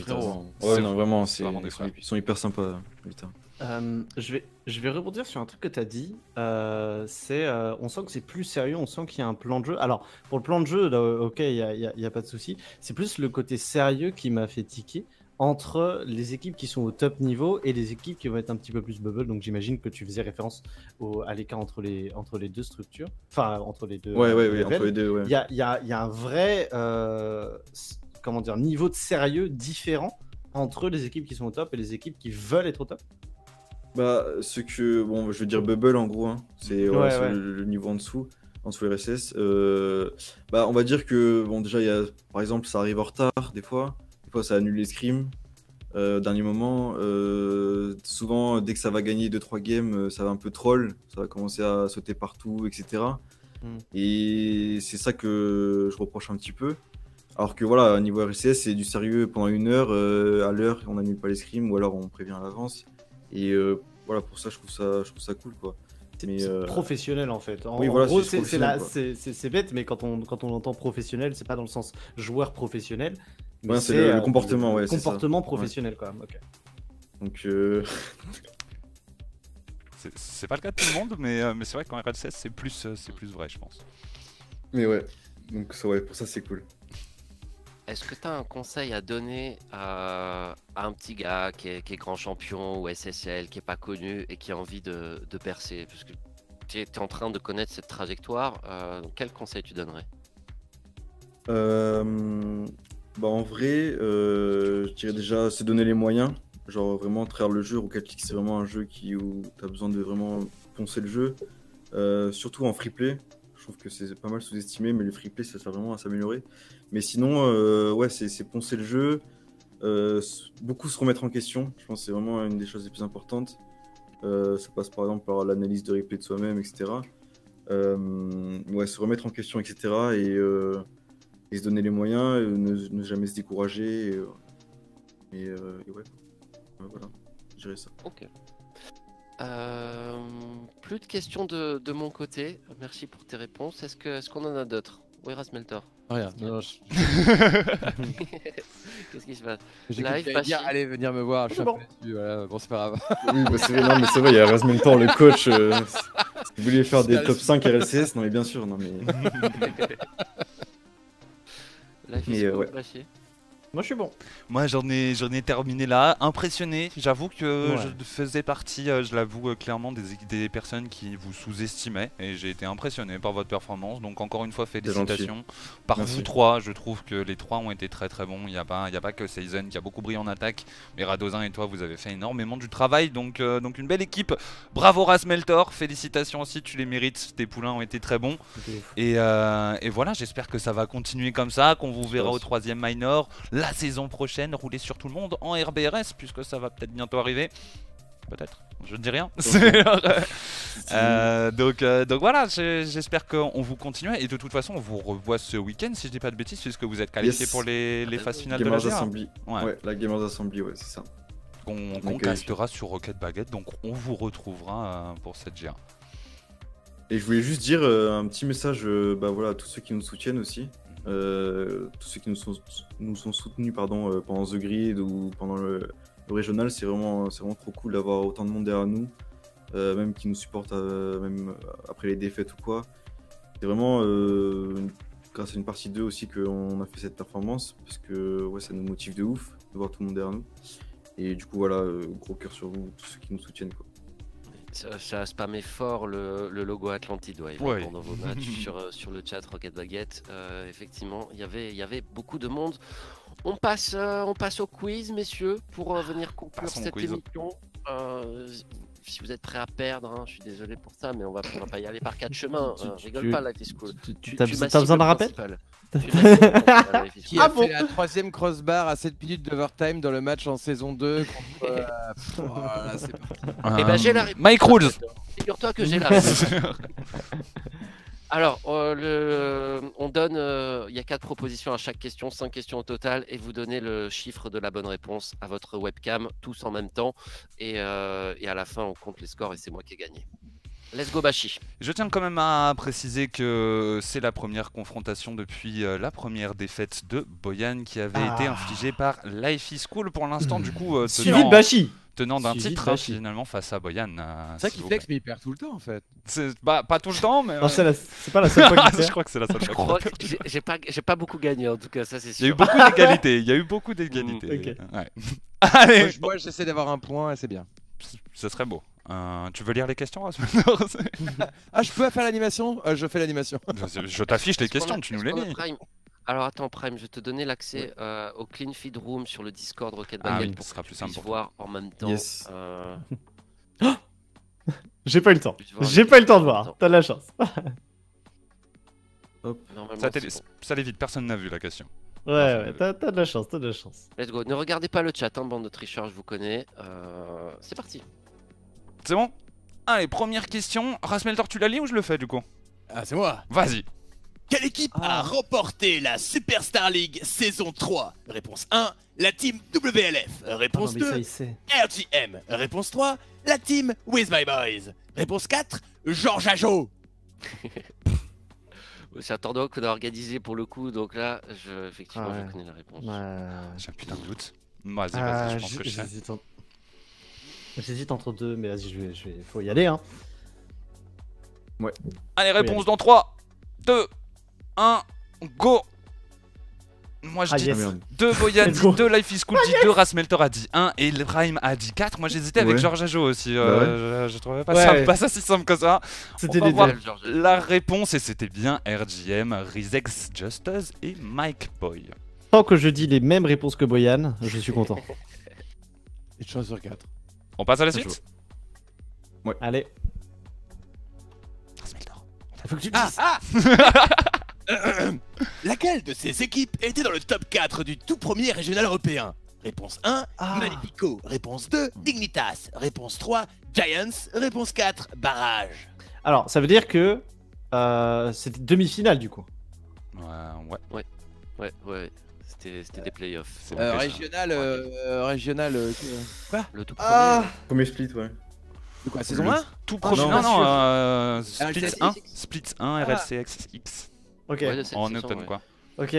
S4: C'est
S8: Ouais, non, vraiment, ils, sont,
S4: frères.
S8: ils sont hyper sympas. Vita.
S2: Euh, je, vais, je vais rebondir sur un truc que tu as dit. Euh, c'est, euh, on sent que c'est plus sérieux, on sent qu'il y a un plan de jeu. Alors, pour le plan de jeu, là, ok, il n'y a, y a- il y a pas de souci. C'est plus le côté sérieux qui m'a fait tiquer entre les équipes qui sont au top niveau et les équipes qui vont être un petit peu plus bubble. Donc, j'imagine que tu faisais référence au, à l'écart entre les, entre les deux structures. Enfin, entre les deux.
S8: Ouais,
S2: euh,
S8: ouais, ouais,
S2: levels.
S8: entre les deux, ouais.
S2: Il y a, il y a- il y a un vrai euh, s- comment dire, niveau de sérieux différent entre les équipes qui sont au top et les équipes qui veulent être au top.
S8: Bah, ce que, bon, je veux dire Bubble en gros, hein. c'est
S2: Ouais, ouais.
S8: Le, le niveau en dessous. en sous RSS. Euh, bah, on va dire que, bon, déjà, il y a, par exemple, ça arrive en retard, des fois. Des fois, ça annule les scrims. Euh, dernier moment, euh, souvent, dès que ça va gagner 2-3 games, ça va un peu troll. Ça va commencer à sauter partout, etc.
S2: Mm.
S8: Et c'est ça que je reproche un petit peu. Alors que voilà, niveau RCS, c'est du sérieux pendant une heure, euh, à l'heure, on n'annule pas les scrims ou alors on prévient à l'avance. Et euh, voilà, pour ça, je trouve ça, je trouve ça cool, quoi. Mais, euh,
S2: professionnel en fait. En,
S8: oui,
S2: en
S8: voilà,
S2: gros,
S8: c'est
S2: bête, mais quand on, quand on entend professionnel, c'est pas dans le sens joueur professionnel.
S8: Ouais, c'est le- le comportement, ouais, ça.
S2: comportement
S8: Ouais.
S2: professionnel quand même. ok.
S8: Donc, euh,
S4: C'est- pas le cas de tout le monde, mais, euh, mais c'est vrai qu'en RLCS, c'est plus, euh, c'est plus vrai, je pense.
S8: mais ouais. Donc, ça, ouais, pour ça, c'est cool.
S1: Est-ce que tu as un conseil à donner à, un petit gars qui est, grand champion ou SSL, qui est pas connu et qui a envie de, percer? Parce que tu es, en train de connaître cette trajectoire. euh, quel conseil tu donnerais?
S8: Euh, bah, en vrai, euh, je dirais déjà se donner les moyens. Genre vraiment traire le jeu. Rocket League, c'est vraiment un jeu qui, où tu as besoin de vraiment poncer le jeu. Surtout en free play. Trouve que c'est pas mal sous-estimé, mais le free play, ça sert vraiment à s'améliorer. Mais sinon, euh, ouais, c'est poncer le jeu. Euh, beaucoup se remettre en question. Je pense que c'est vraiment une des choses les plus importantes. Euh, ça passe par exemple par l'analyse de replay de soi-même, etc. Ouais, se remettre en question, etc. Et, et se donner les moyens, ne, jamais se décourager. Et, et, ouais, voilà, je ça.
S1: Ok. Euh, plus de questions de, de mon côté. Merci pour tes réponses. Est-ce qu'on en a d'autres? Oui, Rasmeltor?
S3: Rien. non, non, je-
S1: Qu'est-ce qui se passe?
S3: J'ai
S1: Live,
S3: t'allais dire, allez venir me voir. Je suis un
S2: bon.
S3: voilà. Bon, c'est pas grave.
S8: Oui, bah, c'est mais c'est vrai, il y a Rasmentor, le coach. euh, si vous voulez faire des top 5 RLCS, non mais bien sûr, non mais.
S1: Live
S8: Mais,
S1: is
S8: euh, ouais.
S2: Moi je suis bon.
S4: Moi, j'en ai, j'en ai terminé là, impressionné. J'avoue que
S2: Ouais.
S4: je faisais partie, euh, je l'avoue euh, clairement, des, des personnes qui vous sous-estimaient et j'ai été impressionné par votre performance. Donc encore une fois, félicitations. Par
S8: Merci.
S4: vous trois, je trouve que les trois ont été très très bons. Il n'y a pas, il y a pas que Season qui a beaucoup brillé en attaque, mais Radozin et toi, vous avez fait énormément du travail. Donc euh, donc une belle équipe. Bravo Rasmeltor, félicitations aussi, tu les mérites. Tes poulains ont été très bons. Et, euh, et voilà, j'espère que ça va continuer comme ça, qu'on vous verra au troisième minor la saison prochaine, rouler sur tout le monde en RBRS, puisque ça va peut-être bientôt arriver. Peut-être, je ne dis rien. Euh, donc, euh, donc voilà, j'espère qu'on vous continue. Et de toute façon, on vous revoit ce week-end, si je dis pas de bêtises, puisque vous êtes qualifié
S8: Yes.
S4: pour les, les phases finales de la.
S8: Assembly.
S4: Ouais.
S8: Ouais. la Gamers Assembly, ouais, c'est ça.
S4: Qu'on qu'on
S8: euh,
S4: castera sur Rocket Baguette, donc on vous retrouvera euh, pour cette GA.
S8: Et je voulais juste dire un petit message bah, voilà, à tous ceux qui nous soutiennent aussi. Euh, tous ceux qui nous sont, ont soutenus euh, pendant The Grid ou pendant le, régional, c'est vraiment, vraiment trop cool d'avoir autant de monde derrière nous, euh, même qui nous supportent même après les défaites ou quoi. C'est vraiment grâce à une partie d'eux aussi qu'on a fait cette performance, parce que ouais, ça nous motive de ouf de voir tout le monde derrière nous. Et du coup, voilà, gros cœur sur vous, tous ceux qui nous soutiennent.
S1: Ça, ça a spammé fort le, le logo Atlantide hein,
S4: Ouais.
S1: pendant vos matchs sur, euh, sur le chat Rocket Baguette. Euh, effectivement, il y avait- il y avait beaucoup de monde. On passe, euh, on passe au quiz, messieurs, pour euh, venir conclure
S4: Passons
S1: cette
S4: quiz.
S1: émission. Euh, si vous êtes prêts à perdre, hein, je suis désolé pour ça, mais on va, on va pas y aller par quatre chemins.
S2: Tu-
S1: euh,
S2: tu-
S1: rigole
S2: tu-
S1: pas, Life is Cool.
S2: Tu- t'as
S1: m'as
S2: besoin d'un rappel
S3: Qui a
S2: Ah bon
S3: fait la troisième crossbar à 7 minutes d'overtime dans le match en saison 2 contre. euh, oh c'est parti.
S1: Eh ben, j'ai la réponse.
S4: Mike Rules
S1: Figure-toi que j'ai la réponse. Alors, euh, le- on donne, euh, il y a quatre propositions à chaque question, cinq questions au total, et vous donnez le chiffre de la bonne réponse à votre webcam, tous en même temps, et, euh, et à la fin, on compte les scores et c'est moi qui ai gagné. Let's go Bashi.
S4: Je tiens quand même à préciser que c'est la première confrontation depuis euh, la première défaite de Boyan qui avait
S2: Ah.
S4: été infligée par Life is Cool pour l'instant, du coup, euh,
S2: Suivi
S4: tenant,
S2: de Bashi.
S4: tenant d'un titre hein, finalement face à Boyan. euh,
S3: C'est ça qui flex,
S4: plaît.
S3: mais il perd tout le temps en fait.
S4: Bah, pas tout le temps, mais. Euh,
S2: c'est la- pas la seule fois qu'il
S4: je crois que c'est la seule
S1: Je
S4: fois.
S1: crois que j'ai- pas, j'ai pas beaucoup gagné en tout cas, ça c'est
S4: Il y a eu
S1: sûr.
S4: beaucoup d'égalité. Il y a eu beaucoup d'égalité. Ouais. Allez,
S3: Moi, j'essaie d'avoir un point et c'est bien.
S4: ce serait beau. Euh, tu veux lire les questions
S3: Ah, je peux faire l'animation Euh, Je fais l'animation.
S4: Je je t'affiche les
S1: a-
S4: questions, tu nous les lis.
S1: Alors attends Prime, je vais te donner l'accès euh, au Clean Feed Room sur le Discord Rocket
S4: Ah oui,
S1: pour
S4: ce sera
S1: que
S4: plus
S1: tu
S4: simple
S1: puisses voir en même temps.
S8: Yes.
S1: euh,
S2: J'ai pas eu le temps. J'ai pas eu le temps de voir. T'as de la chance.
S1: Normalement,
S4: Ça,
S1: bon.
S4: vite, personne n'a vu la question.
S2: Ouais, ouais, t'as t'as de la chance, t'as de la chance.
S1: Let's go. Ne regardez pas le chat, hein, bande de tricheurs, je vous connais. Euh, C'est parti.
S4: C'est bon Allez, première question. Rasmeltor, tu la lis ou je le fais du coup
S9: Ah, c'est moi.
S4: Vas-y.
S9: Quelle équipe a remporté la Superstar League saison 3 Réponse 1, la team WLF.
S7: Ah
S9: Réponse
S7: mais ça,
S9: 2,
S7: il sait.
S9: RGM. Réponse 3, la team With My Boys. Réponse 4, Georges Ajo.
S1: C'est un tournoi qu'on a organisé pour le coup, donc là, je... effectivement,
S2: Ouais.
S1: je connais la réponse.
S2: Ouais.
S4: J'ai un putain de doute. Vas-y, vas-y,
S2: Ah,
S4: je pense
S2: j-
S4: que je sais.
S2: J'hésite en- J'hésite entre deux, mais vas-y, je vais, je vais... faut y aller, hein.
S4: Allez,
S2: Oui,
S4: réponse dans 3, 2, 1, go Moi je
S2: Ah,
S4: dis
S2: yes.
S8: merde.
S4: 2, Boyan dit
S2: go.
S4: 2, Life is Cool dit 2, Rasmeltor a dit 1 et le Prime a dit 4. Moi j'hésitais avec
S8: Ouais.
S4: Georges Ajo aussi.
S8: Bah
S4: euh, je, je trouvais pas,
S2: Ouais.
S4: ça, pas ça si simple que ça.
S2: C'était
S4: La réponse, et c'était bien RGM, Rizex Justus et Mike Boy.
S2: Tant que je dis les mêmes réponses que Boyan, je suis content.
S3: Une chance sur 4.
S4: On passe à la suite
S2: Allez.
S4: Rasmeltor.
S2: Faut que tu le
S9: Ah,
S2: dises.
S9: ah Laquelle de ces équipes était dans le top 4 du tout premier régional européen? Réponse 1,
S2: Ah.
S9: Magnifico. Réponse 2, Dignitas. Réponse 3, Giants. Réponse 4, Barrage.
S2: Alors, ça veut dire que euh, c'était demi-finale du coup.
S4: Ouais, ouais.
S1: Ouais, ouais. C'était c'était des playoffs.
S3: Euh, régional, euh, euh, régional. euh, quoi
S1: Le tout
S2: Ah.
S1: premier.
S8: Premier split, ouais.
S3: Quoi, saison 1
S4: Tout
S2: Ah,
S4: premier.
S8: non.
S4: non, non, euh, Split
S3: RLCS.
S4: 1. Split 1,
S3: Ah.
S4: RLCX.
S2: Ok,
S1: Ouais, de
S4: En open
S1: ouais.
S4: quoi.
S2: ok.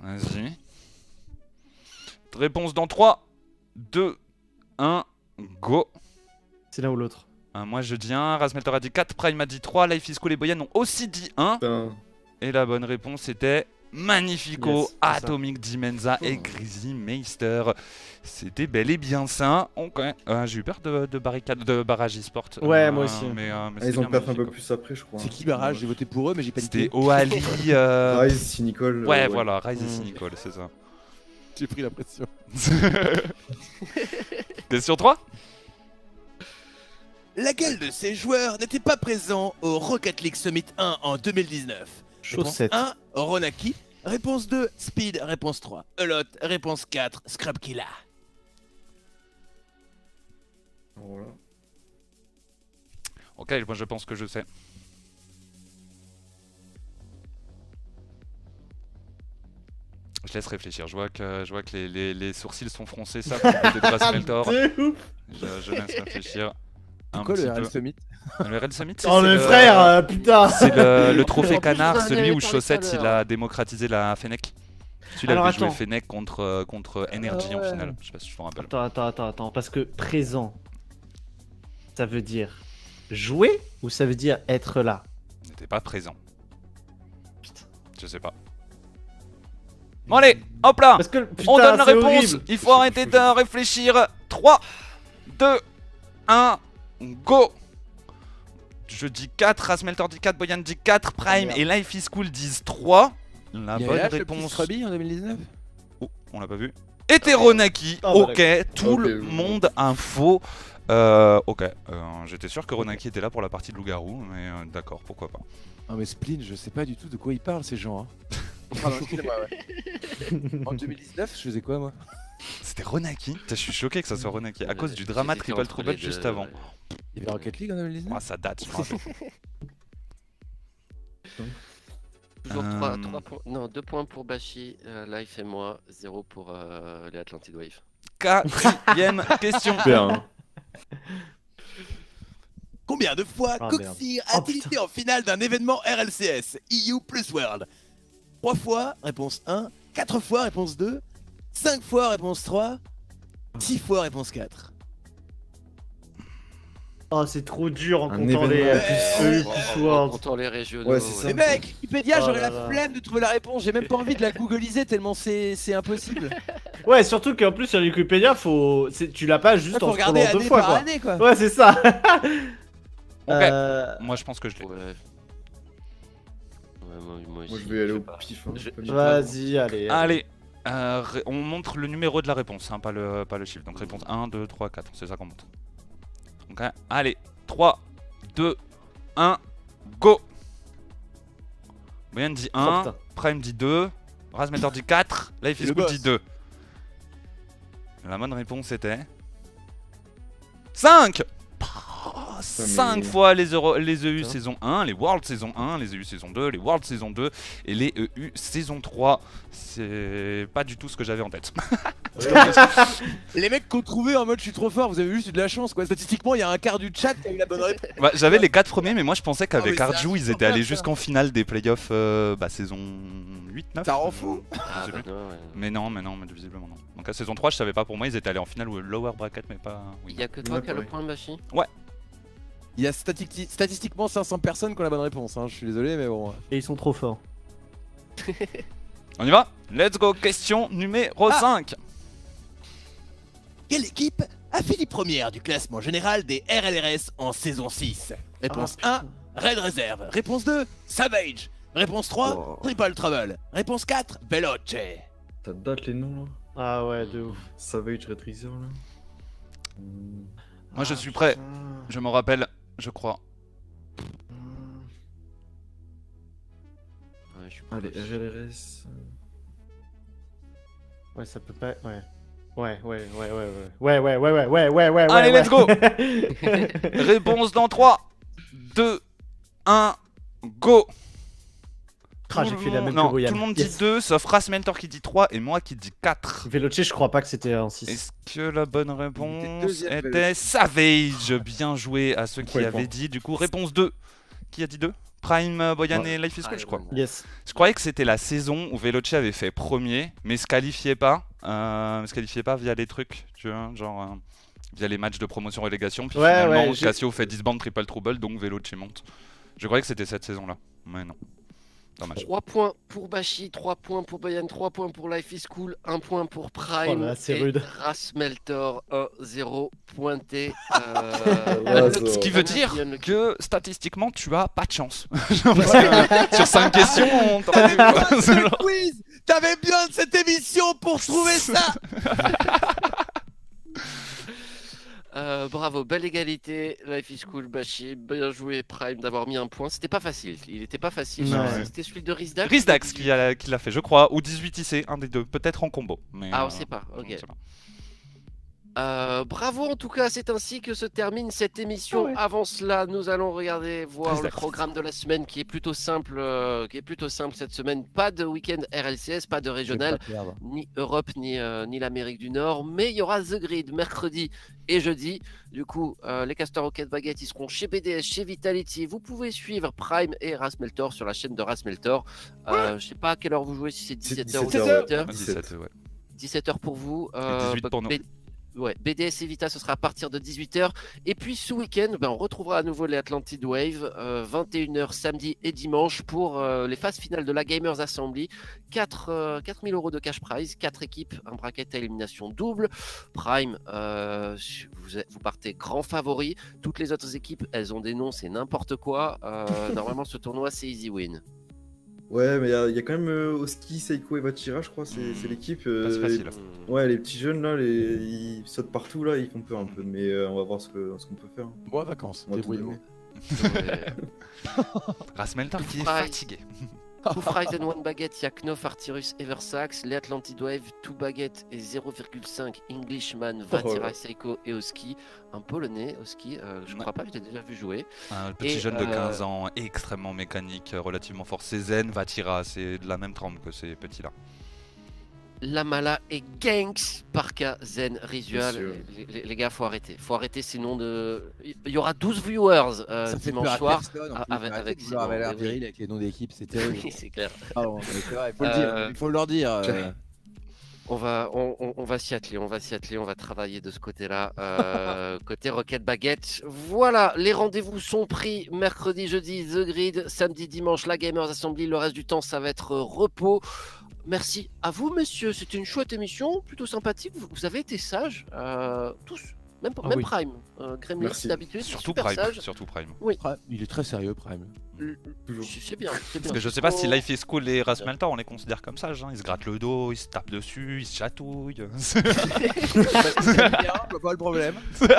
S4: Vas-y. Réponse dans 3, 2, 1, go.
S2: C'est l'un ou l'autre.
S4: Moi je dis 1, Rasmeltor a dit 4, Prime a dit 3, Life is Cool et Boyan ont aussi dit 1.
S8: Putain.
S4: Et la bonne réponse était Magnifico,
S2: Yes.
S4: Atomic Dimensa et Greasy Meister. C'était bel et bien ça. Euh, J'ai eu peur de, de barricade, de barrage e-sport.
S2: Ouais,
S4: Euh,
S2: moi aussi.
S4: Mais, euh, mais
S8: Ah, ils ont perdu un peu plus après, je crois.
S3: C'est qui barrage J'ai voté pour eux, mais j'ai pas
S4: C'était
S3: dit.
S4: Oali. euh,
S8: Rise, si Nicole.
S4: Ouais,
S8: euh,
S4: voilà, Rise et
S2: Mm.
S4: Nicole, c'est ça.
S3: J'ai pris la pression.
S4: Question 3
S9: Laquelle de ces joueurs n'était pas présent au Rocket League Summit 1 en 2019
S2: Chaussette.
S9: Réponse 1, Ronaki. Réponse 2, Speed. Réponse 3, Elot. Réponse 4, Scrub Killa.
S8: Voilà.
S4: Ok, moi je pense que je sais. Je laisse réfléchir. Je vois que, je vois que les, les- les sourcils sont froncés, ça, pour. Je, je laisse réfléchir. Un
S3: C'est quoi
S4: petit
S3: le
S4: peu.
S3: RL Summit
S4: Le Red Summit c'est-
S2: Oh le frère, euh, putain
S4: C'est le, le trophée
S1: En
S4: canard,
S1: en
S4: celui où Chaussette il a démocratisé la Fennec. Celui-là
S2: Alors,
S4: avait joué. Fennec contre, euh, contre Energy en
S2: ouais.
S4: finale. Je sais pas si je te rappelle.
S2: Attends, attends, attends, attends, parce que présent, ça veut dire jouer ou ça veut dire être là?
S4: N'était pas présent.
S2: Putain.
S4: Je sais pas. Bon allez, hop là
S2: Parce que putain,
S4: On donne la réponse
S2: horrible.
S4: Il faut arrêter de réfléchir 3, 2, 1, go Je dis 4, Rasmeltor dit 4, Boyan dit 4, Prime
S2: merde.
S4: et Life is Cool disent 3. La
S3: Il y
S4: bonne
S3: avait le petit
S4: réponse...
S3: Scrubby en 2019
S4: Oh, on l'a pas vu. Hétéronaki,
S2: Ah, bah,
S4: ok, tout le monde info. Euh, ok, euh, j'étais sûr que Ronaki était là pour la partie de loup-garou, mais euh, d'accord, pourquoi pas.
S3: Ah mais Spleen, je sais pas du tout de quoi ils parlent ces gens. Hein. Pardon, excusez-moi, ouais. En 2019, je faisais quoi moi?
S4: C'était Ronaki Je suis choqué que ça soit Ronaki, à cause du drama Triple Trouble juste avant.
S3: Il y avait Rocket League en 2019
S4: Ah, ça date, je rappelle.
S1: Toujours
S4: Euh,
S1: 3, points. Non, 2 points pour Bashi, euh, Life et moi, 0 pour euh, les Atlantid Wave.
S4: Quatrième question.
S8: Hein.
S9: Combien de fois
S2: Ah,
S9: Coxir
S2: Oh,
S9: a-t-il été en finale d'un événement RLCS EU plus World? 3 fois, réponse 1. 4 fois, réponse 2. 5 fois, réponse 3. 6 fois, réponse 4.
S2: Oh, c'est trop dur en
S8: Un
S2: comptant les euh, plus
S1: En-
S2: plus
S1: en- en
S2: World.
S1: comptant les régionaux.
S8: Ouais, c'est ça.
S1: ouais.
S3: Mais mec, Wikipédia,
S2: Oh
S3: j'aurais
S2: là
S3: la
S2: là.
S3: flemme de trouver la réponse. J'ai même pas envie de la googliser tellement c'est c'est impossible.
S2: Ouais, surtout qu'en plus sur Wikipédia, faut... c'est- tu l'as pas juste
S3: faut
S2: en
S3: regarder
S2: scrollant deux
S3: année
S2: fois
S3: par
S2: quoi.
S3: année quoi.
S2: Ouais, c'est ça. Euh,
S4: Moi, je pense que je l'ai.
S1: Ouais. Ouais, moi, moi aussi,
S8: Moi, je vais aller
S1: sais
S8: au
S1: pas.
S8: pif. hein.
S1: Je-.
S2: Vas-y, allez.
S4: Allez, euh, on montre le numéro de la réponse, hein, pas, le, pas le chiffre. Donc réponse 1, 2, 3, 4, c'est ça qu'on montre. Ok, allez, 3, 2, 1, go Boyan dit
S2: Oh,
S4: 1,
S2: putain.
S4: Prime dit 2, Razmeter dit 4, Life is Good dit 2. La bonne réponse était 5 5
S8: mais-
S4: fois les, Euro- les EU saison 1, les World saison 1, les EU saison 2, les World saison 2 et les EU saison 3. C'est pas du tout ce que j'avais en tête.
S9: Les mecs qu'on trouvait en mode je suis trop fort, vous avez vu, c'est de la chance quoi. Statistiquement, il y a un quart du chat qui a eu la bonne réponse.
S4: Bah, j'avais les 4 premiers, mais moi je pensais
S9: Ah,
S4: qu'avec Arju, ils étaient allés jusqu'en finale des playoffs euh, bah, saison 8, 9.
S9: Ça rend fou.
S1: Ah, bah non, ouais.
S4: Mais non, mais non, mais visiblement non. Donc à saison 3, je savais pas pour moi, ils étaient allés en finale ou lower bracket, mais pas. Oui.
S1: Il y a que toi
S8: Ouais,
S1: qui a le point, Bashi?
S9: Il y a stati- statistiquement 500 personnes qui ont la bonne réponse. Hein. Je suis désolé, mais bon.
S2: Et ils sont trop forts.
S4: On y va Let's go, question numéro
S9: Ah.
S4: 5.
S9: Quelle équipe a fini première du classement général des RLRS en saison 6 Réponse
S2: Ah,
S9: 1, Red Reserve. Réponse 2, Savage. Réponse 3,
S8: Oh.
S9: Triple Trouble. Réponse 4, Veloce.
S8: Ça date les noms là?
S2: Ah ouais, de ouf.
S8: Savage Red Reaser là?
S4: Moi je
S8: Ah,
S4: suis prêt,
S8: putain.
S4: je me rappelle, je crois.
S1: Ouais, je suis
S8: Allez, RLRS.
S2: Ouais, ça peut pas. Ouais. Ouais, ouais, ouais, ouais, ouais. Ouais, ouais, ouais, ouais, ouais, ouais, ouais.
S4: Allez,
S2: ouais.
S4: let's go Réponse dans 3, 2, 1, go
S2: Ah, j'ai
S4: Tout le
S2: fait la
S4: monde-
S2: même
S4: non,
S2: que.
S4: Tout le monde
S2: Yes.
S4: dit 2, sauf Rasmentor qui dit 3 et moi qui dis 4.
S2: Veloce, je crois pas que c'était en 6.
S4: Est-ce que la bonne réponse était Savage? Bien joué à ceux qui avaient dit. Du coup, réponse 2. Qui a dit 2 Prime, euh, Boyan
S8: Ouais.
S4: et Life is Cool,
S1: Ah,
S4: je crois.
S2: Yes.
S4: Je croyais que c'était la saison où Veloce avait fait premier, mais se qualifiait pas. Euh, se qualifiait pas via les trucs, tu vois, genre euh, via les matchs de promotion relégation. Puis
S2: Ouais,
S4: finalement,
S2: ouais,
S4: Cassio fait disband triple trouble, donc Veloce monte. Je croyais que c'était cette saison-là, mais non. Dommage.
S1: 3 points pour Bashi, 3 points pour Boyan, 3 points pour Life is Cool, 1 point pour Prime.
S2: Oh là, c'est
S1: et
S2: rude.
S1: Rasmeltor, 1-0 pointé. Euh,
S8: Razo.
S4: Ce qui veut dire que statistiquement, tu as pas de chance. Parce que sur 5 questions, on t'aurait genre-
S9: quiz T'avais besoin de cette émission pour trouver ça
S1: Euh, bravo, belle égalité. Life is Cool, Bashi. Bien joué, Prime, d'avoir mis un point. C'était pas facile. Il était pas facile.
S2: Ouais.
S1: C'était celui de.
S4: Rizdax qui a- qui l'a fait, je crois, ou 18 IC, un des deux, peut-être en combo. Mais,
S1: Ah, on
S4: euh,
S1: sait pas. Ok.
S4: on sait pas.
S1: Euh, bravo en tout cas, c'est ainsi que se termine cette émission. Avant cela, nous allons regarder voir le programme de la semaine qui est plutôt simple, euh, qui est plutôt simple cette semaine. Pas de week-end RLCS, pas de régional, ni Europe ni, euh, ni l'Amérique du Nord, mais il y aura The Grid mercredi et jeudi. Du coup, euh, les Castor Rocket Baguette, ils seront chez BDS, chez Vitality. Vous pouvez suivre Prime et Rasmeltor sur la chaîne de Rasmeltor. Euh, Je sais pas à quelle heure vous jouez, si c'est 17h ou
S8: 17h,
S1: 18h.
S4: 17, ouais.
S1: 17h pour vous.
S4: Et
S1: euh,
S4: 18 pour nous.
S1: Ouais, BDS et Vita, ce sera à partir de 18h. Et puis ce week-end, ben, on retrouvera à nouveau les Atlantid Wave, euh, 21h samedi et dimanche pour euh, les phases finales de la Gamers Assembly. 4, euh, 4000 euros de cash prize, 4 équipes, un bracket à élimination double. Prime, euh, vous, partez grand favori. Toutes les autres équipes, elles ont des noms, c'est n'importe quoi. Euh, normalement, ce tournoi, c'est easy win.
S8: Ouais, mais il y, a- il y a quand même euh, Oski, Seiko et Vatira, je crois, c'est c'est l'équipe. Euh,
S4: facile.
S1: Hmm.
S8: Ouais, les petits jeunes là, les... ils sautent partout là, ils font peur un peu, mais euh, on va voir ce que- ce qu'on peut faire.
S9: Bon, vacances,
S8: On va tout
S9: débrouillez-vous.
S1: Ouais.
S4: Rasmeltar qui est fatigué.
S1: Two Fries and One Baguette, il y a Knof, Artyrus, Eversax, les Atlantid Wave, Two Baguette et 0,5 Englishman, Vatira,
S8: là.
S1: Seiko et Oski. Un polonais, Oski, euh, je
S4: Ouais.
S1: crois pas, je l'ai déjà vu jouer.
S4: Un petit
S1: Et,
S4: jeune de
S1: euh,
S4: 15 ans, extrêmement mécanique, euh, relativement fort. C'est Zen, Vatira, c'est de la même trempe que ces petits-là.
S1: Lamala et Ganks, Parka, Zen,
S8: sûr.
S1: Les, les- les gars, faut arrêter. Faut arrêter ces noms de. Il y aura 12 viewers euh, dimanche
S9: à
S1: soir.
S9: en
S1: Ah, avec- avec oui.
S9: viril avec les noms d'équipes, c'est terrible.
S1: C'est clair.
S9: Vrai, faut le
S1: Euh,
S9: dire, il faut leur dire. euh.
S1: On va, on, on- on va s'y atteler, on va s'y atteler, on va travailler de ce côté-là, euh, côté Rocket Baguette. Voilà, les rendez-vous sont pris mercredi, jeudi, The Grid, samedi, dimanche, la Gamers Assembly. Le reste du temps, ça va être repos. Merci à vous, messieurs. C'était une chouette émission, plutôt sympathique. Vous, vous avez été sages, euh, tous, même,
S2: Ah
S1: même
S2: oui.
S1: Prime. Euh, Gremlin,
S8: Merci.
S1: d'habitude,
S4: Surtout
S1: super
S4: Prime.
S1: sage.
S4: Surtout Prime.
S9: Prime, Il est très sérieux, Prime.
S1: C'est c'est bien, c'est bien.
S4: Parce que je sais pas si
S1: Oh.
S4: Life is Cool et Rasmeltar, on les considère comme sages. Hein. Ils se grattent le dos, ils se tapent dessus, ils se chatouillent.
S9: vois pas le problème.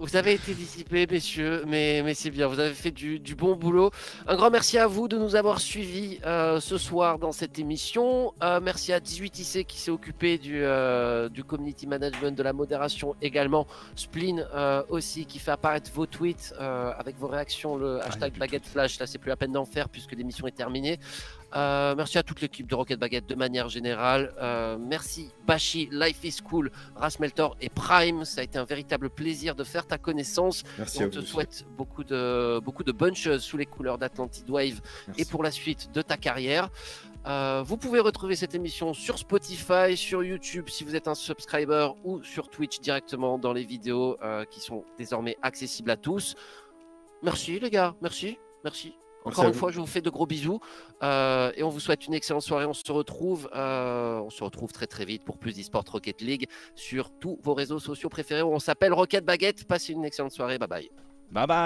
S1: vous avez été dissipés, messieurs, mais, mais c'est bien. Vous avez fait du, du bon boulot. Un grand merci à vous de nous avoir suivis euh, ce soir dans cette émission. Euh, merci à 18IC qui s'est occupé du, euh, du community management, de la modération également. Spleen euh, aussi qui fait apparaître vos tweets euh, avec vos réactions, le hashtag baguette flash. Là, c'est plus la peine d'en faire puisque l'émission est terminée. Euh, merci à toute l'équipe de Rocket Baguette de manière générale. Euh, merci Bashi, Life is Cool, Rasmeltor et Prime. Ça a été un véritable plaisir de faire ta connaissance.
S8: Merci
S1: on te souhaite beaucoup de, beaucoup de bonnes choses sous les couleurs d'Atlantid Wave
S8: Merci.
S1: et pour la suite de ta carrière. Euh, vous pouvez retrouver cette émission sur Spotify, sur YouTube si vous êtes un subscriber ou sur Twitch directement dans les vidéos qui sont désormais accessibles à tous. Merci les gars, merci, merci. Encore une fois, je vous fais de gros bisous euh, et on vous souhaite une excellente soirée. On se retrouve, euh, on se retrouve très très vite pour plus d'eSport Rocket League sur tous vos réseaux sociaux préférés. où On s'appelle Rocket Baguette. Passez une excellente soirée. Bye bye.
S5: Bye bye.